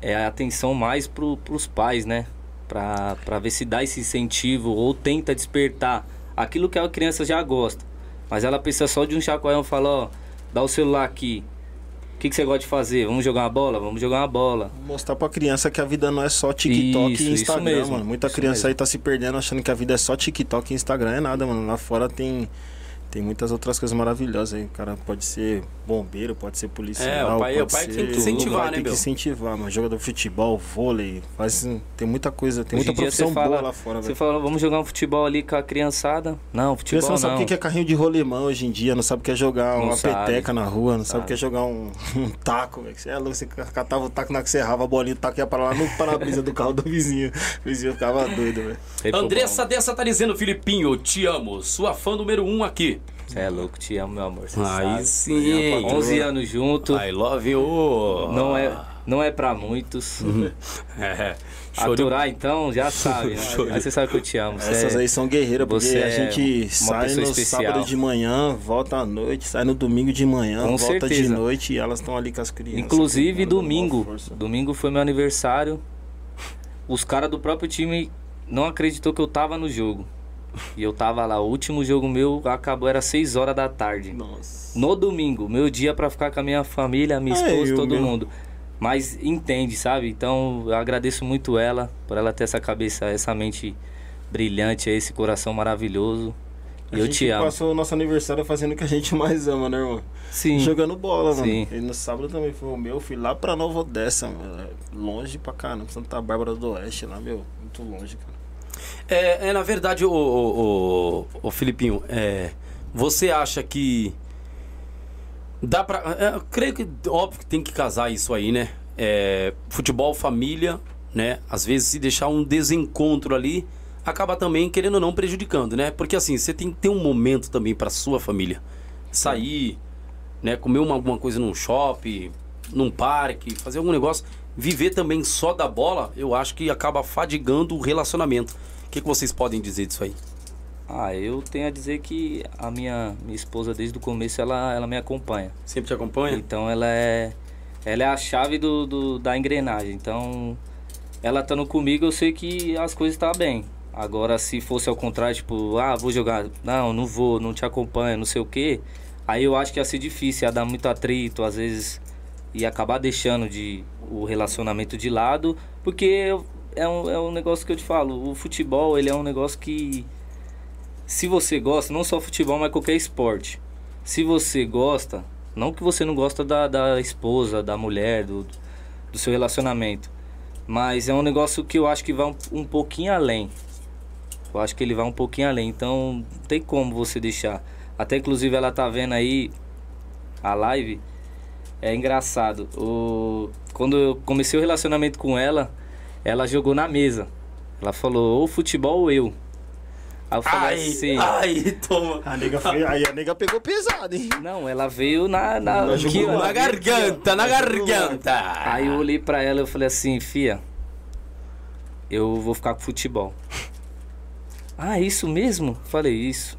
é a atenção mais pro, pros pais, né? Pra, pra ver se dá esse incentivo ou tenta despertar aquilo que a criança já gosta. Mas ela precisa só de um chacoalhão e fala, ó, dá o celular aqui. O que, que você gosta de fazer? Vamos jogar uma bola? Vamos jogar uma bola. Mostrar pra criança que a vida não é só TikTok Isso, e Instagram, mano. Muita criança mesmo. aí tá se perdendo achando que a vida é só TikTok e Instagram. É nada, mano. Lá fora tem, tem muitas outras coisas maravilhosas aí. O cara pode ser bombeiro, pode ser policial. É, o pai- pode o pai ser tem que incentivar, O pai né, Tem meu? que incentivar, mano. Jogador de futebol, vôlei. Faz, tem muita coisa, tem Hoje muita profissão fala- boa lá fora, Você velho. fala, vamos jogar um futebol ali com a criançada? Não, futebol Criança não sabe o não. que é carrinho de rolemão hoje em dia, não sabe o que é jogar Não uma sabe. peteca na rua, não sabe o que é jogar um, um taco, velho. Você é louco, você catava o taco na que você errava a bolinha, o taco ia para lá no para-brisa do carro do vizinho. O vizinho ficava doido, velho. Andressa dessa tá dizendo, Filipinho, te amo. Sua fã número um aqui. Você é louco, te amo, meu amor. Aí sabe. sim. 11 anos junto. I love you. Não é, não é pra muitos. É. Show de... Aturar, então, já sabe. né? De- Aí você sabe que eu te amo. Você Essas é- aí são guerreiras, porque você a é gente uma sai no especial. sábado de manhã, volta à noite, sai no domingo de manhã, Com volta de certeza. noite e elas estão ali com as crianças. Inclusive, domingo. Domingo foi meu aniversário. Os caras do próprio time não acreditou que eu tava no jogo. E eu tava lá. O último jogo meu acabou, era 6 horas da tarde. Nossa. No domingo, meu dia pra ficar com a minha família, minha É, esposa, todo mesmo. mundo. Mas entende, sabe? Então eu agradeço muito ela por ela ter essa cabeça, essa mente brilhante, esse coração maravilhoso. E A eu te amo. passou o nosso aniversário fazendo o que a gente mais ama, né, irmão? Sim. Jogando bola, mano. Sim. E no sábado também foi o meu, fui lá pra Nova Odessa, mano. Longe pra caramba, Santa Bárbara do Oeste lá, meu. Muito longe, cara. É, é, na verdade, o, o, o, Filipinho, é, você acha que dá pra. é, eu creio que, óbvio que tem que casar isso aí, né? É, futebol, família, né? Às vezes, se deixar um desencontro ali, acaba também, querendo ou não, prejudicando, né? Porque assim, você tem que ter um momento também pra sua família. Sair, né? Comer uma, alguma coisa num shopping, num parque, fazer algum negócio. Viver também só da bola, eu acho que acaba fadigando o relacionamento. O que, que vocês podem dizer disso aí? Ah, eu tenho a dizer que a minha, minha esposa, desde o começo, ela, ela me acompanha. Sempre te acompanha? Então ela é. Ela é a chave do, do- da engrenagem. Então, ela estando comigo, eu sei que as coisas estão bem. Agora, se fosse ao contrário, tipo, ah, vou jogar. Não, não vou, não te acompanho, não sei o quê. Aí eu acho que ia ser difícil, ia dar muito atrito, às vezes e acabar deixando de o relacionamento de lado, porque é um, é um negócio que eu te falo, o futebol ele é um negócio que se você gosta, não só futebol, mas qualquer esporte. Se você gosta, não que você não gosta da, da esposa, da mulher, do, do seu relacionamento, mas é um negócio que eu acho que vai um, um pouquinho além. Eu acho que ele vai um pouquinho além, então não tem como você deixar. Até inclusive ela tá vendo aí a live. É engraçado. O, quando eu comecei o relacionamento com ela, ela jogou na mesa. Ela falou, ou futebol ou eu. Aí eu falei Ai, assim. ai, toma. A nega foi, aí a nega pegou pesado, hein? Não, ela veio na. na aqui, ó. Na garganta, na garganta. Aí eu olhei pra ela e eu falei assim, fia, eu vou ficar com futebol. Ah, isso mesmo? Falei, isso.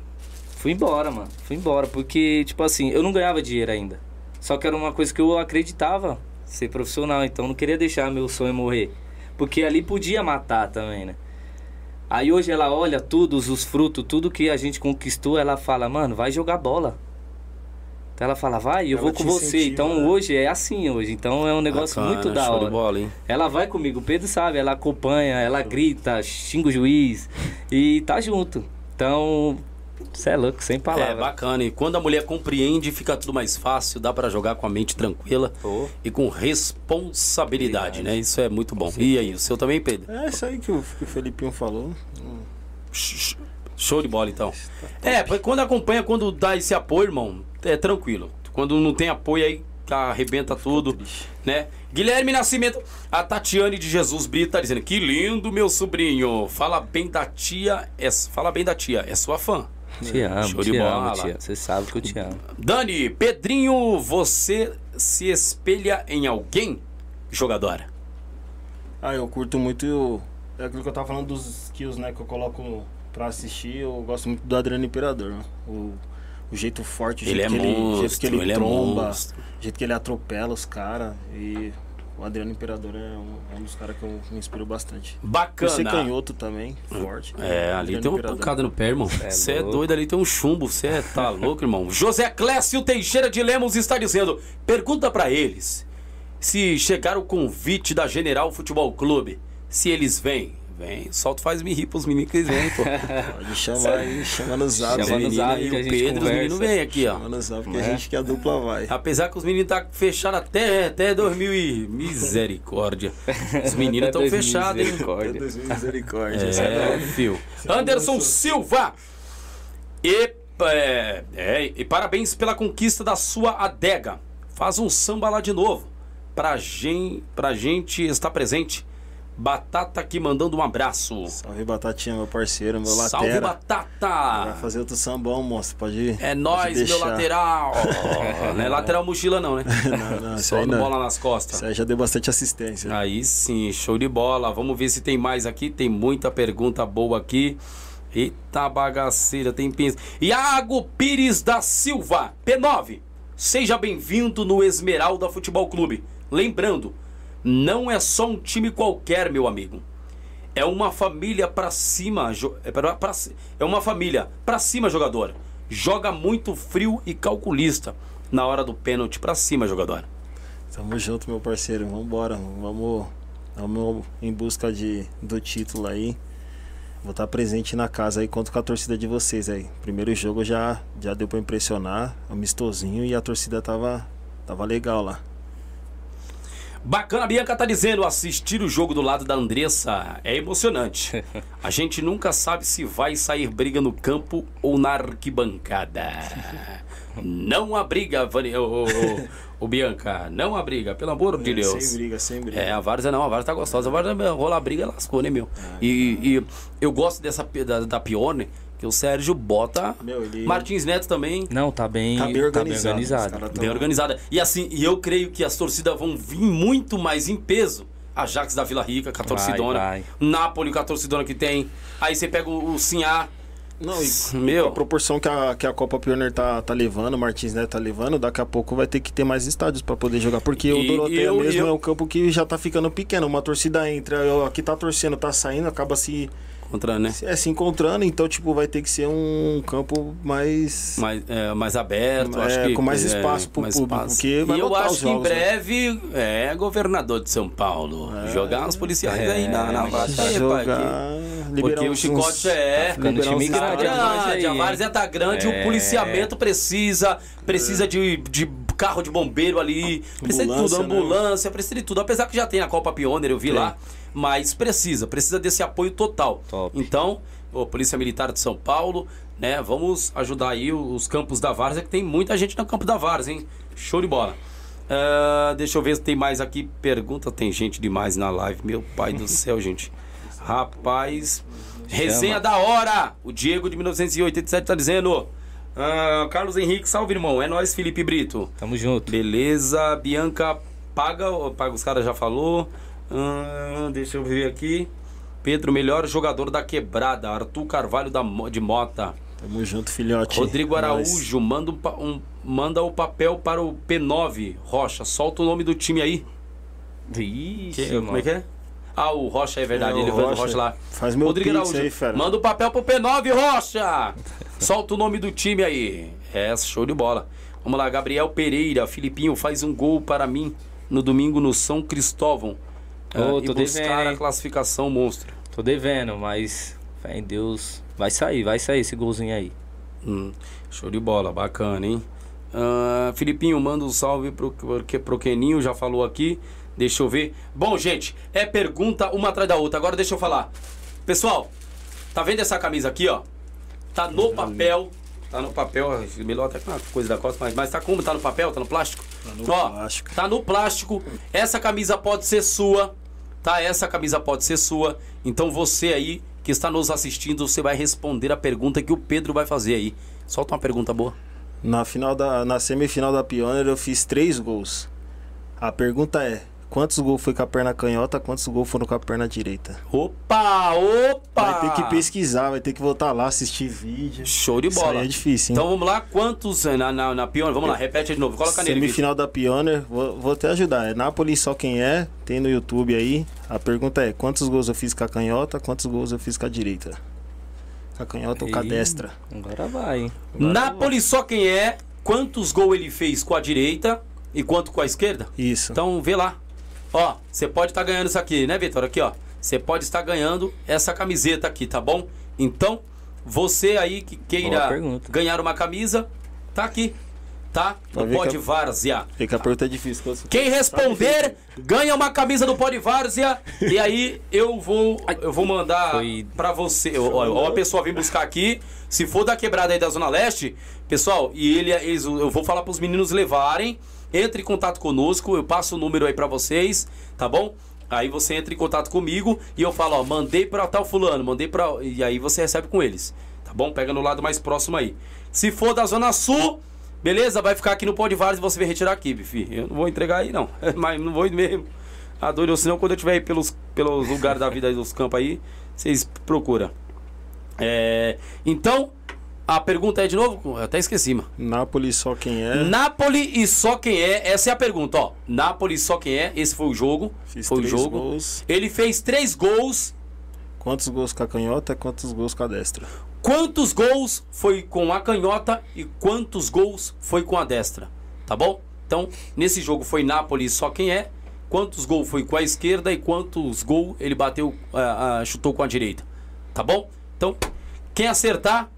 Fui embora, mano. Fui embora, porque, tipo assim, eu não ganhava dinheiro ainda. Só que era uma coisa que eu acreditava ser profissional, então eu não queria deixar meu sonho morrer. Porque ali podia matar também, né? Aí hoje ela olha tudo, os frutos, tudo que a gente conquistou, ela fala, mano, vai jogar bola. Então ela fala, vai, eu Ela vou com você. Então né? hoje é assim hoje. Então é um negócio Bacana, muito da hora. bola, hein? Ela vai comigo, o Pedro sabe, ela acompanha, ela grita, xinga o juiz e tá junto. Então, você é louco, sem É palavras. bacana. E quando a mulher compreende, fica tudo mais fácil, dá pra jogar com a mente tranquila Pô. e com responsabilidade, né? Isso é muito bom. E aí, o seu também, Pedro? É isso aí que o, que o Felipinho falou. Sh- Show de bola, então. É, porque quando acompanha, quando dá esse apoio, irmão, é tranquilo. Quando não tem apoio, aí arrebenta tudo, triste. né? Guilherme Nascimento, a Tatiane de Jesus Brito tá dizendo, que lindo, meu sobrinho. Fala bem da tia, é, fala bem da tia, é sua fã. Te amo, Show de te bola. amo, tia. Você sabe que eu te amo. Dani, Pedrinho, você se espelha em alguém, jogadora? Ah, eu curto muito. É aquilo que eu tava falando dos skills, né? Que eu coloco pra assistir. Eu gosto muito do Adriano Imperador. né? O, o jeito forte, o Ele jeito, é que, ele, o jeito que monstro, ele, ele é tromba, monstro. o jeito que ele atropela os caras. E o Adriano Imperador é um, é um dos caras que eu me inspiro bastante. Por ser Bacana. canhoto também, forte. É, ali Adriano tem uma Imperador. pancada no pé, irmão. É Você é, louco. doido, ali tem um chumbo. Você é, tá louco, irmão. José Clécio Teixeira de Lemos está dizendo: pergunta pra eles se chegar o convite da General Futebol Clube, se eles vêm. Vem, solta faz me rir pros meninos que eles vêm, pô. Pode chamar aí, chama no zap. Chama Os no zap a o Pedro, os conversa. meninos vêm aqui, ó. Chama no zap que É. a gente que a dupla vai. Apesar que os meninos tá fechados até, até 2000 e... Misericórdia. Os meninos estão fechados, hein? misericórdia. Misericórdia. É, fio. Anderson Silva. E, é, é, e parabéns pela conquista da sua adega. Faz um samba lá de novo. Pra gente, pra gente estar presente. Batata aqui mandando um abraço. Salve Batatinha, meu parceiro, meu Salve, latera. Vai Batata! fazer outro sambão, moço. Pode ir. É nóis, meu lateral! não é lateral mochila, não, né? Não, não, Só não. bola nas costas. Isso aí já deu bastante assistência. Aí sim, show de bola. Vamos ver se tem mais aqui. Tem muita pergunta boa aqui. Eita bagaceira, tem pins. Iago Pires da Silva, P9. Seja bem-vindo no Esmeralda Futebol Clube. Lembrando, não é só um time qualquer, meu amigo. É uma família pra cima, é, pra, é uma família pra cima, jogador. Joga muito frio e calculista na hora do pênalti pra cima, jogador. Tamo junto, meu parceiro. Vambora. Vamos, vamos em busca de, do título aí. Vou estar presente na casa aí, conto com a torcida de vocês aí. Primeiro jogo já, já deu pra impressionar, amistosinho, e a torcida tava, tava legal lá. Bacana, a Bianca tá dizendo, assistir o jogo do lado da Andressa é emocionante. A gente nunca sabe se vai sair briga no campo ou na arquibancada. Não há briga, Vani... ô, ô, Bianca, não há briga, pelo amor de Deus. É, Sem briga, sem briga. É, a Várzea não, a Várzea tá gostosa. A Várzea rolar briga, lascou, né, meu? E, e eu gosto dessa da, da Pione, que o Sérgio bota. Meu, ele- Martins Neto também. Não, tá bem, Tá bem organizado. Os organizado. caras tão- Bem organizada. E assim, e eu creio que as torcidas vão vir muito mais em peso. Ajax da Vila Rica, com a Vai, torcidona. vai. Napoli com a torcidona que tem. Aí você pega o, o Sinhá. Não, e Meu. a proporção que a, que a Copa Pioneer tá, tá levando, o Martins Neto tá levando, daqui a pouco vai ter que ter mais estádios pra poder jogar. Porque o E- Doroteia e eu- mesmo eu- é um campo que já tá ficando pequeno. Uma torcida entra, eu- aqui tá torcendo, tá saindo, acaba se, Contra, né? se, é, se encontrando. Então, tipo, vai ter que ser um campo mais. mais, é, mais aberto, É, acho que com mais é, espaço pro mais público, espaço. porque vai E eu acho os que em jogos, né? breve é governador de São Paulo. Jogar os policiais É, aí na, na pai, jogar. Porque o chicote uns- é. liberar time Tá grande, a várzea tá grande, É. o policiamento precisa, precisa de, de carro de bombeiro ali, precisa de tudo, Ambulância, né? precisa de tudo. Apesar que já tem a Copa Pioneer, eu vi Tem. lá, mas precisa, precisa desse apoio total. Top. Então, o Polícia Militar de São Paulo, né, vamos ajudar aí os campos da Várzea, que tem muita gente no campo da Várzea, hein? Show de bola. Ah, deixa eu ver se tem mais aqui pergunta. Tem gente demais na live, meu pai do céu, gente. Rapaz, resenha da hora. O Diego de 1987 tá dizendo. Ah, Carlos Henrique, salve irmão. É nós, Felipe Brito. Tamo junto. Beleza, Bianca paga, paga os caras já falou. Ah, deixa eu ver aqui. Pedro, melhor jogador da quebrada. Arthur Carvalho da, de Mota. Tamo junto, filhote. Rodrigo Nós. Araújo, manda, um, um- manda o papel para o P9. Rocha, solta o nome do time aí. Ixi, Que- como é que é? Ah, o Rocha é verdade, É, ele Rocha. Rocha lá. Faz meu Rodrigo Araújo, aí, fera. manda o papel pro P9, Rocha! Solta o nome do time aí. É, show de bola. Vamos lá, Gabriel Pereira, Filipinho faz um gol para mim no domingo no São Cristóvão. Ah, e tô buscar devendo, a classificação monstro. Tô devendo, mas fé em Deus. Vai sair, vai sair esse golzinho aí. Hum, show de bola, bacana, hein? Ah, Filipinho, manda um salve pro, pro, pro Keninho, já falou aqui. Deixa eu ver. Bom, gente, é pergunta uma atrás da outra. Agora deixa eu falar. Pessoal, tá vendo essa camisa aqui, ó? Tá no papel. Tá no papel, melhor até com uma coisa da costa, mas, mas tá como? Tá no papel? Tá no plástico? Tá no ó, plástico. Tá no plástico. Essa camisa pode ser sua, tá? Essa camisa pode ser sua. Então você aí que está nos assistindo, você vai responder a pergunta que o Pedro vai fazer aí. Solta uma pergunta boa. Na, final da, na semifinal da Pioneer eu fiz três gols. A pergunta é: quantos gols foi com a perna canhota, quantos gols foram com a perna direita? Opa, opa! Vai ter que pesquisar, vai ter que voltar lá, assistir vídeo. Show de Isso bola. aí é difícil, hein? Então vamos lá, quantos na, na, na Pioneer? Vamos lá, repete de novo. Coloca nele. Vitor. Semifinal da Pioneer, vou, vou te ajudar. É Napoli só quem é, tem no YouTube aí. A pergunta é: quantos gols eu fiz com a canhota, quantos gols eu fiz com a direita? Com a canhota ou com a destra? Agora vai, hein? Napoli só quem é, quantos gols ele fez com a direita e quanto com a esquerda? Isso. Então vê lá. Ó, você pode estar ganhando isso aqui, né, Vitor? Aqui, ó. Você pode estar ganhando essa camiseta aqui, tá bom? Então, você aí que queira ganhar uma camisa, tá aqui. Tá? No Pode que- Várzea. Que a pergunta é difícil. Quem responder ganha uma camisa do Pode Várzea e aí eu vou eu vou mandar Foi- pra você. Ou a pessoa vem buscar aqui, se for da quebrada aí da Zona Leste, pessoal, e ele eles, eu vou falar pros meninos levarem. Entre em contato conosco, eu passo o número aí pra vocês, tá bom? Aí você entra em contato comigo e eu falo, ó, mandei pra tal fulano, mandei pra e aí você recebe com eles. Tá bom? Pega no lado mais próximo aí. Se for da Zona Sul, Beleza? Vai ficar aqui no Pó de Vários e você vai retirar aqui, Bifi. Eu não vou entregar aí, não. Mas não vou mesmo. A dor, ou senão quando eu estiver aí pelos, pelos lugares da vida aí, dos campos aí, vocês procuram. É, então, a pergunta é de novo? Eu até esqueci, mano. Napoli só quem é. Napoli e só quem é? Essa é a pergunta, ó. Napoli só quem é? Esse foi o jogo. Fiz foi o jogo. gols. Ele fez três gols. Quantos gols com a canhota, quantos gols com a destra? Quantos gols foi com a canhota e quantos gols foi com a destra? Tá bom? Então, nesse jogo foi Napoli só quem é. Quantos gols foi com a esquerda e quantos gols ele bateu, ah, ah, chutou com a direita? Tá bom? Então, quem acertar,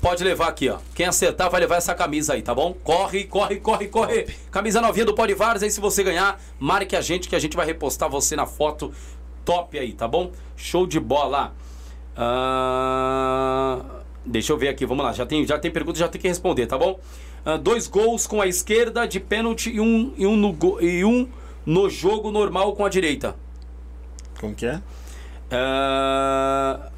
pode levar aqui, ó. Quem acertar vai levar essa camisa aí, tá bom? Corre, corre, corre, corre. Camisa novinha do Pode Vários, aí se você ganhar, marque a gente que a gente vai repostar você na foto top aí, tá bom? Show de bola. Ah, deixa eu ver aqui, vamos lá. Já tem, já tem pergunta, já tem que responder, tá bom? Ah, dois gols com a esquerda de pênalti e um, e, um no, go- e um no jogo normal com a direita. Como que é? Ah,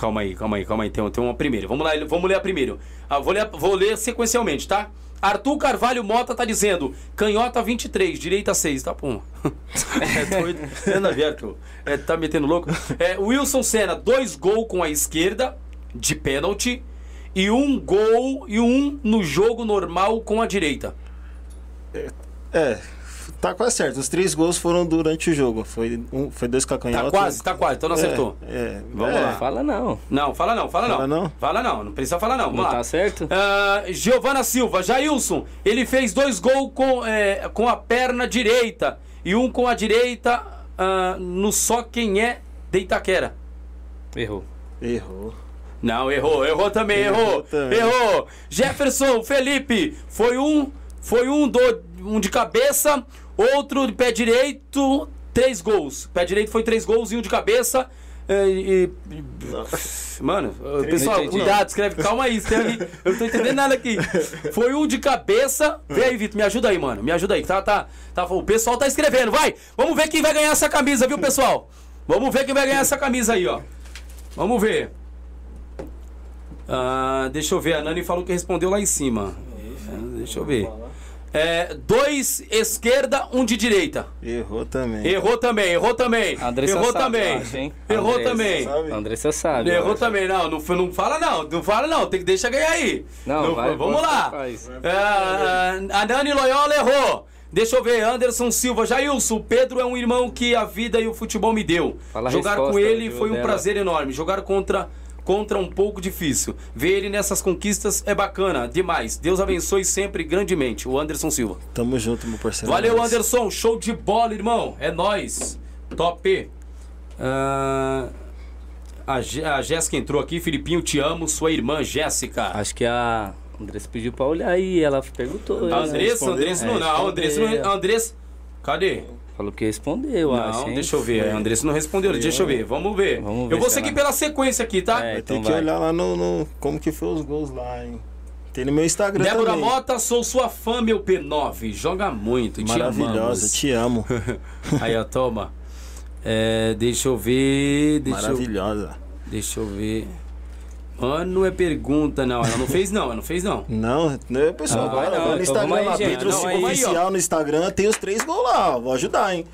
Calma aí, calma aí, calma aí. Tem, tem uma primeira. Vamos lá, vamos ler a primeira. Ah, vou, ler, vou ler sequencialmente, tá? Arthur Carvalho Mota tá dizendo, canhota 23, direita 6, tá bom. é doido. Nada ver, Arthur. É, tá metendo louco. É, Wilson Senna, dois gols com a esquerda, de pênalti, e um gol e um no jogo normal com a direita. É, tá quase certo. Os três gols foram durante o jogo. Foi, um, foi dois Tá cacanhotos. quase, tá quase, então não acertou. É, é. Vamos É. lá. Fala não. Não, fala não, fala não. Fala não? Fala não, não precisa falar não. Vamos Não lá. tá certo? Ah, Giovana Silva, Jailson, ele fez dois gols com, é, com a perna direita e um com a direita ah, no só quem é de Itaquera. Errou. Errou. Não, errou, errou também, errou, Errou também. errou. Jefferson, Felipe, foi um, foi um, do, um de cabeça, outro de pé direito, três gols. Pé direito foi três gols e um de cabeça. é, e- e- mano, pessoal, cuidado, escreve, calma aí, escreve, eu não tô entendendo nada aqui. Foi um de cabeça. Vem aí, Vitor, me ajuda aí, mano, me ajuda aí. Tá, tá, tá, o pessoal tá escrevendo, vai. Vamos ver quem vai ganhar essa camisa, viu, pessoal? Vamos ver quem vai ganhar essa camisa aí, ó. Vamos ver. Ah, deixa eu ver, a Nani falou que respondeu lá em cima. Ah, deixa eu ver. É, dois esquerda, um de direita. Errou também. Errou também, errou também. Andressa errou sabe, também. acho, hein? Errou Andressa, também. sabe? Andressa sabe. Errou também, não, não, não fala não, não fala não, tem que deixar ganhar aí. Não, vai, vamos lá. Ah, a Nani Loyola errou. Deixa eu ver, Anderson Silva, Jailson, o Pedro é um irmão que a vida e o futebol me deu. Fala Jogar com resposta, ele viu, foi um dela. prazer enorme. Jogar contra contra um pouco difícil. Ver ele nessas conquistas é bacana, demais. Deus abençoe sempre grandemente. O Anderson Silva. Tamo junto, meu parceiro. Valeu, Nós. Anderson. Show de bola, irmão. É nóis. Top. Ah, a, Jéssica entrou aqui. Filipinho, te amo. Sua irmã, Jéssica. Acho que a Andressa pediu pra olhar aí, ela perguntou. A né? Andressa, respondeu? Andressa não, É, não. Andressa, não, respondeu. Andressa, cadê? Falou que respondeu, acho. Não, deixa eu ver. A Andressa não respondeu. Deixa eu ver. Vamos ver. Vamos ver eu vou se seguir ela- pela sequência aqui, tá? É, então ter que vai. olhar lá no, no- Como que foi os gols lá, hein? Tem no meu Instagram Débora também. Mota, sou sua fã, meu P9. Joga muito, te Maravilhosa, te amo. Aí, ó, toma. É, deixa eu ver. Deixa eu, Maravilhosa. deixa eu ver. Mano, é pergunta, não. Ela não fez, não. Ela não fez, não. Não, né, pessoal, Ah, vai não, vai no então Instagram lá, gente. Pedro Não, Silva aí, ó. Oficial no Instagram, tem os três gols lá, ó, vou ajudar, hein.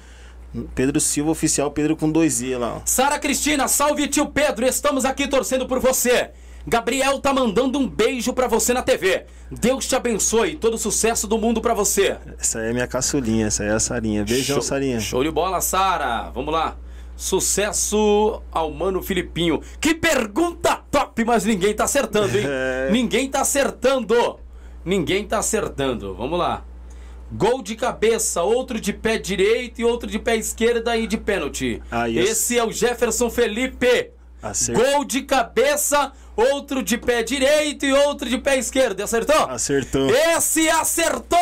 Pedro Silva Oficial, Pedro com dois I lá, ó. Sara Cristina, salve tio Pedro, estamos aqui torcendo por você. Gabriel tá mandando um beijo pra você na TV. Deus te abençoe, todo sucesso do mundo pra você. Essa aí é minha caçulinha, essa aí é a Sarinha. Beijão, show, Sarinha. Show de bola, Sara. Vamos lá. Sucesso ao Mano Filipinho. Que pergunta top, mas ninguém tá acertando, hein? É. Ninguém tá acertando. Ninguém tá acertando. Vamos lá. Gol de cabeça, outro de pé direito e outro de pé esquerda e de pênalti. Aí, esse- Esse é o Jefferson Felipe. Gol de cabeça, outro de pé direito e outro de pé esquerdo. Acertou? Acertou. Esse acertou!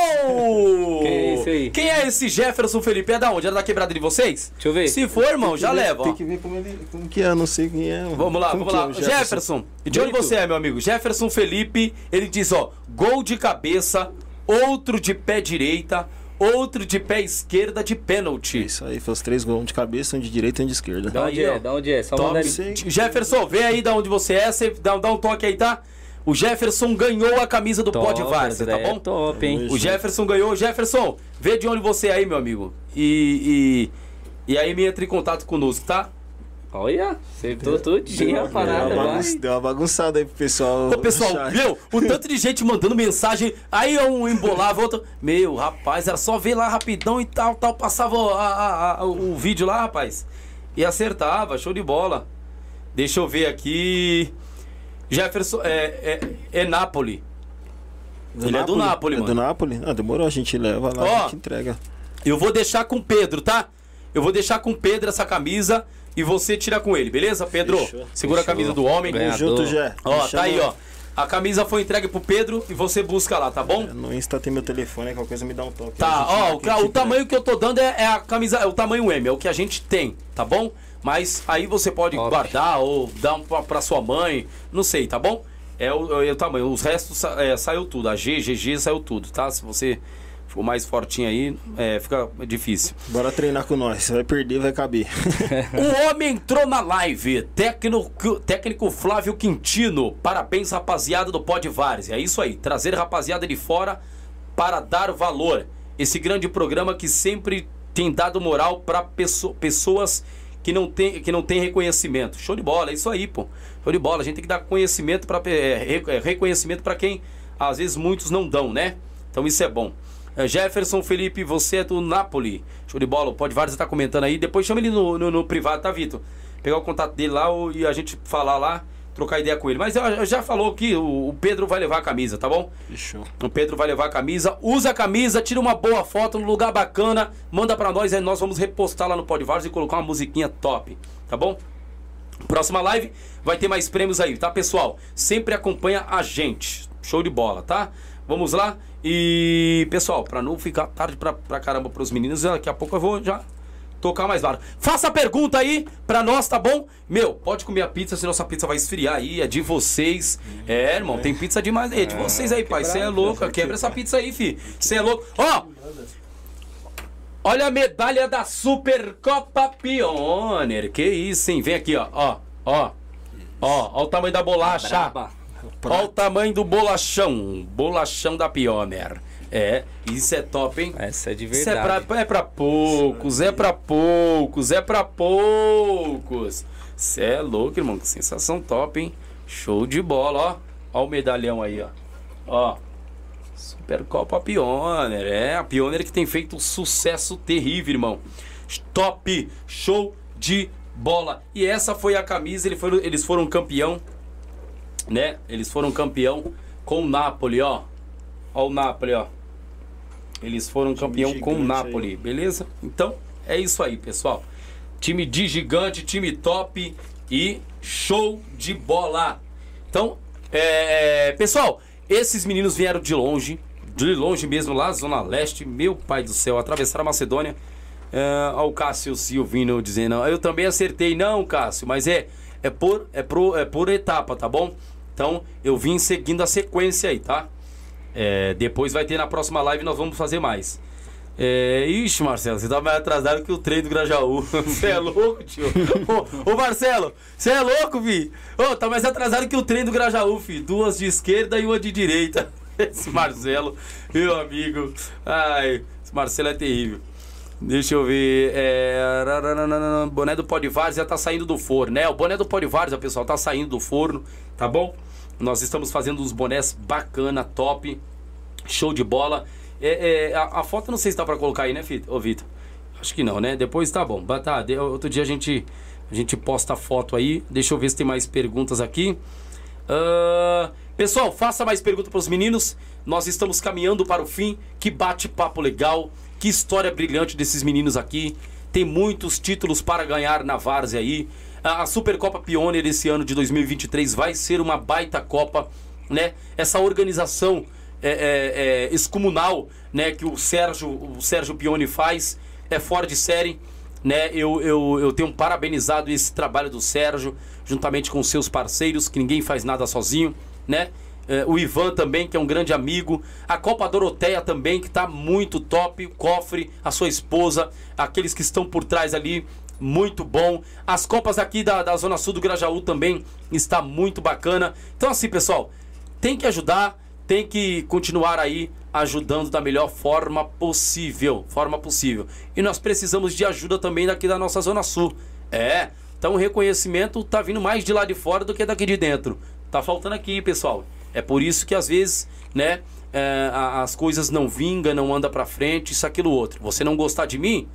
Quem é esse aí? Quem é esse Jefferson Felipe? É da onde? É da quebrada de vocês? Deixa eu ver. Se for, irmão, já ver- leva. ó. Tem que ver como, ele, como que é, não sei quem é. Vamos lá, Como vamos que lá. é Jefferson. E de onde você é, meu amigo? Jefferson Felipe, ele diz, ó, gol de cabeça, outro de pé direita, outro de pé esquerda de pênalti. Isso aí, foi os três gols, um de cabeça, um de direita e um de esquerda. Da onde é? Da onde é? Só Top. Jefferson, vê aí da onde você é, você dá, dá um toque aí, tá? O Jefferson ganhou a camisa do Pod Várzea, tá daí bom? É top, hein? O Jefferson ganhou. Jefferson, vê de onde você é aí, meu amigo. E, e, e aí me entre em contato conosco, tá? Olha, acertou tudinho a Deu parada, uma, vai. bagun- deu uma bagunçada aí pro pessoal. Ô, pessoal, meu, o tanto de gente mandando mensagem, aí um embolava, outro. Meu, rapaz, era só ver lá rapidão e tal, tal, passava a- a- a- o vídeo lá, rapaz. E acertava, show de bola. Deixa eu ver aqui. Jefferson, é, é, é Napoli. Ele é do Napoli, É do mano. Napoli? Ah, demorou, a gente leva lá, Ó. a gente entrega. Eu vou deixar com o Pedro, tá? Eu vou deixar com o Pedro essa camisa e você tira com ele, beleza, Pedro? Fechou, Segura a fechou. camisa do homem. Ganhador. Junto, Jé. Ó, tá aí, ó. A camisa foi entregue pro Pedro e você busca lá, tá bom? No Insta tem meu telefone, qualquer coisa me dá um toque. Tá, A ó, o, o tamanho que eu tô dando é, é a camisa, é o tamanho M, é o que a gente tem, tá bom? Mas aí você pode Top. guardar ou dar um pra, pra sua mãe, não sei, tá bom? É o, é o tamanho, os restos é, saiu tudo, a G, GG saiu tudo, tá? Se você for mais fortinho aí, é, fica difícil. Bora treinar com nós. Vai perder, vai caber. O homem entrou na live. Técnico, técnico Flávio Quintino. Parabéns, rapaziada do Pod Várzea. É isso aí. Trazer rapaziada de fora para dar valor. Esse grande programa que sempre tem dado moral para pesso pessoas que não tem, que não tem reconhecimento. Show de bola, é isso aí, pô. Show de bola. A gente tem que dar conhecimento para é, é, reconhecimento para quem às vezes muitos não dão, né? Então isso é bom. É, Jefferson Felipe, você é do Napoli. Show de bola. Pode vários estar comentando aí. Depois chama ele no, no, no privado, tá, Vitor? Pegar o contato dele lá e a gente falar lá trocar ideia com ele. Mas eu, já falou que o, Pedro vai levar a camisa, tá bom? Fechou. O Pedro vai levar a camisa. Usa a camisa, tira uma boa foto no lugar bacana, manda para nós, aí nós vamos repostar lá no Podvars e colocar uma musiquinha top, tá bom? Próxima live vai ter mais prêmios aí, tá, pessoal? Sempre acompanha a gente. Show de bola, tá? Vamos lá. E, pessoal, para não ficar tarde pra, pra caramba pros meninos, daqui a pouco eu vou já tocar mais barro. Faça a pergunta aí pra nós, tá bom? Meu, pode comer a pizza, senão nossa pizza vai esfriar aí. É de vocês. É, irmão, tem pizza demais aí. É de vocês aí, pai. Você é louco. Quebra essa pizza aí, fi. Você é louco. Ó! Olha a medalha da Supercopa Pioneer. Que isso, hein? Vem aqui, ó. Ó, ó. Ó, ó o tamanho da bolacha. Ó o tamanho do bolachão. Bolachão da Pioneer. É, isso é top, hein? Essa é de verdade. Isso é pra, é pra poucos, é pra poucos, é pra poucos. Você é louco, irmão. Que sensação top, hein? Show de bola, ó. Ó o medalhão aí, ó. Ó. Supercopa Pioneer. É, a Pioneer que tem feito um sucesso terrível, irmão. Top, show de bola. E essa foi a camisa, eles foram campeão, né? Eles foram campeão com o Napoli, ó. Ó o Napoli, ó. Eles foram campeão com o Napoli, aí. beleza? Então, é isso aí, pessoal. Time de gigante, time top e show de bola. Então, é, pessoal, esses meninos vieram de longe, de longe mesmo, lá Zona Leste. Meu pai do céu, atravessaram a Macedônia. É, ó, o Cássio Silvino dizendo, eu também acertei. Não, Cássio, mas é, é, por, é, por, é por etapa, tá bom? Então, eu vim seguindo a sequência aí, tá? É, depois vai ter na próxima live, nós vamos fazer mais. É, ixi, Marcelo, você tá mais atrasado que o trem do Grajaú. Você é louco, tio? ô, ô, Marcelo, você é louco, fi? Ô, tá mais atrasado que o trem do Grajaú, fi. Duas de esquerda e uma de direita. Esse Marcelo, meu amigo. Ai, esse Marcelo é terrível. Deixa eu ver. É... Boné do Podivars já tá saindo do forno, né? O boné do Podivars, pessoal, tá saindo do forno, tá bom? Nós estamos fazendo uns bonés bacana, top, show de bola. É, é, a, a, foto não sei se dá pra colocar aí, né, ô Vitor? Acho que não, né? Depois tá bom. Tá, outro dia a gente, a gente posta a foto aí. Deixa eu ver se tem mais perguntas aqui. Uh, pessoal, faça mais perguntas para os meninos. Nós estamos caminhando para o fim. Que bate-papo legal. Que história brilhante desses meninos aqui. Tem muitos títulos para ganhar na Várzea aí. A Supercopa Pioneer esse ano de 2023 vai ser uma baita Copa, né? Essa organização é, é, é, excomunal, né? Que o Sérgio, o Sérgio Pione faz é fora de série, né? Eu, eu, eu tenho parabenizado esse trabalho do Sérgio, juntamente com seus parceiros, que ninguém faz nada sozinho, né? É, o Ivan também, que é um grande amigo. A Copa Doroteia também, que está muito top. O Cofre, a sua esposa, aqueles que estão por trás ali muito bom. As Copas aqui da, da Zona Sul do Grajaú também está muito bacana. Então, assim, pessoal, tem que ajudar, tem que continuar aí ajudando da melhor forma possível. Forma possível. E nós precisamos de ajuda também daqui da nossa Zona Sul. É, então o reconhecimento tá vindo mais de lá de fora do que daqui de dentro. Tá faltando aqui, pessoal. É por isso que às vezes, né, é, as coisas não vingam, não anda pra frente, isso, aquilo, outro. Você não gostar de mim?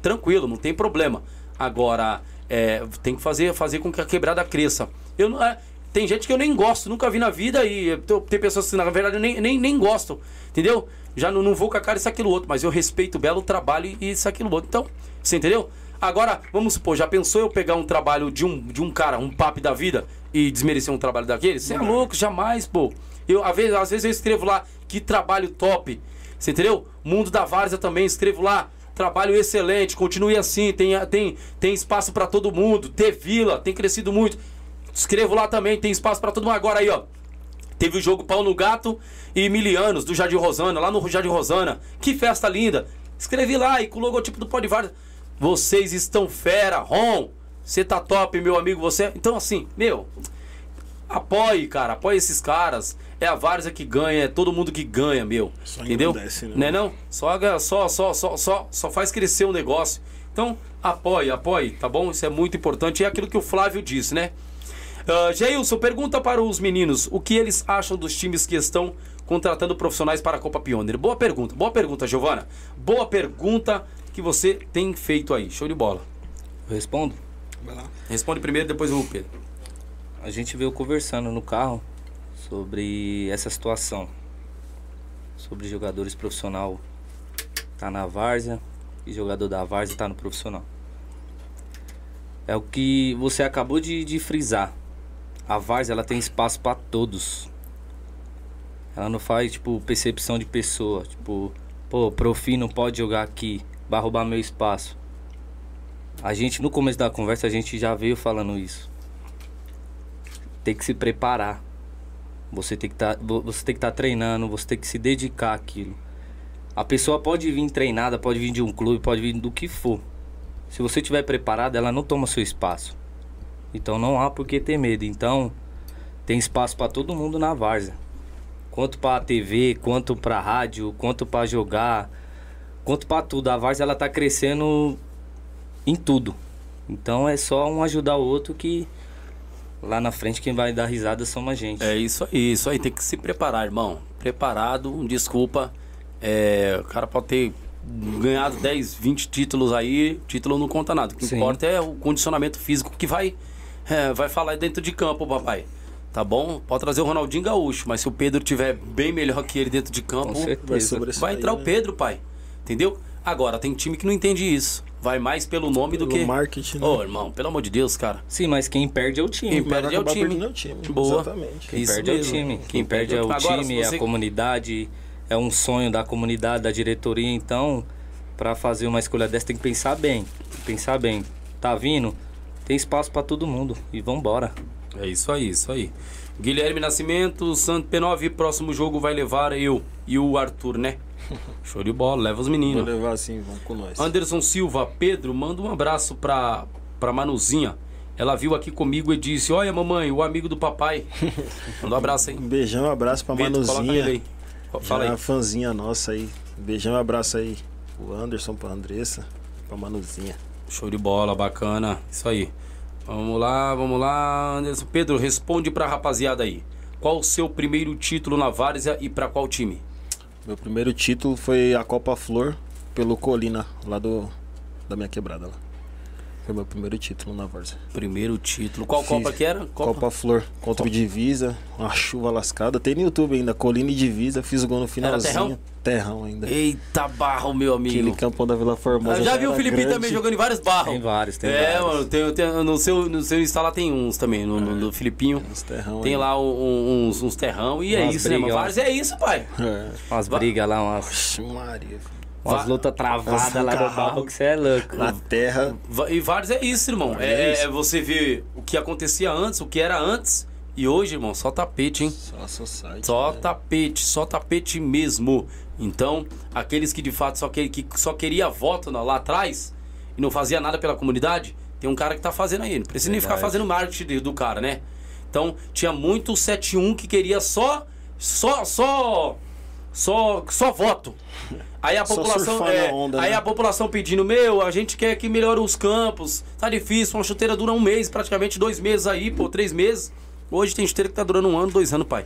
Tranquilo, não tem problema. Agora, é, tem que fazer, fazer com que a quebrada cresça. Eu não, é, tem gente que eu nem gosto, nunca vi na vida e tem pessoas que na verdade nem, nem, nem gostam, entendeu? Já não, não vou com a cara isso, aquilo, outro, mas eu respeito o belo trabalho e isso, aquilo, outro. Então, você entendeu? Agora, vamos supor, já pensou eu pegar um trabalho de um, de um cara, um papo da vida, e desmerecer um trabalho daquele? Você é louco, jamais, pô. Eu, às, vezes, às vezes eu escrevo lá, que trabalho top. Você entendeu? Mundo da Várzea também, escrevo lá, trabalho excelente, continue assim, tem, tem, tem espaço para todo mundo, ter vila, tem crescido muito. Escrevo lá também, tem espaço para todo mundo. Agora aí, ó. Teve o jogo Pau no Gato e Milianos, do Jardim Rosana, lá no Jardim Rosana. Que festa linda. Escrevi lá e com o logotipo do Podvar. Vocês estão fera, Ron. Você tá top, meu amigo, você. Então, assim, meu. Apoie, cara, apoie esses caras. É a Várzea que ganha, é todo mundo que ganha, meu. Só entendeu? engrandece, né? Né não? Só, só, só, só, só, só faz crescer o negócio. Então, apoie, apoie, tá bom? Isso é muito importante. É aquilo que o Flávio disse, né? Uh, Geilson, pergunta para os meninos o que eles acham dos times que estão contratando profissionais para a Copa Pioneer. Boa pergunta, boa pergunta, Giovana. Boa pergunta que você tem feito aí. Show de bola. Eu respondo? Vai lá. Responde primeiro, depois o Pedro. A gente veio conversando no carro sobre essa situação. Sobre jogadores profissional tá na várzea e jogador da várzea tá no profissional. É o que você acabou de, de frisar. A várzea ela tem espaço para todos. Ela não faz tipo percepção de pessoa, tipo, pô, profi não pode jogar aqui, vai roubar meu espaço. A gente no começo da conversa a gente já veio falando isso tem que se preparar. Você tem que tá, você tem que estar tá treinando, você tem que se dedicar àquilo. A pessoa pode vir treinada, pode vir de um clube, pode vir do que for. Se você estiver preparado, ela não toma seu espaço. Então não há por que ter medo. Então tem espaço para todo mundo na várzea. Quanto para TV, quanto para rádio, quanto para jogar, quanto para tudo. A várzea ela tá crescendo em tudo. Então é só um ajudar o outro que lá na frente quem vai dar risada somos a gente. É isso aí, isso aí. Tem que se preparar, irmão. Preparado, desculpa. É, o cara pode ter ganhado 10, 20 títulos aí, título não conta nada. O que Sim. importa é o condicionamento físico que vai, é, vai falar dentro de campo, papai. Tá bom? Pode trazer o Ronaldinho Gaúcho, mas se o Pedro tiver bem melhor que ele dentro de campo, vai entrar o né? Pedro, pai. Entendeu? Agora, tem time que não entende isso. Vai mais pelo nome do Pelo que. marketing, né? Ô, irmão, pelo amor de Deus, cara. Sim, mas quem perde é o time. Quem Vai perde é o time. perdendo o time. Boa. Exatamente. Quem Isso perde é o mesmo. time. Quem, Quem perde é o perde- Agora, time, você- a comunidade. É um sonho da comunidade, da diretoria. Então, para fazer uma escolha dessa, tem que pensar bem. Pensar bem. Tá vindo? Tem espaço para todo mundo. E vambora. É isso aí, isso aí. Guilherme Nascimento, Santo P9, próximo jogo vai levar eu e o Arthur, né? Show de bola, leva os Vou meninos. levar assim, vamos com nós. Anderson Silva, Pedro, manda um abraço pra, pra Manuzinha. Ela viu aqui comigo e disse: Olha, mamãe, o amigo do papai. Manda um abraço aí. Um beijão, um abraço pra ele Manuzinha. aí. Fala aí. é fãzinha nossa aí. Beijão, um abraço aí. O Anderson, pra Andressa, pra Manuzinha. Show de bola, bacana. Isso aí. Vamos lá, vamos lá. Anderson. Pedro, responde pra rapaziada aí. Qual o seu primeiro título na Várzea e pra qual time? Meu primeiro título foi a Copa Flor pelo Colina, lá do da minha quebrada lá. Foi meu primeiro título na Várzea. Primeiro título. Qual Fiz Copa que era? Copa, Flor contra o Divisa, uma chuva lascada. Tem no YouTube ainda, Colina e Divisa, fiz o gol no finalzinho. terrão? Terrão ainda. Eita barro, meu Aquele amigo. campão da Vila Formosa. Eu já já vi o era Filipinho grande. também jogando em vários barros. Tem vários, tem é, vários. mano, tem, tem- no, seu, no seu Insta lá tem uns também, no, no, no Filipinho. Uns terrão Tem aí. lá um- uns, uns terrão e é Umas isso, né, mano? Vários é isso, pai. É. Umas brigas lá, umas, Vixe, Maria. Umas lutas travadas lá no barro que você é louco. Na terra. E vários é isso, irmão. É É, isso. é você ver o que acontecia antes, o que era antes. E hoje, irmão, só tapete, hein? Só society. Só né? tapete, só tapete mesmo. Então, aqueles que de fato só, que, que só queria voto lá atrás e não fazia nada pela comunidade, tem um cara que tá fazendo aí. Não precisa nem ficar Verdade. fazendo marketing de- do cara, né? Então, tinha muito 71 que queria só. Só. Só. Só, só voto. Aí a população. é, onda, aí né? a população pedindo, meu, a gente quer que melhore os campos. Tá difícil, uma chuteira dura um mês, praticamente dois meses aí, pô, três meses. Hoje tem chuteira que tá durando um ano, dois anos, pai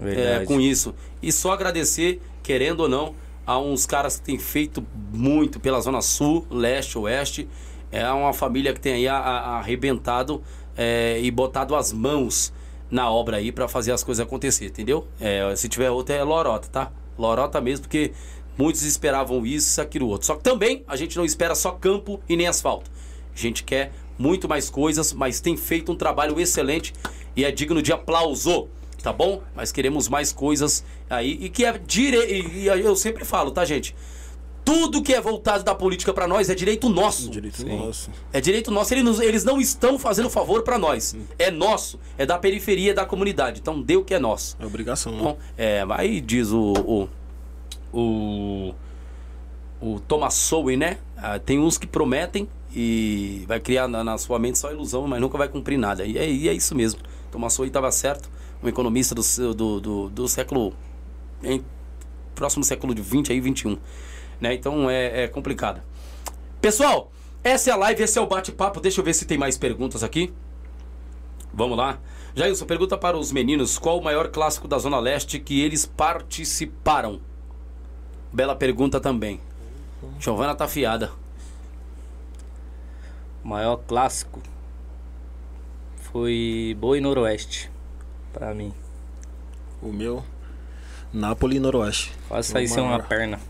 é, com isso. E só agradecer, querendo ou não, a uns caras que têm feito muito pela Zona Sul, Leste, Oeste. É uma família que tem aí a- a- arrebentado é, e botado as mãos na obra aí pra fazer as coisas acontecer, entendeu? É, se tiver outra é lorota, tá? Lorota mesmo, porque muitos esperavam isso, isso, aquilo, outro. Só que também a gente não espera só campo e nem asfalto. A gente quer muito mais coisas, mas tem feito um trabalho excelente e é digno de aplauso tá bom? Mas queremos mais coisas aí e que é direito. E, eu sempre falo, tá, gente? Tudo que é voltado da política pra nós é direito nosso. Direito Sim. nosso. É direito nosso. Eles, nos- eles não estão fazendo favor pra nós. É nosso. É da periferia, da comunidade. Então dê o que é nosso. É obrigação, né? Bom, é, aí diz o. o o, o Thomas Sowe, né? Ah, tem uns que prometem e vai criar na, na sua mente só ilusão, mas nunca vai cumprir nada. E é, e é isso mesmo. Thomas Sowell estava certo, um economista do, do, do, do século. Em, próximo século de 20 aí, 21. Né? Então é, é complicado. Pessoal, essa é a live, esse é o bate-papo. Deixa eu ver se tem mais perguntas aqui. Vamos lá. Jailson, pergunta para os meninos qual o maior clássico da Zona Leste que eles participaram. Bela pergunta também. Giovana tá afiada. O maior clássico foi Boa e Noroeste, pra mim. O meu, Napoli e Noroeste. Quase O saí sem uma perna.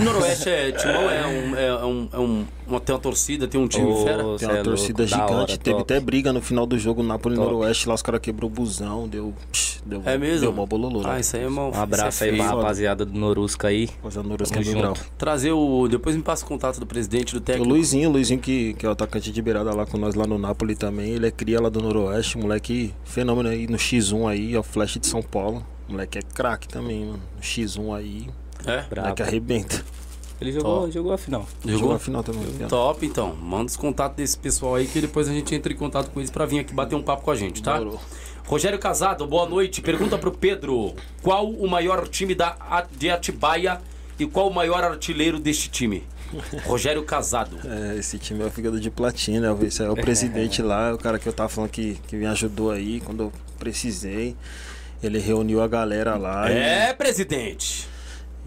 Noroeste é, Timão é um, é um, é um uma, tem uma torcida, tem um time Ô, fera. Tem uma é torcida louco, gigante. hora, Teve top. até briga no final do jogo, Napoli e Top. Noroeste. Lá os caras quebrou o busão, deu. psh, deu É mesmo? Deu mó bololô. Ah, lá. isso aí é uma, Um abraço é aí pra rapaziada do Norusca aí. Tamo do Grau. junto. Trazer o. Depois me passa o contato do presidente do O técnico. Luizinho, o Luizinho que, que é o atacante de beirada lá com nós lá no Napoli também. Ele é cria lá do Noroeste, moleque fenômeno aí no X1 aí, é o Flash de São Paulo. Moleque é craque também, mano. No X1 aí, É? Brabo. moleque arrebenta. Ele jogou, Top. jogou a final. Jogou Jogou? a final também. Top, então. Manda os contatos desse pessoal aí que depois a gente entra em contato com eles pra vir aqui bater um papo com a gente, tá? Demorou. Rogério Casado, boa noite. Pergunta pro Pedro: qual o maior time da, de Atibaia e qual o maior artilheiro deste time? Rogério Casado. É, esse time é o fígado de platina. Esse é o presidente lá, o cara que eu tava falando que, que me ajudou aí quando eu precisei. Ele reuniu a galera lá. e- É, presidente.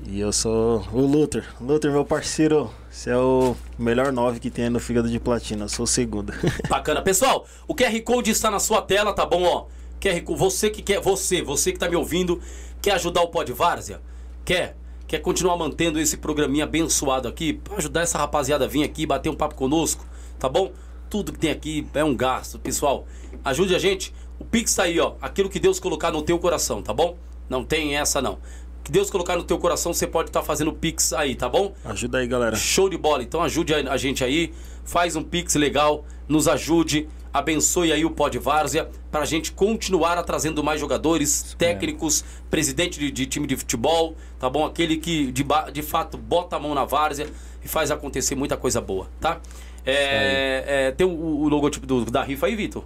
E eu sou o Luther. Luther, meu parceiro. Você é o melhor nove que tem no fígado de platina. Eu sou o segundo. Bacana. Pessoal, o QR Code está na sua tela, tá bom? Ó, QR Code, você que quer, você, você que tá me ouvindo, quer ajudar o Pod Várzea? Quer? Quer continuar mantendo esse programinha abençoado aqui? Pra ajudar essa rapaziada a vir aqui bater um papo conosco, tá bom? Tudo que tem aqui é um gasto, pessoal. Ajude a gente. O Pix tá aí, ó. Aquilo que Deus colocar no teu coração, tá bom? Não tem essa não. Que Deus colocar no teu coração, você pode estar fazendo Pix aí, tá bom? Ajuda aí, galera. Show de bola. Então ajude a a gente aí, faz um pix legal, nos ajude, abençoe aí o Pod Várzea pra gente continuar a trazendo mais jogadores, técnicos, presidente de, de time de futebol, tá bom? Aquele que de, de fato bota a mão na várzea e faz acontecer muita coisa boa, tá? É, é, tem o, o logotipo do- da rifa aí, Vitor?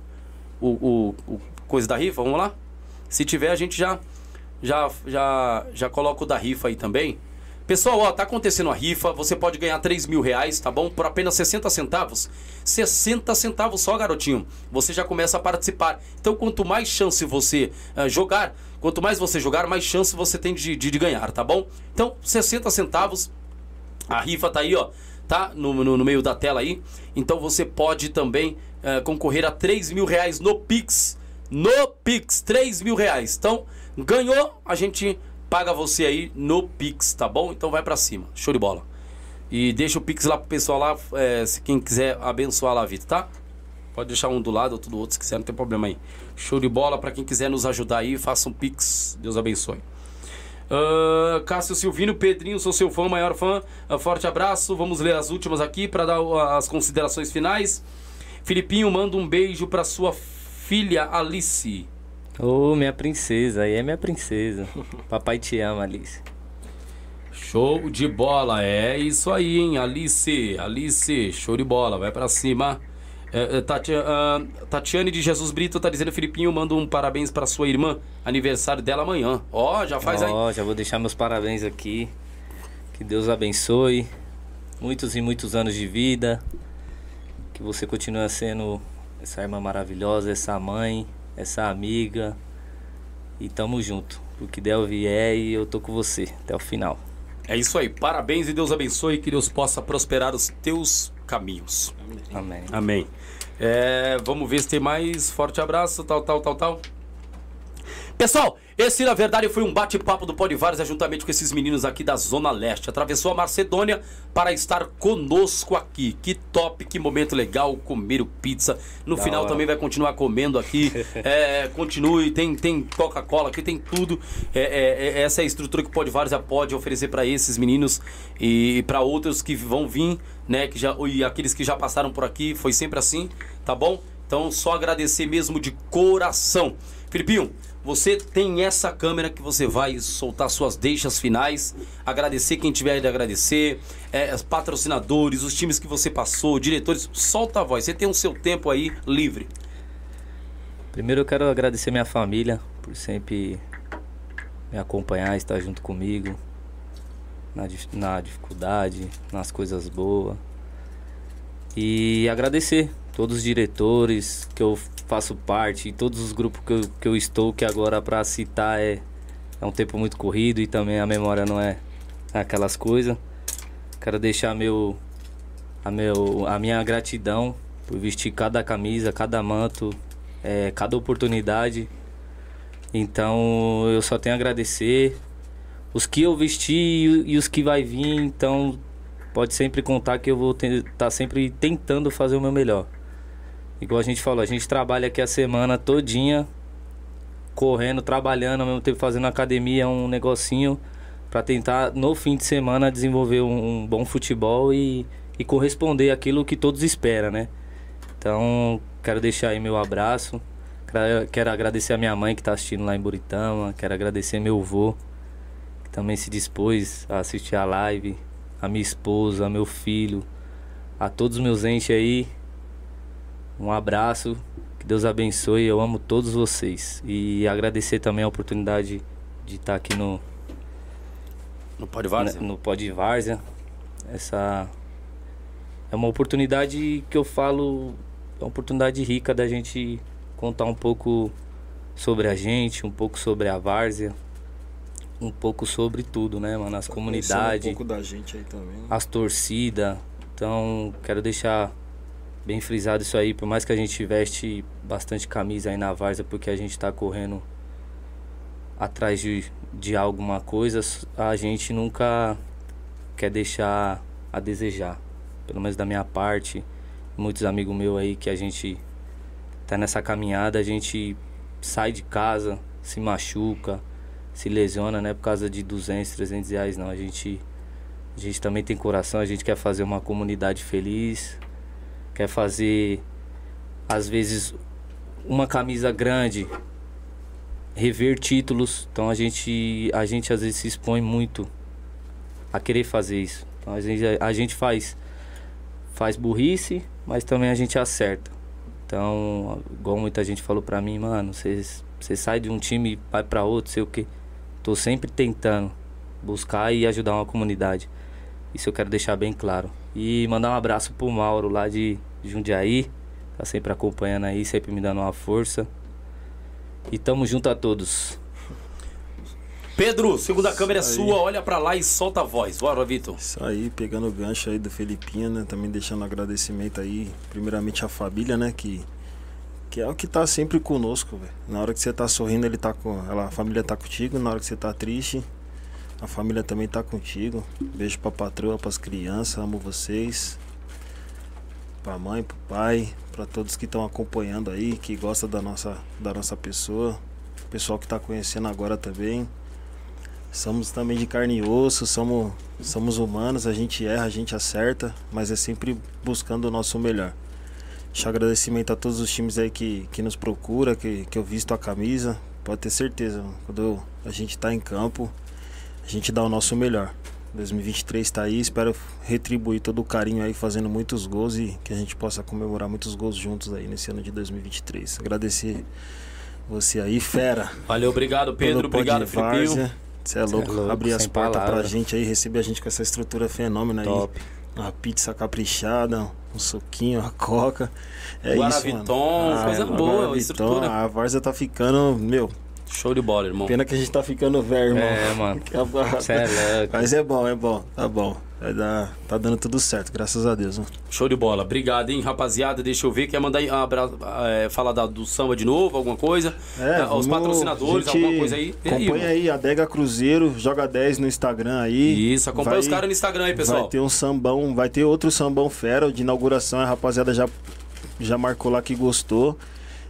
O, o- o coisa da rifa, vamos lá? Se tiver, a gente já já já já coloca o da rifa aí também. Pessoal, ó, tá acontecendo a rifa, você pode ganhar 3 mil reais, tá bom? Por apenas 60 centavos. 60 centavos só, garotinho. Você já começa a participar. Então, quanto mais chance você ah, jogar, quanto mais você jogar, mais chance você tem de, de, de ganhar, tá bom? Então, 60 centavos, a rifa tá aí, ó. Tá no, no, no meio da tela aí. Então você pode também eh, concorrer a 3 mil reais no Pix. No Pix, 3 mil reais. Então, ganhou, a gente paga você aí no Pix, tá bom? Então vai pra cima. Show de bola. E deixa o Pix lá pro pessoal lá, eh, se quem quiser abençoar lá a vida, tá? Pode deixar um do lado, outro do outro, se quiser, não tem problema aí. Show de bola pra quem quiser nos ajudar aí, faça um Pix. Deus abençoe. Ah, Cássio Silvino, Pedrinho, sou seu fã, maior fã. Ah, forte abraço. Vamos ler as últimas aqui para dar as considerações finais. Filipinho, manda um beijo para sua filha Alice. Ô, minha princesa, aí é minha princesa. Papai te ama, Alice. Show de bola, é isso aí, hein? Alice, Alice, show de bola, vai pra cima. É, é, Tati- ah, Tatiane de Jesus Brito tá dizendo, Filipinho, manda um parabéns pra sua irmã, aniversário dela amanhã. Ó, já faz aí. Ó, já vou deixar meus parabéns aqui. Que Deus abençoe. Muitos e muitos anos de vida. Que você continue sendo essa irmã maravilhosa, essa mãe, essa amiga. E tamo junto. O que der vier e eu tô com você até o final. É isso aí, parabéns e Deus abençoe, que Deus possa prosperar os teus caminhos. Amém. Amém. É, vamos ver se tem mais. Forte abraço, tal, tal, tal, tal. Pessoal, esse na verdade foi um bate-papo do Pode Vários juntamente com esses meninos aqui da Zona Leste. Atravessou a Macedônia para estar conosco aqui. Que top, que momento legal, comer pizza. No Da final hora. também vai continuar comendo aqui. É, continue, tem, tem Coca-Cola aqui, tem tudo. É, é, é, essa é a estrutura que o Pode Vários pode oferecer para esses meninos e para outros que vão vir, né? Que já, e aqueles que já passaram por aqui, foi sempre assim, tá bom? Então, só agradecer mesmo de coração. Filipinho, Você tem essa câmera que você vai soltar suas deixas finais, agradecer quem tiver de agradecer, é, patrocinadores, os times que você passou, diretores, solta a voz. Você tem o seu tempo aí livre. Primeiro eu quero agradecer minha família por sempre me acompanhar, estar junto comigo na, na dificuldade, nas coisas boas. E agradecer todos os diretores que eu faço parte, todos os grupos que eu, que eu estou, que agora para citar é, é um tempo muito corrido e também a memória não é aquelas coisas. Quero deixar meu a, meu, a minha gratidão por vestir cada camisa, cada manto, é, cada oportunidade. Então eu só tenho a agradecer. Os que eu vesti e, e os que vai vir, então pode sempre contar que eu vou estar tá sempre tentando fazer o meu melhor. Igual a gente falou, a gente trabalha aqui a semana todinha, correndo, trabalhando, ao mesmo tempo fazendo academia, um negocinho, para tentar no fim de semana desenvolver um, um bom futebol e, e corresponder àquilo que todos esperam, né? Então, quero deixar aí meu abraço. Quero agradecer a minha mãe que está assistindo lá em Buritama. Quero agradecer meu avô, que também se dispôs a assistir a live. A minha esposa, meu filho, a todos os meus entes aí. Um abraço, que Deus abençoe. Eu amo todos vocês. E agradecer também a oportunidade de estar aqui no. No Pode Várzea? No Pode Várzea. Essa. É uma oportunidade que eu falo. É uma oportunidade rica da gente contar um pouco sobre a gente, um pouco sobre a Várzea, um pouco sobre tudo, né, mano? As comunidades. Um pouco da gente aí também. As torcidas. Então, quero deixar bem frisado isso aí, por mais que a gente veste bastante camisa aí na Varsa, porque a gente tá correndo atrás de, de alguma coisa, a gente nunca quer deixar a desejar. Pelo menos da minha parte, muitos amigos meus aí que a gente tá nessa caminhada, a gente sai de casa, se machuca, se lesiona, né, por causa de 200, 300 reais, não. A gente, a gente também tem coração, a gente quer fazer uma comunidade feliz, quer fazer, às vezes, uma camisa grande, rever títulos. Então a gente, a gente às vezes se expõe muito a querer fazer isso. Então a gente, a gente faz, faz burrice, mas também a gente acerta. Então, igual muita gente falou pra mim, mano, você sai de um time e vai pra outro, sei o que. Tô sempre tentando buscar e ajudar uma comunidade. Isso eu quero deixar bem claro. E mandar um abraço pro Mauro lá de Jundiaí. Tá sempre acompanhando aí, sempre me dando uma força. E tamo junto a todos. Pedro, segunda câmera é sua, olha para lá e solta a voz. Bora, Vitor. Isso aí, pegando o gancho aí do Felipinho, né? Também deixando agradecimento aí, primeiramente à família, né? Que, que é o que tá sempre conosco, velho. Na hora que você tá sorrindo, ele tá com. Ela, a família tá contigo. Na hora que você tá triste, a família também tá contigo. Beijo pra patroa, pras crianças, amo vocês. Pra mãe, pro pai, para todos que estão acompanhando aí, que gosta da nossa, da nossa pessoa. Pessoal que tá conhecendo agora também. Somos também de carne e osso, somos, somos humanos, a gente erra, a gente acerta, mas é sempre buscando o nosso melhor. Deixa agradecimento a todos os times aí que, que nos procura, que, que eu visto a camisa. Pode ter certeza, quando a gente está em campo, a gente dá o nosso melhor. 2023 está aí, espero retribuir todo o carinho aí, fazendo muitos gols e que a gente possa comemorar muitos gols juntos aí nesse ano de 2023. Agradecer você aí, fera. Valeu, obrigado Pedro, obrigado Felipe. Você é louco, é louco abrir as portas pra gente aí, receber a gente com essa estrutura fenômena Top. aí. Uma pizza caprichada, um suquinho, uma coca. É Guaraviton, isso, mano. Ah, coisa boa, estrutura. A Varsa tá ficando, meu, Show de bola, irmão. Pena que a gente tá ficando velho, irmão. É, mano. é Mas é bom, é bom, tá bom. Vai dar, tá dando tudo certo, graças a Deus. Mano. Show de bola. Obrigado, hein, rapaziada. Deixa eu ver. Quer mandar um é, falar da, do samba de novo, alguma coisa? É, é Os patrocinadores, alguma coisa aí? Acompanha aí, aí Adega Cruzeiro, joga 10 no Instagram aí. Isso, acompanha vai, os caras no Instagram aí, pessoal. Vai ter um sambão, vai ter outro sambão fera de inauguração. A rapaziada já, já marcou lá que gostou.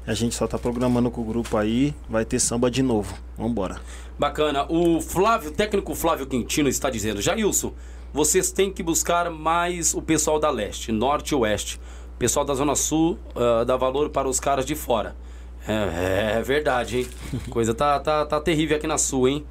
A gente só tá programando com o grupo aí, vai ter samba de novo. Vambora. Bacana. O Flávio, o técnico Flávio Quintino está dizendo, Jailson, vocês têm que buscar mais o pessoal da leste, norte e oeste. O pessoal da Zona Sul uh, dá valor para os caras de fora. É, é verdade, hein? Coisa tá, tá, tá terrível aqui na Sul, hein?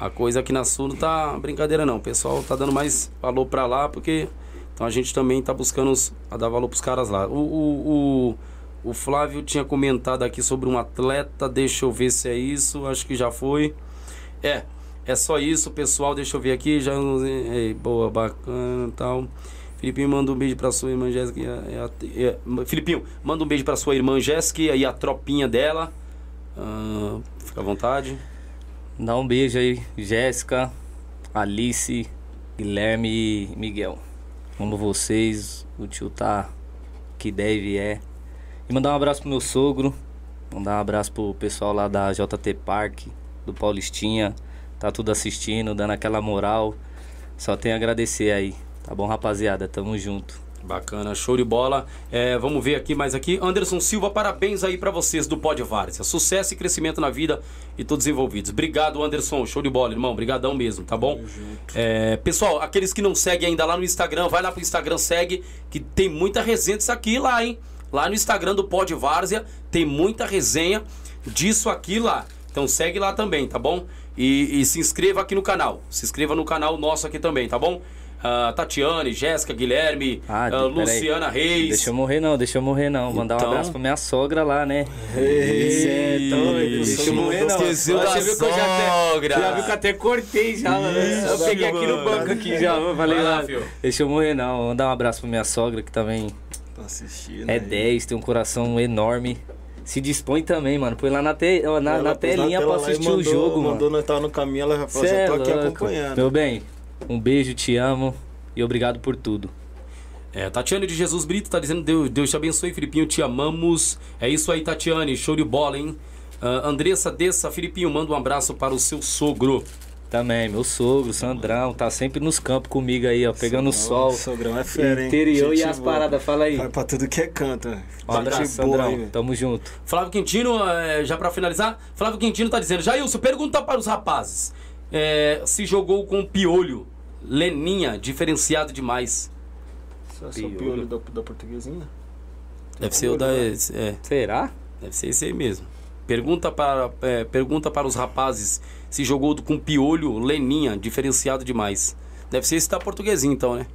A coisa aqui na Sul não tá brincadeira, não. O pessoal tá dando mais valor pra lá, porque então a gente também tá buscando os, a dar valor pros caras lá. O, o, o, o Flávio tinha comentado aqui sobre um atleta, deixa eu ver se é isso, acho que já foi. É, é só isso, pessoal. Deixa eu ver aqui. Já, boa, bacana tal. Filipinho, manda um beijo pra sua irmã Jéssica. É, é, Filipinho, manda um beijo pra sua irmã Jéssica e a tropinha dela. Uh, fica à vontade. Dá um beijo aí, Jéssica, Alice, Guilherme e Miguel. Amo vocês. O tio tá que deve é. E mandar um abraço pro meu sogro. Mandar um abraço pro pessoal lá da JT Park, do Paulistinha tá tudo assistindo, dando aquela moral. Só tenho a agradecer aí. Tá bom, rapaziada? Tamo junto. Bacana, show de bola. É, vamos ver aqui mais aqui. Anderson Silva, parabéns aí para vocês do Pod Várzea. Sucesso e crescimento na vida e todos envolvidos. Obrigado, Anderson. Show de bola, irmão. Obrigadão mesmo, tá bom? É, pessoal, aqueles que não seguem ainda lá no Instagram, vai lá pro Instagram, segue, que tem muita resenha disso aqui lá, hein? Lá no Instagram do Pod Várzea tem muita resenha disso aqui lá. Então segue lá também, tá bom? E, e, se inscreva aqui no canal. Se inscreva no canal nosso aqui também, tá bom? Uh, Tatiane, Jéssica, Guilherme, ah, uh, Luciana Reis. Deixa eu morrer não, deixa eu morrer não. Mandar então... um abraço pra minha sogra lá, né? Ei, doido, deixa eu morrer não. Esqueceu da viu que eu já, até, já viu que até cortei já, né? Eu peguei aqui no banco aqui já, falei lá. Deixa eu morrer não. Mandar um abraço pra minha sogra que também tá assistindo. É aí. 10, tem um coração enorme se dispõe também, mano. Põe lá na, te, na, na telinha na pra assistir mandou, o jogo, mandou, mano. Mandou nós tava no caminho, ela já falou, já tô aqui acompanhando. Meu bem, um beijo, te amo e obrigado por tudo. É, Tatiane de Jesus Brito tá dizendo, Deus, Deus te abençoe, Filipinho, te amamos. É isso aí, Tatiane, show de bola, hein? Uh, Andressa Dessa, Filipinho, manda um abraço para o seu sogro. Também, meu sogro, Sandrão, tá sempre nos campos comigo aí, ó, pegando sol. Sogrão é fera, hein? Interior Gente e as paradas, fala aí. Vai pra tudo que é canto. Um abraço, Sandrão. Boa, Tamo junto. Flávio Quintino, é, já pra finalizar, Flávio Quintino tá dizendo, Jailson, pergunta para os rapazes, é, se jogou com piolho, Leninha, diferenciado demais. Só piolho, piolho da, da portuguesinha? Deve ser o da... É. Será? Deve ser esse aí mesmo. Pergunta para, é, pergunta para os rapazes se jogou com piolho, Leninha, diferenciado demais. Deve ser esse da portuguesinho então, né?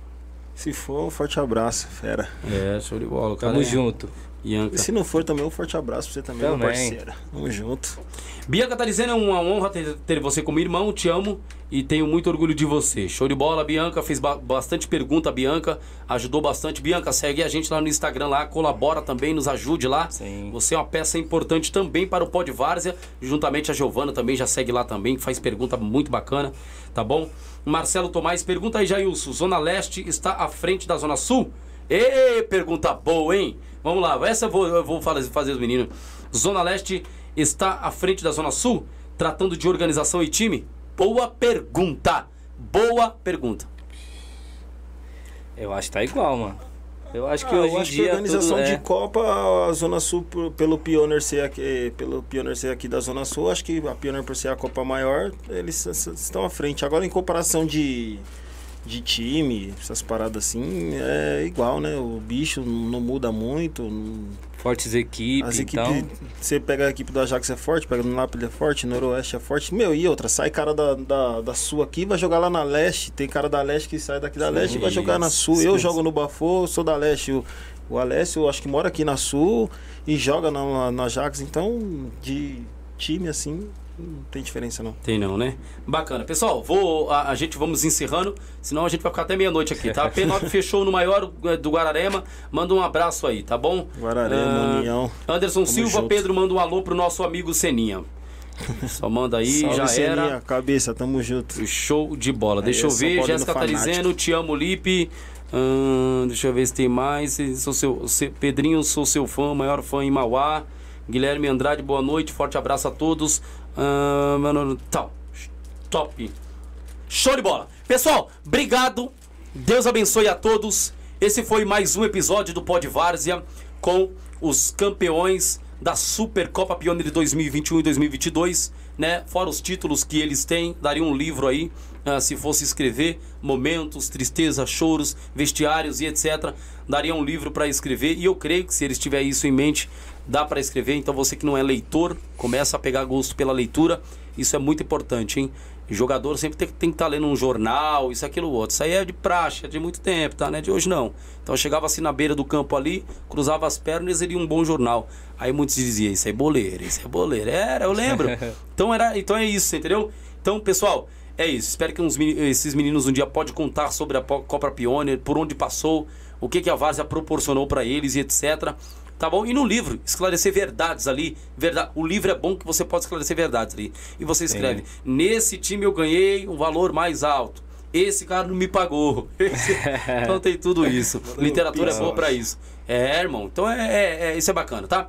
Se for, um forte abraço, fera. É, show de bola. Tamo junto. Bianca. E se não for também, um forte abraço pra você também, também. meu parceiro. Tamo junto. Bianca tá dizendo, é uma honra ter, ter, você como irmão, te amo e tenho muito orgulho de você. Show de bola, Bianca, fez ba bastante pergunta, Bianca, ajudou bastante. Bianca, segue a gente lá no Instagram lá, colabora também, nos ajude lá. Sim. Você é uma peça importante também para o Pod Várzea, juntamente a Giovana também já segue lá também, faz pergunta muito bacana, tá bom? Marcelo Tomás, pergunta aí, Jailson, Zona Leste está à frente da Zona Sul? Ê, pergunta boa, hein? Vamos lá, essa eu vou, eu vou fazer, os meninos. Zona Leste está à frente da Zona Sul, tratando de organização e time? Boa pergunta. Boa pergunta. Eu acho que tá igual, mano. Eu acho que ah, hoje eu acho dia. Que a organização de é... Copa, a Zona Sul, pelo Pioneer ser aqui, pelo Pioneer ser aqui da Zona Sul, acho que a Pioneer por ser a Copa maior, eles estão à frente. Agora, em comparação de de time, essas paradas assim, é igual, né? O bicho não muda muito. Fortes equipes, As equipes, então... Você pega a equipe do Ajax é forte, pega no Napoli é forte, no Noroeste é forte. Meu, e outra, sai cara da, da, da Sul aqui, vai jogar lá na Leste. Tem cara da Leste que sai daqui da sim, Leste e vai jogar na Sul. Sim, eu jogo no Bafô, sou da Leste. O, o Alessio, acho que mora aqui na Sul e joga na, na Ajax. Então, de time assim, não tem diferença não. Tem não, né? Bacana. Pessoal, vou a, a gente vamos encerrando, senão a gente vai ficar até meia-noite aqui, tá? P9 fechou no maior é, do Guararema. Manda um abraço aí, tá bom? Guararema, uh, União. Anderson Tamo Silva, junto. Pedro manda um alô pro nosso amigo Seninha. Só manda aí, Salve, já Seninha, era. cabeça, tamo junto. Show de bola. Aí, deixa eu ver, Jéssica tá dizendo, te amo, Lipe. Hum, deixa eu ver se tem mais. Sou seu, Pedrinho, sou seu fã, maior fã em Mauá. Guilherme Andrade, boa noite, forte abraço a todos. Uh, mano, tal. Top. Show de bola. Pessoal, obrigado. Deus abençoe a todos. Esse foi mais um episódio do Pod Várzea com os campeões da Supercopa Pioneer de 2021 e 2022, né? Fora os títulos que eles têm, daria um livro aí, uh, se fosse escrever momentos, tristeza, choros, vestiários e etc. Daria um livro para escrever e eu creio que se eles tiverem isso em mente, dá para escrever. Então você que não é leitor, começa a pegar gosto pela leitura. Isso é muito importante, hein? jogador sempre tem, tem que estar tá lendo um jornal, isso, aquilo, outro. Isso aí é de praxe, é de muito tempo, tá? Não é de hoje não. Então eu chegava assim na beira do campo ali, cruzava as pernas e lia um bom jornal. Aí muitos diziam, isso é boleiro, isso é boleiro. Era, eu lembro. então, era, então é isso, entendeu? Então, pessoal, é isso. Espero que uns, esses meninos um dia podem contar sobre a Copa Pioneer, por onde passou, o que, que a Várzea proporcionou para eles e etc tá bom? E no livro, esclarecer verdades ali. Verdade, o livro é bom que você pode esclarecer verdades ali. E você escreve: Sim. nesse time eu ganhei um valor mais alto. Esse cara não me pagou. Esse... então tem tudo isso. Literatura é boa para isso. É, irmão. Então é, é, é, isso é bacana, tá?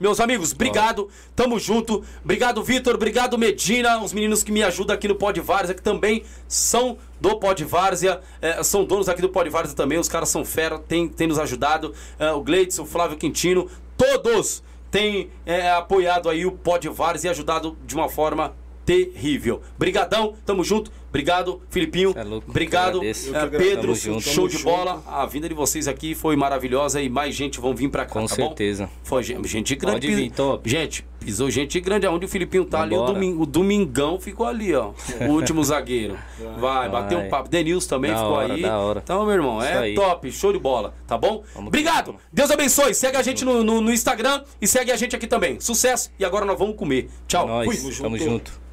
Meus amigos, obrigado. Tamo junto. Obrigado, Vitor. Obrigado, Medina. Os meninos que me ajudam aqui no Pod Várzea, que também são do Pod Várzea. É, são donos aqui do Pod Várzea também. Os caras são fera, tem, tem nos ajudado. É, o Gleitz, o Flávio Quintino. Todos têm é, apoiado aí o Pod Várzea e ajudado de uma forma terrível. Brigadão, tamo junto. Obrigado, Filipinho. É louco, Obrigado, é, Pedro. Show de bola. A vinda de vocês aqui foi maravilhosa e mais gente vão vir pra cá, Com tá certeza. Bom? Foi gente grande. Pode vir, top. Gente, pisou gente grande. Onde o Filipinho tá Vambora. ali, o, domingo, o Domingão ficou ali, ó. O último zagueiro. Vai, Vai, bateu um papo. Denilson também da ficou hora, aí. Da hora. Então, meu irmão, é top. Show de bola, tá bom? Vamos Obrigado. Deus abençoe. Segue a gente no, no, no, Instagram e segue a gente aqui também. Sucesso. E agora nós vamos comer. Tchau. É Fui. Tamo junto.